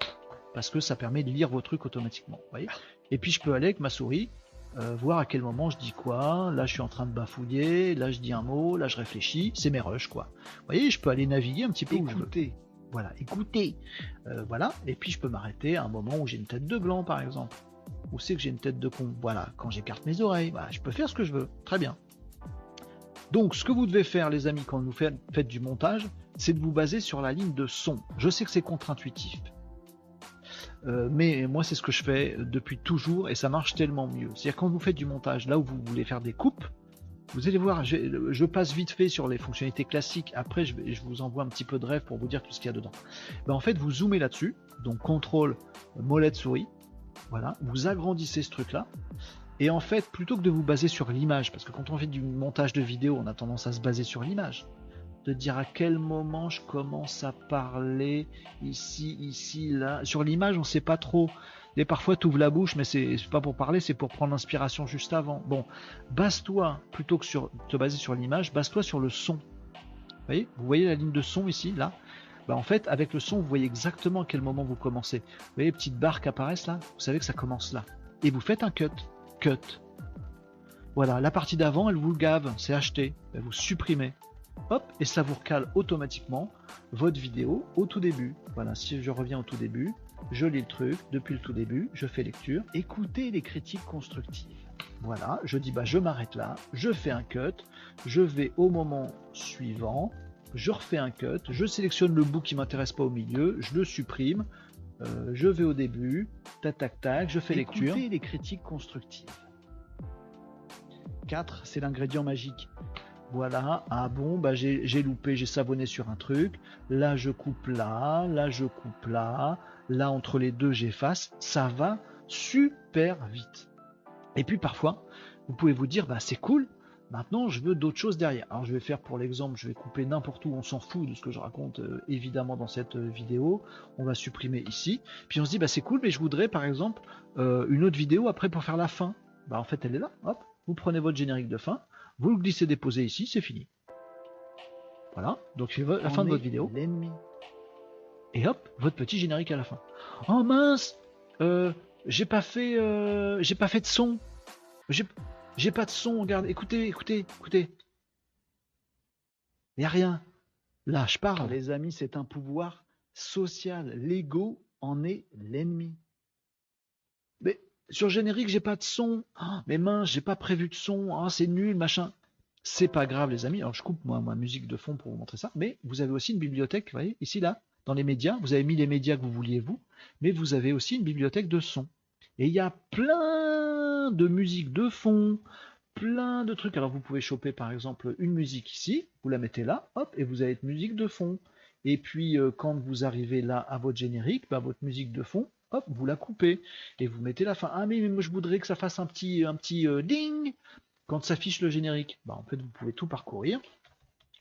Parce que ça permet de lire vos trucs automatiquement. Voyez et puis, je peux aller avec ma souris euh, voir à quel moment je dis quoi. Là, je suis en train de bafouiller. Là, je dis un mot. Là, je réfléchis. C'est mes rushs, quoi. Vous voyez, je peux aller naviguer un petit peu où je veux. Voilà, écoutez. Euh, voilà. Et puis, je peux m'arrêter à un moment où j'ai une tête de blanc, par exemple. Où c'est que j'ai une tête de con Voilà, quand j'écarte mes oreilles. Voilà, je peux faire ce que je veux. Très bien. Donc, ce que vous devez faire, les amis, quand vous faites du montage, c'est de vous baser sur la ligne de son. Je sais que c'est contre-intuitif. Euh, mais moi, c'est ce que je fais depuis toujours et ça marche tellement mieux. C'est-à-dire quand vous faites du montage, là où vous voulez faire des coupes, vous allez voir, je, passe vite fait sur les fonctionnalités classiques. Après, je, vous envoie un petit peu de rêve pour vous dire tout ce qu'il y a dedans. Ben, en fait, vous zoomez là-dessus, donc contrôle molette souris. Voilà, vous agrandissez ce truc-là. Et en fait, plutôt que de vous baser sur l'image, parce que quand on fait du montage de vidéo, on a tendance à se baser sur l'image de dire à quel moment je commence à parler ici, ici, là. Sur l'image, on sait pas trop. Et parfois, tu ouvres la bouche, mais c'est pas pour parler, c'est pour prendre l'inspiration juste avant. Bon, base-toi, plutôt que sur te baser sur l'image, base-toi sur le son. Vous voyez? Vous voyez la ligne de son ici, là? Bah en fait, avec le son, vous voyez exactement à quel moment vous commencez. Vous voyez les petites barres qui apparaissent là? Vous savez que ça commence là. Et vous faites un cut. Cut. Voilà, la partie d'avant, elle vous gave, c'est acheté. Vous supprimez hop, et ça vous recale automatiquement votre vidéo au tout début. Voilà, si je reviens au tout début, je lis le truc depuis le tout début, je fais lecture, écoutez les critiques constructives. Voilà, je dis bah je m'arrête là, je fais un cut, je vais au moment suivant, je refais un cut, je sélectionne le bout qui m'intéresse pas au milieu, je le supprime, euh, je vais au début, tac tac tac, je fais lecture. Écoutez les critiques constructives. 4, c'est l'ingrédient magique. Voilà, ah bon, bah j'ai loupé, j'ai savonné sur un truc. Là, je coupe là, là, je coupe là. Là, entre les deux, j'efface. Ça va super vite. Et puis parfois, vous pouvez vous dire, bah c'est cool, maintenant je veux d'autres choses derrière. Alors je vais faire pour l'exemple, je vais couper n'importe où, on s'en fout de ce que je raconte euh, évidemment dans cette euh, vidéo. On va supprimer ici. Puis on se dit, bah c'est cool, mais je voudrais par exemple euh, une autre vidéo après pour faire la fin. Bah en fait, elle est là, hop, vous prenez votre générique de fin, vous le glissez déposez ici, c'est fini. Voilà, donc c'est la fin de votre vidéo. Et hop, votre petit générique à la fin. Oh mince, euh, j'ai pas fait, euh, j'ai pas fait de son. J'ai pas de son. Regarde, écoutez, écoutez, écoutez. Y a rien. Là, je parle. Les amis, c'est un pouvoir social. L'ego en est l'ennemi. Mais sur générique, j'ai pas de son. Ah, mais mince, j'ai pas prévu de son. Ah, c'est nul, machin. C'est pas grave, les amis. Alors, je coupe moi ma musique de fond pour vous montrer ça. Mais vous avez aussi une bibliothèque, vous voyez, ici, là, dans les médias. Vous avez mis les médias que vous vouliez, vous. Mais vous avez aussi une bibliothèque de son. Et il y a plein de musiques de fond, plein de trucs. Alors, vous pouvez choper, par exemple, une musique ici. Vous la mettez là, hop, et vous avez une musique de fond. Et puis, euh, quand vous arrivez là à votre générique, bah, votre musique de fond, hop, vous la coupez et vous mettez la fin. Ah mais, moi je voudrais que ça fasse un petit, un petit euh, ding quand s'affiche le générique. Bah, en fait vous pouvez tout parcourir.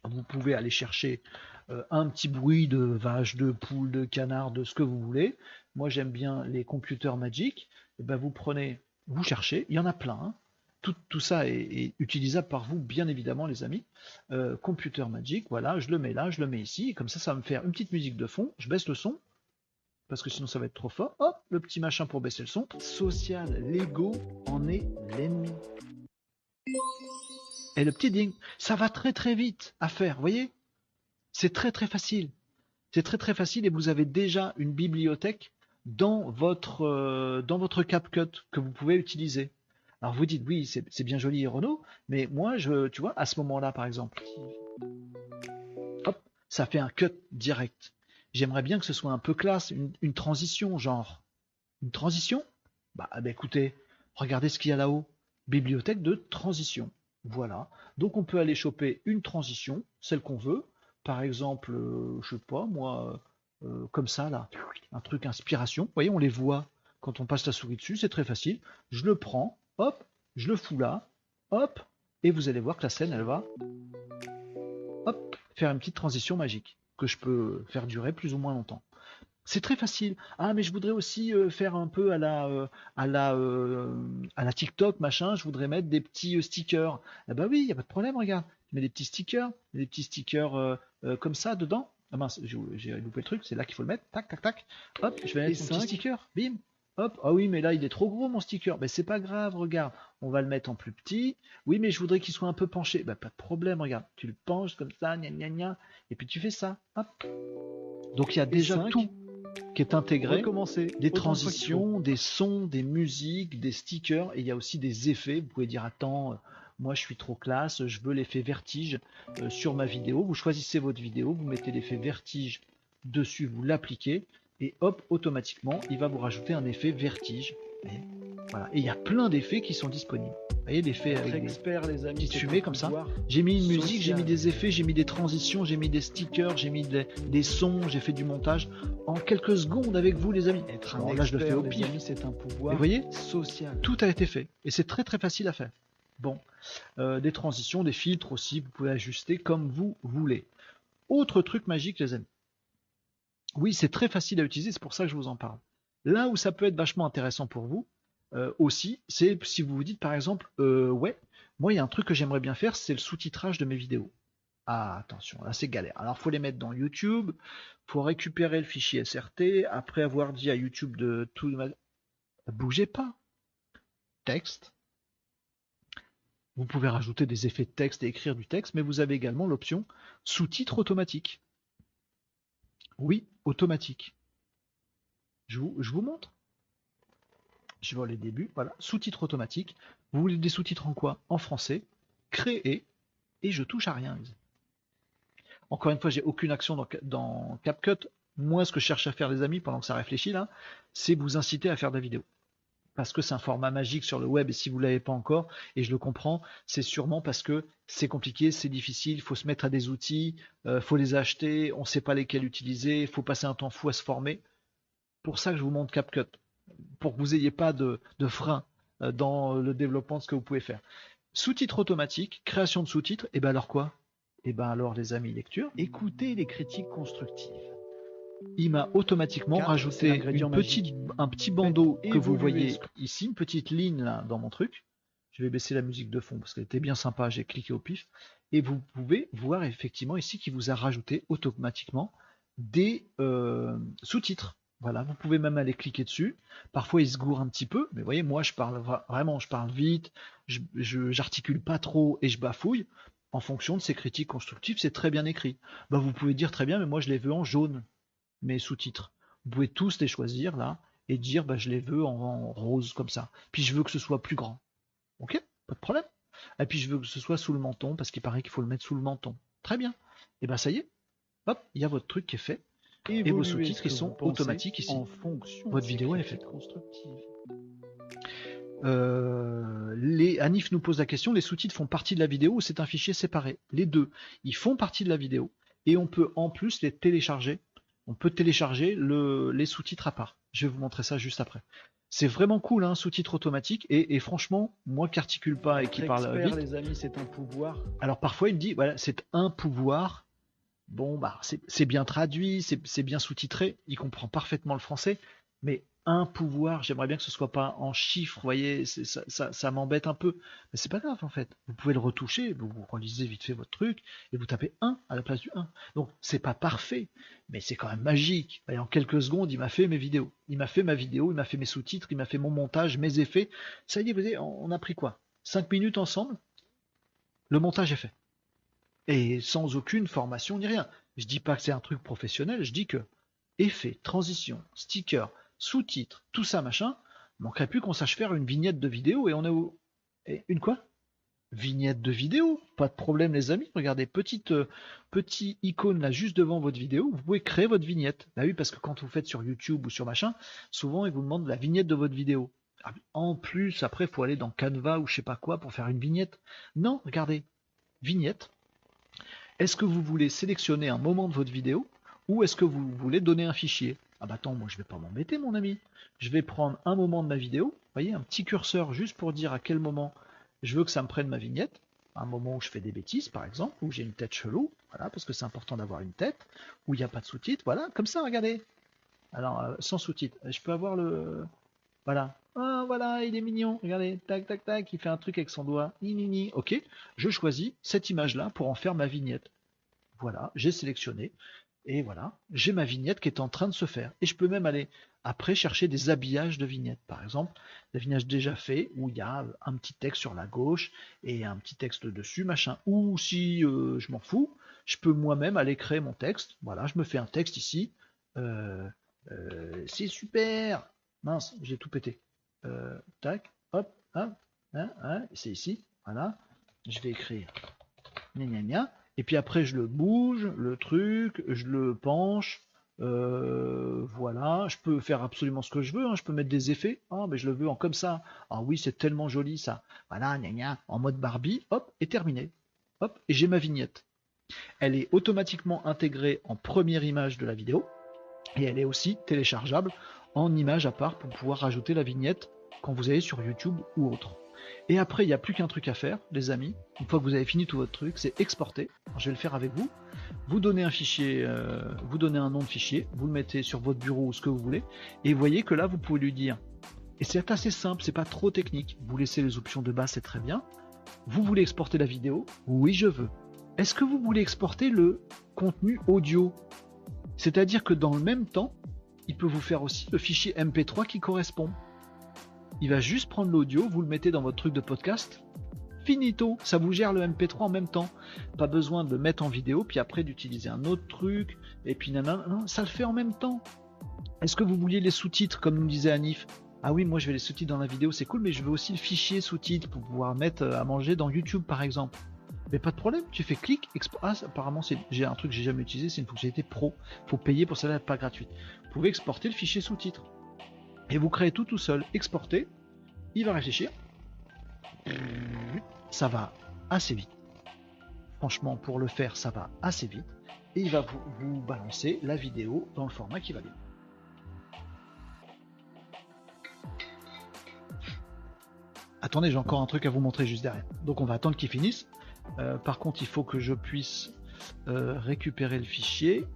Vous pouvez aller chercher euh, un petit bruit de vache, de poule, de canard, de ce que vous voulez. Moi j'aime bien les computers Magic. Et ben, vous prenez, vous cherchez, il y en a plein. Hein. Tout, tout, ça est, utilisable par vous, bien évidemment, les amis. Euh, computer Magic, voilà, je le mets là, je le mets ici, comme ça, ça va me faire une petite musique de fond. Je baisse le son, parce que sinon ça va être trop fort. Hop, le petit machin pour baisser le son. Social, l'ego en est l'ennemi. Et le petit ding, ça va très très vite à faire, voyez? C'est très très facile. C'est très très facile et vous avez déjà une bibliothèque dans votre, euh, dans votre CapCut que vous pouvez utiliser. Alors vous dites oui, c'est bien joli Renault, mais moi, je, tu vois, à ce moment-là par exemple, hop, ça fait un cut direct j'aimerais bien que ce soit un peu classe, une, transition, genre. Une transition? Bah, bah, écoutez, regardez ce qu'il y a là-haut. Bibliothèque de transition. Voilà. Donc on peut aller choper une transition, celle qu'on veut. Par exemple, euh, je sais pas, moi, euh, comme ça, là, un truc inspiration. Vous voyez, on les voit quand on passe la souris dessus, c'est très facile. Je le prends, hop, je le fous là, hop, et vous allez voir que la scène, elle va, hop, faire une petite transition magique que je peux faire durer plus ou moins longtemps. C'est très facile. Ah, mais je voudrais aussi euh, faire un peu à la, euh, à la, euh, à la TikTok, machin. Je voudrais mettre des petits stickers. Ah bah oui, il y a pas de problème. Regarde, je mets des petits stickers, des petits stickers comme ça dedans. Ah mince, j'ai loupé le truc. C'est là qu'il faut le mettre. Tac, tac, tac. Hop, je vais mettre un petit sticker. Bim. Hop, ah oui, mais là il est trop gros mon sticker. Ben c'est pas grave, regarde, on va le mettre en plus petit. Oui, mais je voudrais qu'il soit un peu penché. Ben pas de problème, regarde, tu le penches comme ça, gna gna gna, et puis tu fais ça. Hop. Donc il y a déjà tout qui est intégré. Des transitions, des sons, des musiques, des stickers, et il y a aussi des effets. Vous pouvez dire attends, euh, moi je suis trop classe, je veux l'effet vertige euh, sur ma vidéo. Vous choisissez votre vidéo, vous mettez l'effet vertige dessus, vous l'appliquez et hop, automatiquement, il va vous rajouter un effet vertige. Et voilà. Et il y a plein d'effets qui sont disponibles. Vous voyez l'effet avec expert, les amis, comme ça. J'ai mis une musique, j'ai mis des effets, j'ai mis des transitions, j'ai mis des stickers, j'ai mis des, sons, j'ai fait du montage en quelques secondes avec vous les amis. Être un là je le fais au pire. C'est un pouvoir. vous voyez, social. Tout a été fait et c'est très très facile à faire. Bon, euh, des transitions, des filtres aussi, vous pouvez ajuster comme vous voulez. Autre truc magique les amis. Oui, c'est très facile à utiliser, c'est pour ça que je vous en parle. Là où ça peut être vachement intéressant pour vous euh, aussi, c'est si vous vous dites par exemple, euh, ouais, moi il y a un truc que j'aimerais bien faire, c'est le sous-titrage de mes vidéos. Ah attention, là c'est galère. Alors faut les mettre dans YouTube, faut récupérer le fichier SRT, après avoir dit à YouTube de tout, bougez pas. Texte. Vous pouvez rajouter des effets de texte et écrire du texte, mais vous avez également l'option sous-titre automatique. Oui, automatique. Je vous, montre. Je vois les débuts. Voilà, sous-titres automatique. Vous voulez des sous-titres en quoi? En français. Créer. Et je touche à rien. Encore une fois, j'ai aucune action dans, CapCut. Moi, ce que je cherche à faire, les amis, pendant que ça réfléchit là, c'est vous inciter à faire de la vidéo parce que c'est un format magique sur le web et si vous ne l'avez pas encore, et je le comprends, c'est sûrement parce que c'est compliqué, c'est difficile, il faut se mettre à des outils, il euh, faut les acheter, on ne sait pas lesquels utiliser, il faut passer un temps fou à se former. Pour ça que je vous montre CapCut, pour que vous n'ayez pas de, frein euh, dans le développement de ce que vous pouvez faire. Sous-titres automatiques, création de sous-titres, et bien alors quoi? Et bien alors les amis lecture, écoutez les critiques constructives il m'a automatiquement rajouté un petit bandeau que vous voyez ici, une petite ligne là, dans mon truc. Je vais baisser la musique de fond parce qu'elle était bien sympa, j'ai cliqué au pif. Et vous pouvez voir effectivement ici qu'il vous a rajouté automatiquement des euh, sous-titres. Voilà, vous pouvez même aller cliquer dessus. Parfois il se gourre un petit peu, mais vous voyez, moi je parle vraiment, je parle vite, je j'articule pas trop et je bafouille. En fonction de ces critiques constructives, c'est très bien écrit. Bah, vous pouvez dire très bien, mais moi je les veux en jaune mes sous-titres. Vous pouvez tous les choisir là et dire bah, je les veux en, rose comme ça. Puis je veux que ce soit plus grand. Ok? Pas de problème. Et puis je veux que ce soit sous le menton parce qu'il paraît qu'il faut le mettre sous le menton. Très bien. Et ben ça y est. Hop, il y a votre truc qui est fait. Et vos sous-titres ils sont automatiques ici. En fonction. Votre vidéo est faite. Euh, les, Anif nous pose la question, les sous-titres font partie de la vidéo ou c'est un fichier séparé? Les deux, ils font partie de la vidéo et on peut en plus les télécharger on peut télécharger les sous-titres à part. Je vais vous montrer ça juste après. C'est vraiment cool, un hein, sous-titre automatique. Et, franchement, moi qui articule pas et qui parle vite, les amis, c'est un pouvoir. Alors parfois, il me dit, voilà, c'est un pouvoir. Bon, bah, c'est bien traduit, c'est bien sous-titré. Il comprend parfaitement le français, mais un pouvoir. J'aimerais bien que ce soit pas en chiffres, vous voyez, ça, m'embête un peu. Mais c'est pas grave en fait. Vous pouvez le retoucher, vous, relisez vite fait votre truc et vous tapez 1 à la place du 1. Donc c'est pas parfait, mais c'est quand même magique. Et en quelques secondes, il m'a fait mes vidéos. Il m'a fait ma vidéo, il m'a fait mes sous-titres, il m'a fait mon montage, mes effets. Ça y est, vous voyez, on a pris quoi? 5 minutes ensemble? Le montage est fait. Et sans aucune formation ni rien. Je dis pas que c'est un truc professionnel, je dis que effet, transition, sticker, sous-titres, tout ça, machin, manquerait plus qu'on sache faire une vignette de vidéo et on est où Une quoi? Vignette de vidéo, pas de problème les amis, regardez, petite euh, petit icône là juste devant votre vidéo, vous pouvez créer votre vignette. Bah oui, parce que quand vous faites sur YouTube ou sur machin, souvent ils vous demandent la vignette de votre vidéo. Ah, en plus, après, il faut aller dans Canva ou je sais pas quoi pour faire une vignette. Non, regardez, vignette. Est-ce que vous voulez sélectionner un moment de votre vidéo ou est-ce que vous voulez donner un fichier? Ah bah attends, moi je vais pas m'embêter mon ami. Je vais prendre un moment de ma vidéo, voyez, un petit curseur juste pour dire à quel moment je veux que ça me prenne ma vignette. Un moment où je fais des bêtises par exemple, où j'ai une tête chelou, voilà, parce que c'est important d'avoir une tête, où il n'y a pas de sous-titres, voilà, comme ça, regardez. Alors, euh, sans sous-titres, je peux avoir le... Voilà. Ah, voilà, il est mignon. Regardez, tac, tac, tac, il fait un truc avec son doigt. Ni, ni. Ok, je choisis cette image-là pour en faire ma vignette. Voilà, j'ai sélectionné. Et voilà, j'ai ma vignette qui est en train de se faire. Et je peux même aller après chercher des habillages de vignettes. Par exemple, des vignettes déjà faits où il y a un petit texte sur la gauche et un petit texte dessus, machin. Ou si euh, je m'en fous, je peux moi-même aller créer mon texte. Voilà, je me fais un texte ici. Euh, euh, c'est super Mince, j'ai tout pété. Tac, hop, hop, hein, hein, c'est ici. Voilà, je vais écrire. Et puis après, je le bouge, le truc, je le penche. Euh, voilà, je peux faire absolument ce que je veux. Hein. Je peux mettre des effets. Ah, mais je le veux en comme ça. Ah oui, c'est tellement joli ça. Voilà, gna gna, en mode Barbie. Hop, et terminé. Hop, et j'ai ma vignette. Elle est automatiquement intégrée en première image de la vidéo. Et elle est aussi téléchargeable en image à part pour pouvoir rajouter la vignette quand vous allez sur YouTube ou autre. Et après, il n'y a plus qu'un truc à faire, les amis. Une fois que vous avez fini tout votre truc, c'est exporter. je vais le faire avec vous. Vous donnez un fichier, euh, vous donnez un nom de fichier, vous le mettez sur votre bureau ou ce que vous voulez, et vous voyez que là, vous pouvez lui dire. Et c'est assez simple, c'est pas trop technique. Vous laissez les options de base, c'est très bien. Vous voulez exporter la vidéo? Oui, je veux. Est-ce que vous voulez exporter le contenu audio? C'est-à-dire que dans le même temps, il peut vous faire aussi le fichier MP3 qui correspond il va juste prendre l'audio, vous le mettez dans votre truc de podcast. Finito, ça vous gère le MP3 en même temps. Pas besoin de le mettre en vidéo, puis après d'utiliser un autre truc, et puis nanana, ça le fait en même temps. Est-ce que vous vouliez les sous-titres, comme nous disait Anif? Ah oui, moi je vais les sous-titres dans la vidéo, c'est cool, mais je veux aussi le fichier sous-titres pour pouvoir mettre euh, à manger dans YouTube par exemple. Mais pas de problème, tu fais clic, ah, apparemment j'ai un truc que j'ai jamais utilisé, c'est une fonctionnalité pro. Faut payer pour cela, pas gratuite. Vous pouvez exporter le fichier sous-titres et vous créez tout tout seul, exporter, il va réfléchir, ça va assez vite. Franchement, pour le faire, ça va assez vite, et il va vous, balancer la vidéo dans le format qui va bien. Attendez, j'ai encore un truc à vous montrer juste derrière. Donc on va attendre qu'il finisse. Euh, par contre, il faut que je puisse euh, récupérer le fichier.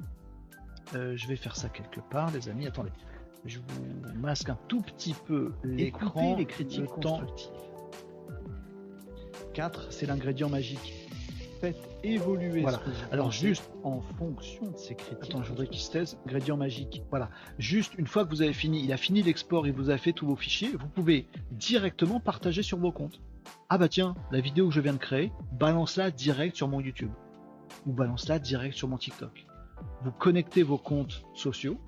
Euh, je vais faire ça quelque part, les amis. Attendez. Je vous masque un tout petit peu l'écran. les critiques constructives. 4, c'est l'ingrédient magique. Faites évoluer voilà. Alors juste en fonction de ces critiques. Attends, je voudrais qu'il se taise. Ingrédient magique. Voilà. Juste une fois que vous avez fini, il a fini l'export, il vous a fait tous vos fichiers, vous pouvez directement partager sur vos comptes. Ah bah tiens, la vidéo que je viens de créer, balance-la direct sur mon YouTube. Ou balance-la direct sur mon TikTok. Vous connectez vos comptes sociaux,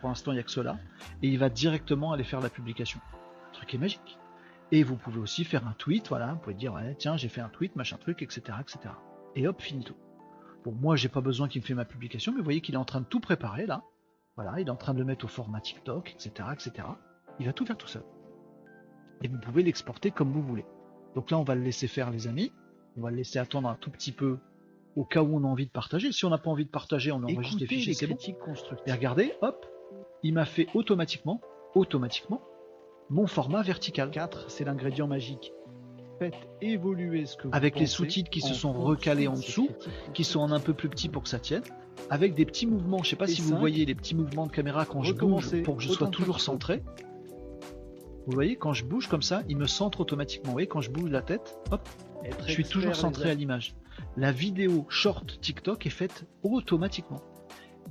pour l'instant, il n'y a que cela. Et il va directement aller faire la publication. Le truc est magique. Et vous pouvez aussi faire un tweet, voilà, vous pouvez dire, tiens, j'ai fait un tweet, machin truc, etc., etc. Et hop, finito. Bon, moi, j'ai pas besoin qu'il me fait ma publication, mais vous voyez qu'il est en train de tout préparer, là. Voilà, il est en train de le mettre au format TikTok, etc., etc. Il va tout faire tout seul. Et vous pouvez l'exporter comme vous voulez. Donc là, on va le laisser faire, les amis. On va le laisser attendre un tout petit peu au cas où on a envie de partager. Si on n'a pas envie de partager, on enregistre les fichiers, c'est bon. Et regardez, hop, il m'a fait automatiquement, automatiquement, mon format vertical. 4, c'est l'ingrédient magique. Faites évoluer ce que vous Avec les sous-titres qui se sont recalés en dessous, qui sont un peu plus petits pour que ça tienne, avec des petits mouvements, je sais pas si vous voyez les petits mouvements de caméra quand je bouge pour que je sois toujours centré. Vous voyez, quand je bouge comme ça, il me centre automatiquement. Vous voyez, quand je bouge la tête, hop, je suis toujours centré à l'image. La vidéo short TikTok est faite automatiquement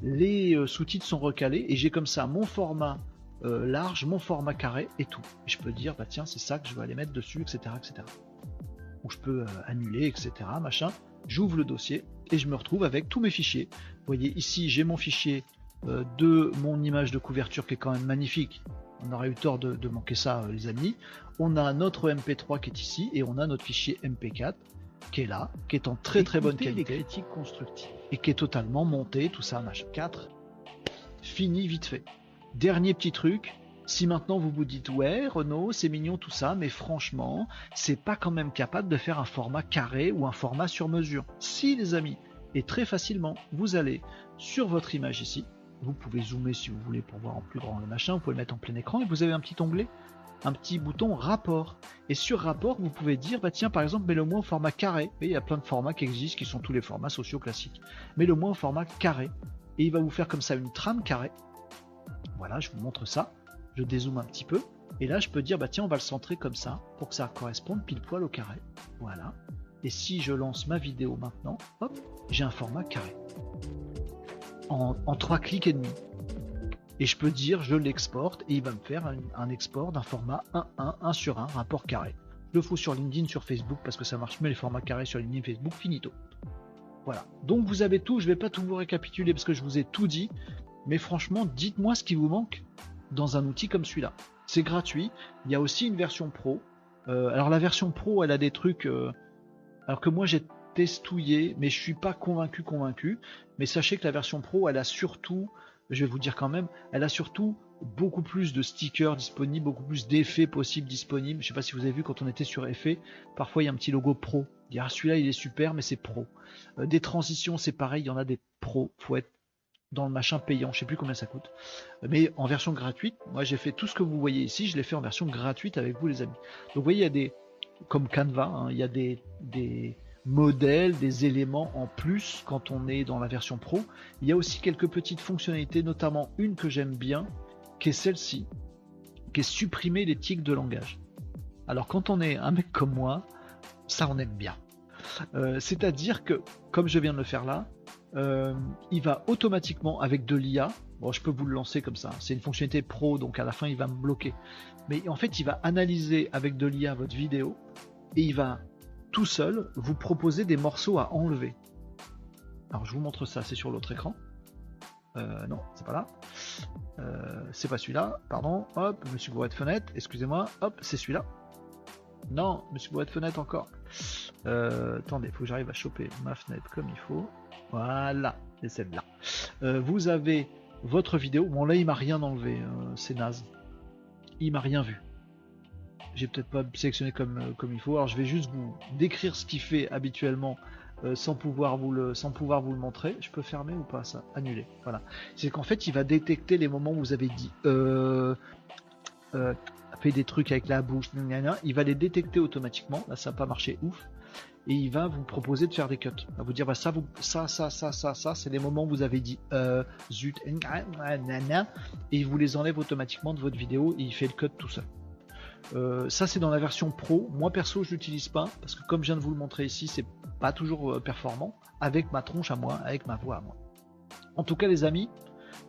les euh, sous-titres sont recalés et j'ai comme ça mon format euh, large, mon format carré et tout. Et je peux dire, bah tiens, c'est ça que je vais aller mettre dessus, etc. etc. Ou je peux euh, annuler, etc. Machin. J'ouvre le dossier et je me retrouve avec tous mes fichiers. Vous voyez, ici, j'ai mon fichier de mon image de couverture qui est quand même magnifique. On aurait eu tort de, de manquer ça, les amis. On a notre MP3 qui est ici et on a notre fichier MP4 qui est là, qui est en très très bonne qualité. critiques constructives. Et qui est totalement monté, tout ça, machin. 4. Fini vite fait. Dernier petit truc. Si maintenant vous vous dites ouais Renault c'est mignon tout ça mais franchement c'est pas quand même capable de faire un format carré ou un format sur mesure. Si les amis et très facilement vous allez sur votre image ici vous pouvez zoomer si vous voulez pour voir en plus grand le machin vous pouvez le mettre en plein écran et vous avez un petit onglet un petit bouton rapport. Et sur rapport, vous pouvez dire, bah tiens, par exemple, mets-le-moi au format carré. il y a plein de formats qui existent, qui sont tous les formats sociaux classiques. Mets-le-moi au format carré. Et il va vous faire comme ça une trame carrée. Voilà, je vous montre ça. Je dézoome un petit peu. Et là, je peux dire, bah tiens, on va le centrer comme ça, pour que ça corresponde pile poil au carré. Voilà. Et si je lance ma vidéo maintenant, hop, j'ai un format carré. en, trois clics et demi. Et je peux dire je l'exporte et il va me faire un, export d'un format 1-1, 1 sur 1, rapport carré. Je le fous sur LinkedIn, sur Facebook parce que ça marche mieux les formats carrés sur LinkedIn, Facebook, finito. Voilà. Donc vous avez tout, je vais pas tout vous récapituler parce que je vous ai tout dit, mais franchement, dites-moi ce qui vous manque dans un outil comme celui-là. C'est gratuit. Il y a aussi une version pro. Euh, alors la version pro, elle a des trucs. Euh, alors que moi j'ai testouillé, mais je suis pas convaincu convaincu. Mais sachez que la version pro, elle a surtout, je vais vous dire quand même, elle a surtout beaucoup plus de stickers disponibles, beaucoup plus d'effets possibles disponibles. Je sais pas si vous avez vu quand on était sur effets, parfois il y a un petit logo pro. Ah, celui-là il est super, mais c'est pro. Euh, des transitions, c'est pareil, il y en a des pros. Faut être dans le machin payant, je sais plus combien ça coûte. Mais en version gratuite, moi j'ai fait tout ce que vous voyez ici, je l'ai fait en version gratuite avec vous les amis. Donc vous voyez, il y a des, comme Canva, hein, il y a des, des modèles, des éléments en plus quand on est dans la version pro. Il y a aussi quelques petites fonctionnalités, notamment une que j'aime bien, qui est celle-ci, qui est supprimer les tics de langage. Alors quand on est un mec comme moi, ça on aime bien. Euh, c'est-à-dire que, comme je viens de le faire là, euh, il va automatiquement avec de l'IA. Bon, je peux vous le lancer comme ça. C'est une fonctionnalité pro, donc à la fin, il va me bloquer. Mais en fait, il va analyser avec de l'IA votre vidéo et il va tout seul vous proposer des morceaux à enlever. Alors, je vous montre ça. C'est sur l'autre écran. Euh, non, c'est pas là. Euh, c'est pas celui-là. Pardon. Hop, Monsieur de fenêtre. Excusez-moi. Hop, c'est celui-là. Non, Monsieur de fenêtre encore. attendez, il faut que j'arrive à choper ma fenêtre comme il faut. Voilà, c'est celle-là. Euh, vous avez votre vidéo. Bon, là, il m'a rien enlevé. Euh, c'est naze. Il m'a rien vu. J'ai peut-être pas sélectionné comme, euh, comme il faut. Alors, je vais juste vous décrire ce qu'il fait habituellement sans, pouvoir vous le, sans pouvoir vous le montrer. Je peux fermer ou pas ça? Annuler. Voilà. C'est qu'en fait, il va détecter les moments où vous avez dit fait des trucs avec la bouche. Il va les détecter automatiquement. Là, ça n'a pas marché ouf et il va vous proposer de faire des cuts. Il va vous dire bah, ça, vous, ça, ça, ça, ça, ça, c'est les moments où vous avez dit euh, zut, et il vous les enlève automatiquement de votre vidéo et il fait le cut tout seul. Euh, ça c'est dans la version pro. Moi perso je l'utilise pas parce que comme je viens de vous le montrer ici, c'est pas toujours euh, performant avec ma tronche à moi, avec ma voix à moi. En tout cas les amis,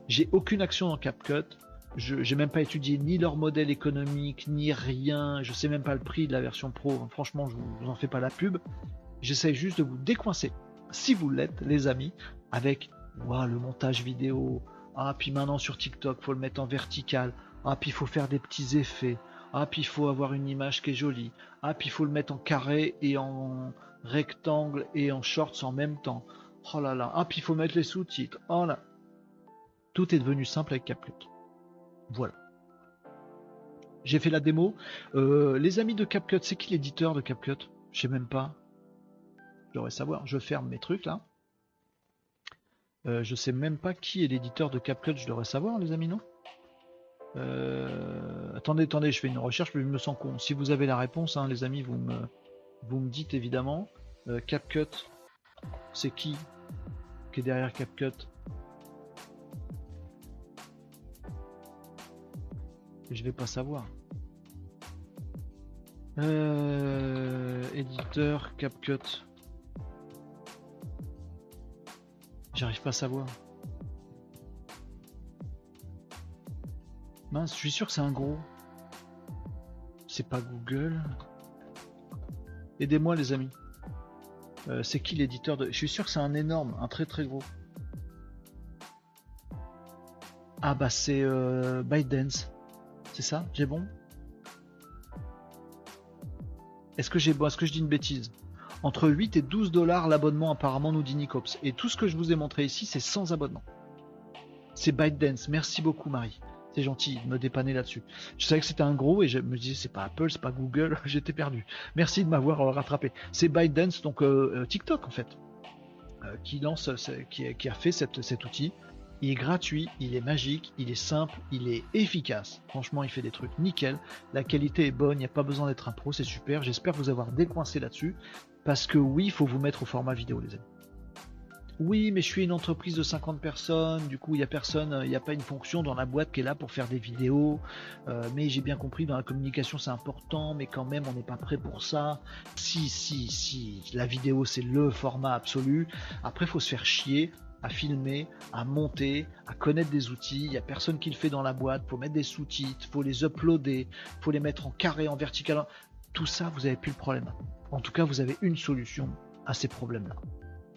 j'ai aucune action dans CapCut. Je n'ai même pas étudié ni leur modèle économique, ni rien. Je sais même pas le prix de la version pro. Franchement, je vous, en fais pas la pub. J'essaie juste de vous décoincer, si vous l'êtes, les amis, avec le montage vidéo. Ah, puis maintenant sur TikTok, faut le mettre en vertical. Ah, puis il faut faire des petits effets. Ah, puis il faut avoir une image qui est jolie. Ah, puis il faut le mettre en carré et en rectangle et en shorts en même temps. Oh là là. Ah, puis il faut mettre les sous-titres. Oh là. Tout est devenu simple avec CapCut. Voilà. J'ai fait la démo. Euh, les amis de CapCut, c'est qui l'éditeur de CapCut Je sais même pas. Je devrais savoir. Je ferme mes trucs là. Euh, je sais même pas qui est l'éditeur de CapCut. Je devrais savoir, les amis, non? Euh, Attendez, attendez, je fais une recherche, mais je me sens con. Si vous avez la réponse, hein, les amis, vous me, vous me dites évidemment. CapCut, c'est qui qui est derrière CapCut? Je vais pas savoir. Euh, éditeur CapCut. J'arrive pas à savoir. Je suis sûr que c'est un gros. C'est pas Google. Aidez-moi les amis. Euh, c'est qui l'éditeur de... Je suis sûr que c'est un énorme, un très très gros. Ah bah c'est euh, ByteDance. C'est ça? J'ai bon? Est-ce que j'ai bon? Est-ce que je dis une bêtise? Entre 8 et 12 dollars l'abonnement apparemment nous dit Nicops. Et tout ce que je vous ai montré ici, c'est sans abonnement. C'est ByteDance. Merci beaucoup Marie. C'est gentil de me dépanner là-dessus. Je savais que c'était un gros et je me disais c'est pas Apple, c'est pas Google, j'étais perdu. Merci de m'avoir euh, rattrapé. C'est ByteDance, donc euh, euh, TikTok en fait, qui lance, qui, a fait cet outil il est gratuit, il est magique, il est simple, il est efficace. Franchement, il fait des trucs nickel. La qualité est bonne, il n'y a pas besoin d'être un pro, c'est super. J'espère vous avoir décoincé là-dessus. Parce que oui, il faut vous mettre au format vidéo, les amis. Oui, mais je suis une entreprise de 50 personnes, du coup, il n'y a personne, il n'y a pas une fonction dans la boîte qui est là pour faire des vidéos. Euh, mais j'ai bien compris, dans la communication, c'est important, mais quand même, on n'est pas prêt pour ça. Si, si, si, la vidéo, c'est le format absolu. Après, faut se faire chier à filmer, à monter, à connaître des outils. Il n'y a personne qui le fait dans la boîte. Faut mettre des sous-titres, faut les uploader, faut les mettre en carré, en vertical. Tout ça, vous avez plus le problème. En tout cas, vous avez une solution à ces problèmes-là.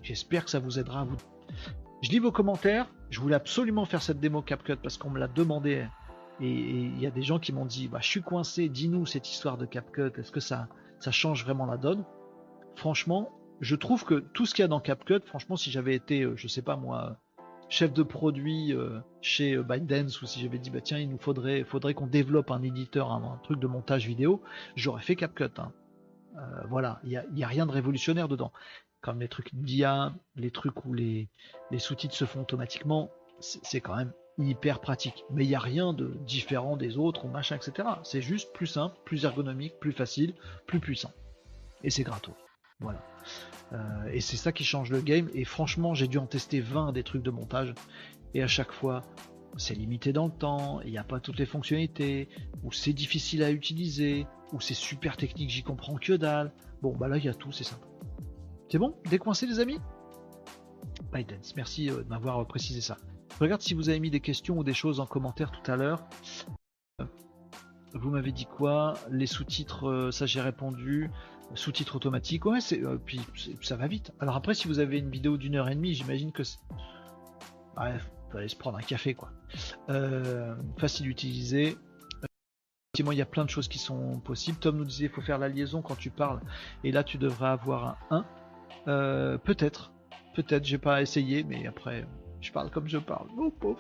J'espère que ça vous aidera à vous. Je lis vos commentaires. Je voulais absolument faire cette démo CapCut parce qu'on me l'a demandé. Et il y a des gens qui m'ont dit bah, Je suis coincé, dis-nous cette histoire de CapCut. Est-ce que ça, change vraiment la donne? Franchement, je trouve que tout ce qu'il y a dans CapCut, franchement, si j'avais été, euh, je sais pas moi, chef de produit euh, chez euh, ByteDance ou si j'avais dit bah tiens il nous faudrait faudrait qu'on développe un éditeur un, truc de montage vidéo j'aurais fait CapCut hein. voilà il n'y a, rien de révolutionnaire dedans comme les trucs d'IA les trucs où les, sous-titres se font automatiquement c'est quand même hyper pratique mais il n'y a rien de différent des autres ou machin etc c'est juste plus simple plus ergonomique plus facile plus puissant et c'est gratos voilà. Euh, et c'est ça qui change le game. Et franchement, j'ai dû en tester 20 des trucs de montage. Et à chaque fois, c'est limité dans le temps, il n'y a pas toutes les fonctionnalités, ou c'est difficile à utiliser, ou c'est super technique, j'y comprends que dalle. Bon, bah là, il y a tout, c'est simple. C'est bon? Décoincé, les amis? Biden, merci euh, de m'avoir précisé ça. regarde si vous avez mis des questions ou des choses en commentaire tout à l'heure. Vous m'avez dit quoi? Les sous-titres, euh, ça j'ai répondu sous-titres automatiques, ouais, c'est, euh, puis ça va vite. Alors après, si vous avez une vidéo d'une heure et demie, j'imagine que bref, vous allez se prendre un café, quoi. Euh, facile d'utiliser. Effectivement, il y a plein de choses qui sont possibles. Tom nous disait, il faut faire la liaison quand tu parles, et là, tu devrais avoir un 1. Euh, peut-être, peut-être, j'ai pas essayé, mais après, je parle comme je parle. Oh.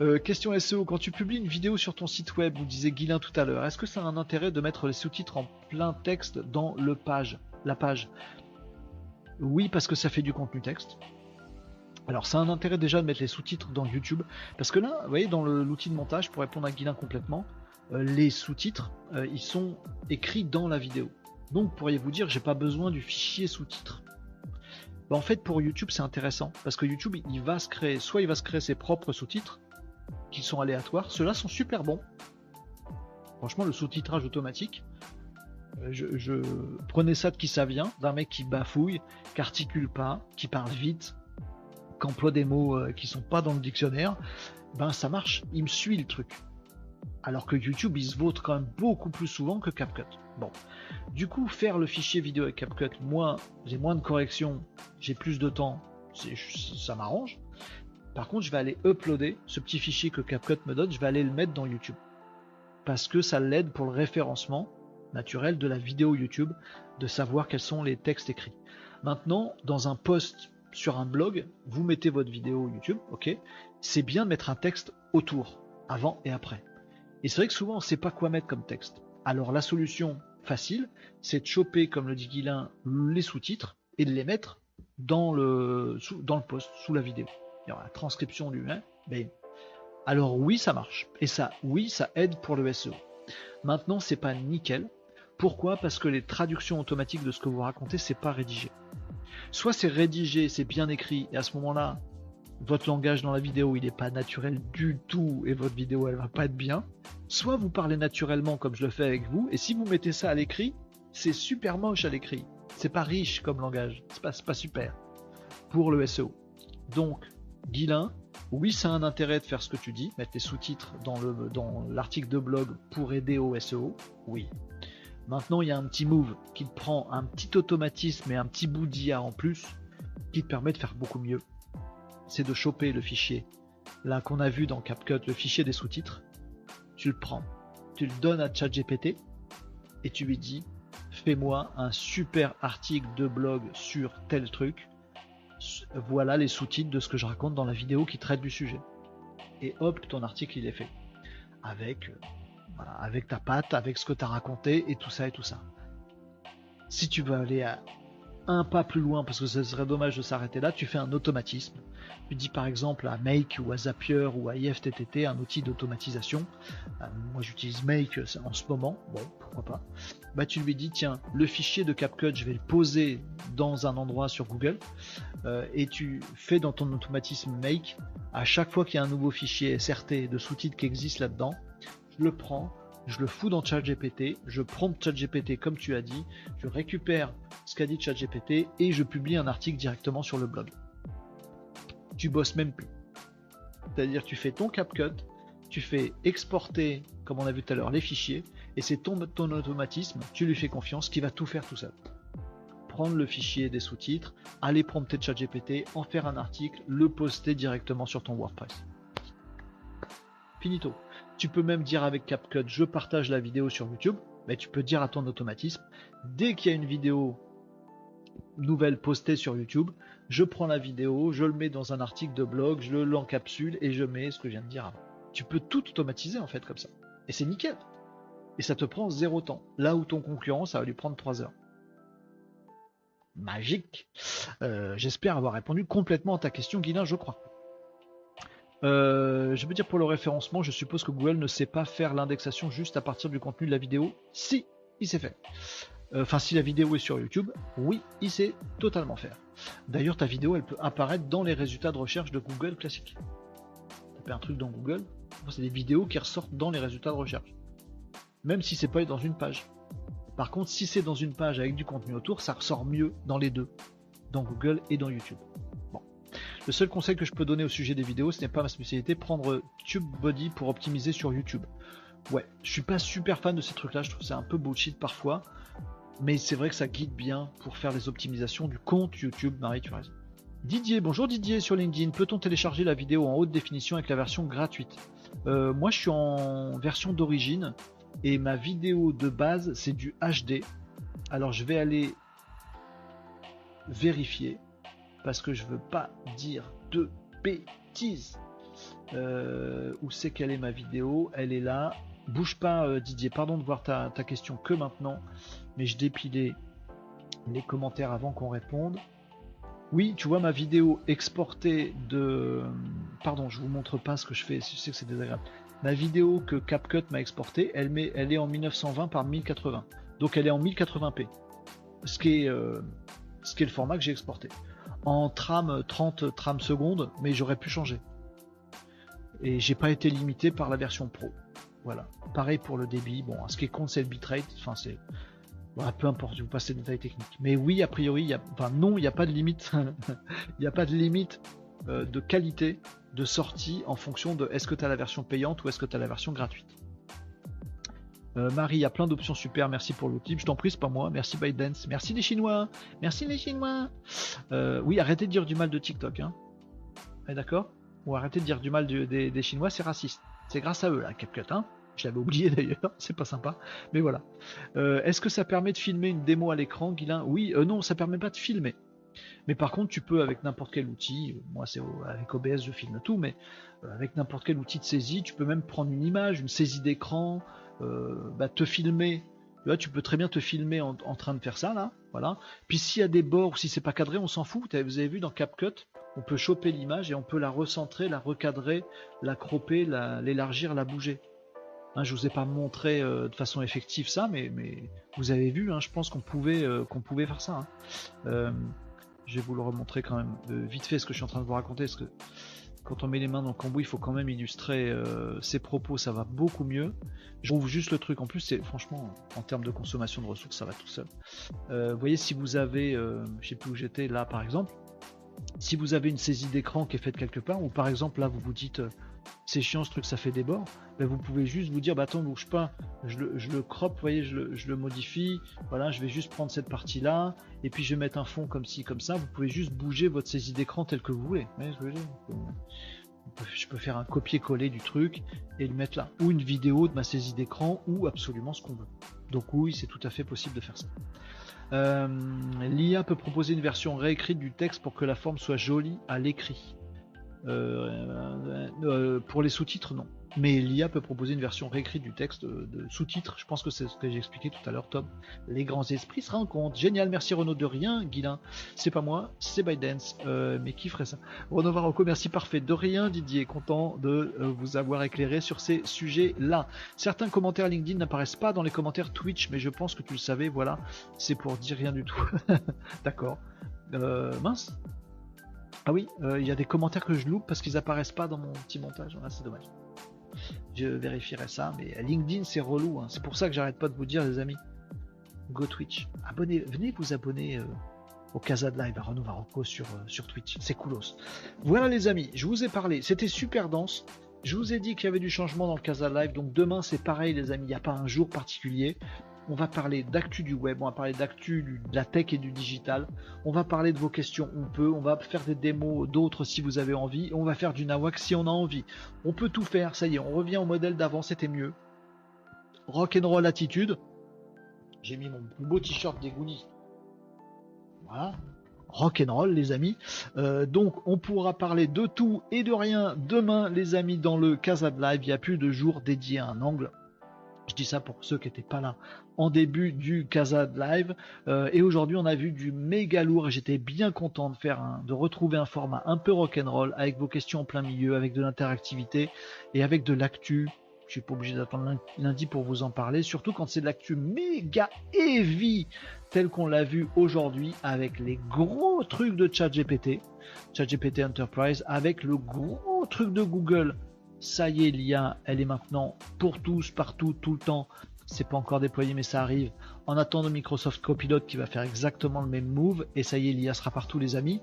Euh, question SEO. Quand tu publies une vidéo sur ton site web, vous disait Guilin tout à l'heure, est-ce que ça a un intérêt de mettre les sous-titres en plein texte dans le page, la page? Oui, parce que ça fait du contenu texte. Alors, ça a un intérêt déjà de mettre les sous-titres dans YouTube. Parce que là, vous voyez, dans l'outil de montage, pour répondre à Guilin complètement, euh, les sous-titres, ils sont écrits dans la vidéo. Donc, pourriez-vous dire, j'ai pas besoin du fichier sous-titres. Bah, en fait pour YouTube c'est intéressant parce que YouTube il va se créer, soit il va se créer ses propres sous-titres qui sont aléatoires, ceux-là sont super bons. Franchement le sous-titrage automatique, euh, je, prenais ça de qui ça vient, d'un mec qui bafouille, qui articule pas, qui parle vite, qui emploie des mots euh, qui sont pas dans le dictionnaire, ben ça marche, il me suit le truc. Alors que YouTube il se vote quand même beaucoup plus souvent que CapCut. Bon, du coup, faire le fichier vidéo avec CapCut, moi, j'ai moins de corrections, j'ai plus de temps, ça m'arrange. Par contre, je vais aller uploader ce petit fichier que CapCut me donne, je vais aller le mettre dans YouTube. Parce que ça l'aide pour le référencement naturel de la vidéo YouTube, de savoir quels sont les textes écrits. Maintenant, dans un post sur un blog, vous mettez votre vidéo YouTube, ok, c'est bien de mettre un texte autour, avant et après. Et c'est vrai que souvent on ne sait pas quoi mettre comme texte. Alors la solution facile, c'est de choper, comme le dit Guilin, les sous-titres et de les mettre dans le, dans le post, sous la vidéo. Aura la transcription du hein, mais alors oui, ça marche. Et ça, oui, ça aide pour le SEO. Maintenant, c'est pas nickel. Pourquoi? Parce que les traductions automatiques de ce que vous racontez, c'est pas rédigé. Soit c'est rédigé, c'est bien écrit, et à ce moment-là, votre langage dans la vidéo il n'est pas naturel du tout et votre vidéo elle va pas être bien. Soit vous parlez naturellement comme je le fais avec vous et si vous mettez ça à l'écrit, c'est super moche à l'écrit. C'est pas riche comme langage, c'est pas, pas super pour le SEO. Donc, Guilin, oui, ça a un intérêt de faire ce que tu dis, mettre les sous-titres dans, le, dans l'article de blog pour aider au SEO, oui. Maintenant, il y a un petit move qui prend un petit automatisme et un petit bout d'IA en plus qui te permet de faire beaucoup mieux c'est de choper le fichier, là qu'on a vu dans CapCut, le fichier des sous-titres, tu le prends, tu le donnes à ChatGPT et tu lui dis fais-moi un super article de blog sur tel truc. Voilà les sous-titres de ce que je raconte dans la vidéo qui traite du sujet. Et hop, ton article il est fait. Avec, euh, avec ta patte, avec ce que tu as raconté et tout ça et tout ça. Si tu veux aller à un pas plus loin, parce que ce serait dommage de s'arrêter là, tu fais un automatisme. Tu dis par exemple à Make ou à Zapier ou à IFTTT, un outil d'automatisation. Euh, moi j'utilise Make en ce moment, bon pourquoi pas. Bah tu lui dis tiens le fichier de CapCut je vais le poser dans un endroit sur Google euh, et tu fais dans ton automatisme Make à chaque fois qu'il y a un nouveau fichier SRT de sous-titres qui existe là-dedans, je le prends, je le fous dans ChatGPT, je prompte ChatGPT comme tu as dit, je récupère ce qu'a dit ChatGPT et je publie un article directement sur le blog. tu bosses même plus. C'est-à-dire tu fais ton CapCut, tu fais exporter, comme on a vu tout à l'heure, les fichiers, et c'est ton, ton automatisme, tu lui fais confiance, qui va tout faire tout seul. Prendre le fichier des sous-titres, aller prompter ChatGPT, en faire un article, le poster directement sur ton WordPress. Finito. Tu peux même dire avec CapCut, je partage la vidéo sur YouTube, mais tu peux dire à ton automatisme, dès qu'il y a une vidéo nouvelle postée sur YouTube, je prends la vidéo, je le mets dans un article de blog, je l'encapsule et je mets ce que je viens de dire avant. Tu peux tout automatiser en fait comme ça. Et c'est nickel. Et ça te prend zéro temps. Là où ton concurrent, ça va lui prendre 3 heures. Magique. Euh, j'espère avoir répondu complètement à ta question, Guilin, je crois. Euh, je veux dire pour le référencement, je suppose que Google ne sait pas faire l'indexation juste à partir du contenu de la vidéo. Si, il sait faire. Euh, enfin, si la vidéo est sur YouTube, oui, il sait totalement faire. D'ailleurs, ta vidéo, elle peut apparaître dans les résultats de recherche de Google classique. Tapez un truc dans Google, c'est des vidéos qui ressortent dans les résultats de recherche. Même si c'est pas dans une page. Par contre, si c'est dans une page avec du contenu autour, ça ressort mieux dans les deux, dans Google et dans YouTube. Le seul conseil que je peux donner au sujet des vidéos, ce n'est pas ma spécialité, prendre TubeBuddy pour optimiser sur YouTube. Ouais, je suis pas super fan de ces trucs-là, je trouve ça un peu bullshit parfois. Mais c'est vrai que ça guide bien pour faire les optimisations du compte YouTube. Marie, tu. Didier, bonjour Didier sur LinkedIn. Peut-on télécharger la vidéo en haute définition avec la version gratuite? Euh, Moi, je suis en version d'origine et ma vidéo de base, c'est du HD. Alors, je vais aller vérifier parce que je veux pas dire de bêtises. Euh, où c'est qu'elle est ma vidéo? Elle est là. Bouge pas euh, Didier, pardon de voir ta, ta question que maintenant mais je dépilais les commentaires avant qu'on réponde. Oui, tu vois ma vidéo exportée de. Pardon, je vous montre pas ce que je fais, je sais que c'est désagréable. Ma vidéo que CapCut m'a exportée, elle, met, elle est en 1920 par 1080. Donc elle est en 1080p. Ce qui est, euh, ce qui est le format que j'ai exporté. En tram 30 tram secondes, mais j'aurais pu changer. Et j'ai pas été limité par la version pro. Voilà. Pareil pour le débit. Bon, ce qui compte, c'est le bitrate. Enfin, c'est peu importe, je vous passe les détails techniques. Mais oui, a priori, enfin non, il n'y a pas de limite. Il n'y a pas de limite euh, de qualité de sortie en fonction de est-ce que tu as la version payante ou est-ce que tu as la version gratuite. Euh, Marie, il y a plein d'options super, merci pour l'outil. Je t'en prie, c'est pas moi. Merci ByteDance. Merci les Chinois. Merci les Chinois. Euh, oui, arrêtez de dire du mal de TikTok. Hein. D'accord? Ou arrêtez de dire du mal des, Chinois, c'est raciste. C'est grâce à eux, là, CapCut. Hein je l'avais oublié d'ailleurs, c'est pas sympa. Mais voilà. Euh, est-ce que ça permet de filmer une démo à l'écran, Guilin? Oui, non, ça permet pas de filmer. Mais par contre, tu peux avec n'importe quel outil, moi c'est avec OBS je filme tout, mais avec n'importe quel outil de saisie, tu peux même prendre une image, une saisie d'écran, bah, te filmer. Vois, tu peux très bien te filmer en, train de faire ça là, voilà. Puis s'il y a des bords ou si c'est pas cadré, on s'en fout. Vous avez vu dans CapCut, on peut choper l'image et on peut la recentrer, la recadrer, la cropper, l'élargir, la bouger. Hein, je vous ai pas montré euh, de façon effective ça, mais, mais vous avez vu, hein, je pense qu'on pouvait, euh, pouvait faire ça. Hein. Euh, je vais vous le remontrer quand même vite fait ce que je suis en train de vous raconter, parce que quand on met les mains dans le cambouis, il faut quand même illustrer ses propos, ça va beaucoup mieux. Je trouve juste le truc, en plus, c'est franchement, en termes de consommation de ressources, ça va tout seul. vous voyez, si vous avez, je sais plus où j'étais là par exemple, si vous avez une saisie d'écran qui est faite quelque part, ou par exemple là vous vous dites c'est chiant ce truc, ça fait des bords, ben, vous pouvez juste vous dire, bah attends, bouge pas, je le, je le crop, voyez, je le, modifie, voilà, je vais juste prendre cette partie-là, et puis je vais mettre un fond comme ci, comme ça, vous pouvez juste bouger votre saisie d'écran tel que vous voulez. je peux faire un copier-coller du truc et le mettre là. Ou une vidéo de ma saisie d'écran, ou absolument ce qu'on veut. Donc oui, c'est tout à fait possible de faire ça. Euh, L'IA peut proposer une version réécrite du texte pour que la forme soit jolie à l'écrit. Euh, euh, pour les sous-titres, non. Mais l'IA peut proposer une version réécrite du texte de sous-titres. Je pense que c'est ce que j'ai expliqué tout à l'heure, Tom. Les grands esprits se rencontrent. Génial, merci Renaud de rien, Guilin. C'est pas moi, c'est ByteDance. Euh, mais qui ferait ça? Renaud Varocco, merci parfait. De rien, Didier, content de vous avoir éclairé sur ces sujets-là. Certains commentaires LinkedIn n'apparaissent pas dans les commentaires Twitch, mais je pense que tu le savais, voilà. C'est pour dire rien du tout. D'accord. mince, ah oui, euh, il y a des commentaires que je loupe parce qu'ils apparaissent pas dans mon petit montage. Ah, c'est dommage. Je vérifierai ça, mais LinkedIn c'est relou. Hein. C'est pour ça que j'arrête pas de vous dire, les amis. Go Twitch. Abonnez, venez vous abonner euh, au Casa de Live à Renaud euh, sur Twitch. C'est coolos. Voilà les amis, je vous ai parlé. C'était super dense. Je vous ai dit qu'il y avait du changement dans le Casa Live. Donc demain c'est pareil les amis. Il n'y a pas un jour particulier. On va parler d'actu du web, on va parler d'actu de la tech et du digital. On va parler de vos questions, on peut. On va faire des démos d'autres si vous avez envie. On va faire du nawak si on a envie. On peut tout faire, ça y est, on revient au modèle d'avant, c'était mieux. Rock and roll attitude. J'ai mis mon beau t-shirt des Goonies. Voilà. Rock and roll, les amis. Euh, donc, on pourra parler de tout et de rien demain, les amis, dans le Casa de Live. Il n'y a plus de jour dédié à un angle. Je dis ça pour ceux qui n'étaient pas là en début du Casa Live. Euh, et aujourd'hui, on a vu du méga lourd et j'étais bien content de faire un, de retrouver un format un peu rock'n'roll avec vos questions en plein milieu, avec de l'interactivité et avec de l'actu. Je suis pas obligé d'attendre lundi pour vous en parler, surtout quand c'est de l'actu méga heavy, tel qu'on l'a vu aujourd'hui avec les gros trucs de ChatGPT, ChatGPT Enterprise, avec le gros truc de Google ça y est, l'IA, elle est maintenant pour tous, partout, tout le temps. C'est pas encore déployé, mais ça arrive. En attendant Microsoft Copilot qui va faire exactement le même move, et ça y est, l'IA sera partout, les amis.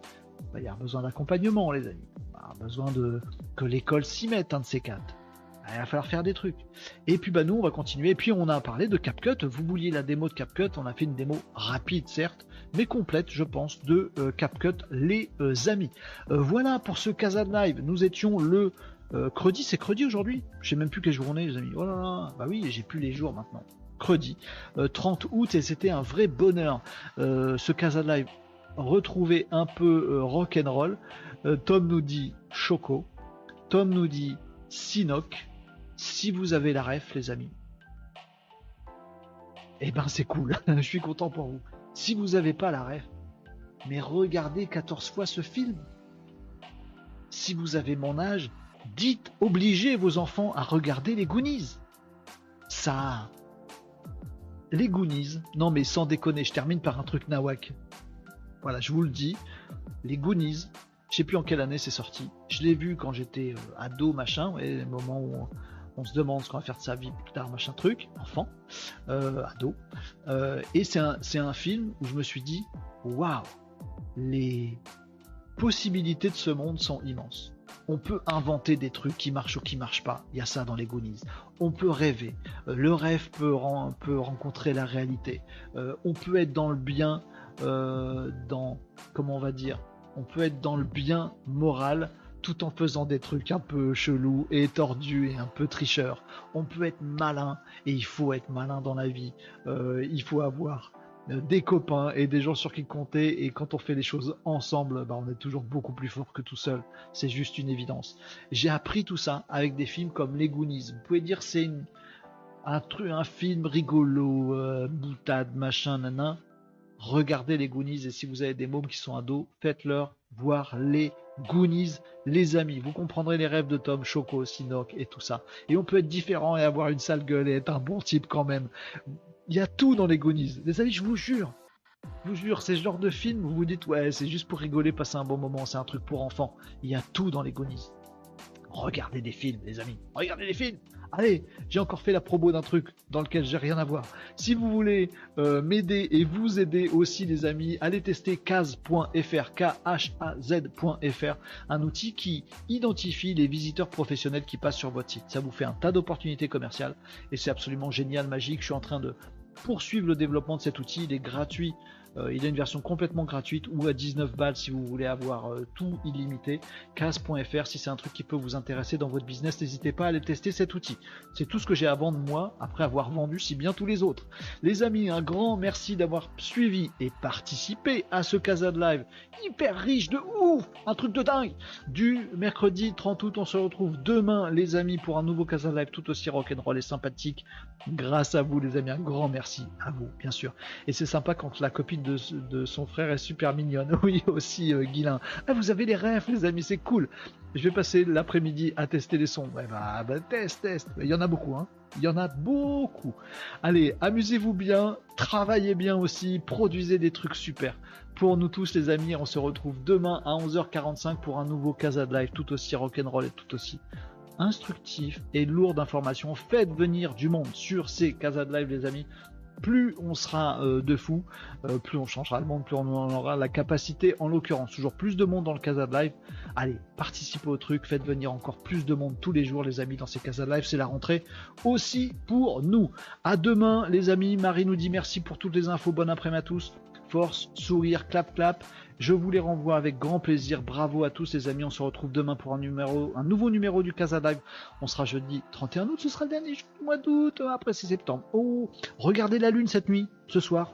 Bah, il y a besoin d'accompagnement, les amis. Il besoin de que l'école s'y mette, un de ces quatre. Bah, il va falloir faire des trucs. Et puis bah nous on va continuer. Et puis on a parlé de CapCut. Vous vouliez la démo de CapCut. On a fait une démo rapide certes, mais complète je pense de euh, CapCut les euh, amis. Euh, voilà pour ce Casa Live. Nous étions le euh, Credi, c'est Credi aujourd'hui? Je sais même plus quelle journée, les amis. Oh là là, bah oui, j'ai plus les jours maintenant. Credi, 30 euh, août, et c'était un vrai bonheur. Euh, ce Casa Live, retrouver un peu rock and roll. Tom nous dit Choco. Tom nous dit Sinoc. Si vous avez la ref, les amis. Eh ben c'est cool, je suis content pour vous. Si vous n'avez pas la ref, mais regardez 14 fois ce film. Si vous avez mon âge, dites, obligez vos enfants à regarder les Goonies. Ça. Les Goonies. Non, mais sans déconner, je termine par un truc nawak. Voilà, je vous le dis. Les Goonies. Je sais plus en quelle année c'est sorti. Je l'ai vu quand j'étais euh, ado, machin, et le moment où on, se demande ce qu'on va faire de sa vie plus tard, machin truc, enfant, euh, ado. Euh, et c'est un, un film où je me suis dit, waouh, les possibilités de ce monde sont immenses on peut inventer des trucs qui marchent ou qui marchent pas. Il y a ça dans les Goonies. On peut rêver. Euh, le rêve peut, rencontrer la réalité. Euh, on peut être dans le bien, euh, dans comment on va dire, on peut être dans le bien moral tout en faisant des trucs un peu chelous et tordus et un peu tricheurs. On peut être malin et il faut être malin dans la vie. il faut avoir des copains et des gens sur qui compter et quand on fait les choses ensemble, bah, on est toujours beaucoup plus fort que tout seul. C'est juste une évidence. J'ai appris tout ça avec des films comme Les Goonies. Vous pouvez dire c'est un truc, un film rigolo, euh, boutade, machin, nanan. Regardez les Goonies et si vous avez des mômes qui sont ados, faites-leur voir les Goonies, les amis. Vous comprendrez les rêves de Tom, Choco, Sinoc et tout ça. Et on peut être différent et avoir une sale gueule et être un bon type quand même. Il y a tout dans les Goonies. Les amis, je vous jure. Je vous jure, c'est ce genre de film vous vous dites, ouais, c'est juste pour rigoler, passer un bon moment, c'est un truc pour enfants. Il y a tout dans les Goonies. Regardez des films, les amis. Regardez des films. Allez, j'ai encore fait la promo d'un truc dans lequel j'ai rien à voir. Si vous voulez euh, m'aider et vous aider aussi, les amis, allez tester Kaz.fr, K-H-A-Z.fr, un outil qui identifie les visiteurs professionnels qui passent sur votre site. Ça vous fait un tas d'opportunités commerciales et c'est absolument génial, magique. Je suis en train de poursuivre le développement de cet outil. Il est gratuit euh, il a une version complètement gratuite ou à 19 balles si vous voulez avoir euh, tout illimité. Cas.fr si c'est un truc qui peut vous intéresser dans votre business, n'hésitez pas à aller tester cet outil. C'est tout ce que j'ai à vendre moi après avoir vendu si bien tous les autres. Les amis, un grand merci d'avoir suivi et participé à ce Casa de Live hyper riche de ouf, un truc de dingue. Du mercredi 30 août, on se retrouve demain les amis pour un nouveau Casa de Live tout aussi rock'n'roll et sympathique. Grâce à vous les amis, un grand merci à vous bien sûr. Et c'est sympa quand la copine de, son frère est super mignonne. Oui, aussi, euh, Ah, vous avez les rêves, les amis, c'est cool. Je vais passer l'après-midi à tester les sons. Ouais, bah, bah test, test. Il y en a beaucoup, hein. Il y en a beaucoup. Allez, amusez-vous bien, travaillez bien aussi, produisez des trucs super. Pour nous tous les amis, on se retrouve demain à 11h45 pour un nouveau Casa de Live tout aussi rock'n'roll et tout aussi instructif et lourd d'informations. Faites venir du monde sur ces Casa de Live les amis plus on sera euh, de fous, euh, plus on changera le monde, plus on aura la capacité, en l'occurrence, toujours plus de monde dans le Casa de Live. Allez, participez au truc, faites venir encore plus de monde tous les jours, les amis, dans ces Casa de Live. C'est la rentrée aussi pour nous. À demain, les amis. Marie nous dit merci pour toutes les infos. Bon après-midi à tous. Force, sourire, clap, clap. Je vous les renvoie avec grand plaisir. Bravo à tous les amis. On se retrouve demain pour un numéro, un nouveau numéro du Casa. On sera jeudi 31 août. Ce sera le dernier mois d'août. Après c'est septembre. Oh, regardez la lune cette nuit, ce soir.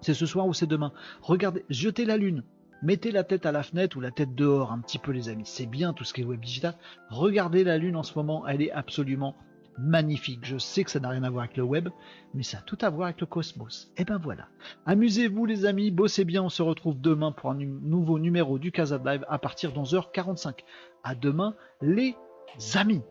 C'est ce soir ou c'est demain. Regardez, jetez la lune. Mettez la tête à la fenêtre ou la tête dehors un petit peu les amis. C'est bien tout ce qui est web digital. Regardez la lune en ce moment. Elle est absolument magnifique. Je sais que ça n'a rien à voir avec le web, mais ça a tout à voir avec le cosmos. Et ben voilà. Amusez-vous les amis, bossez bien, on se retrouve demain pour un nouveau numéro du Casa Live à partir de 11h45. À demain les amis.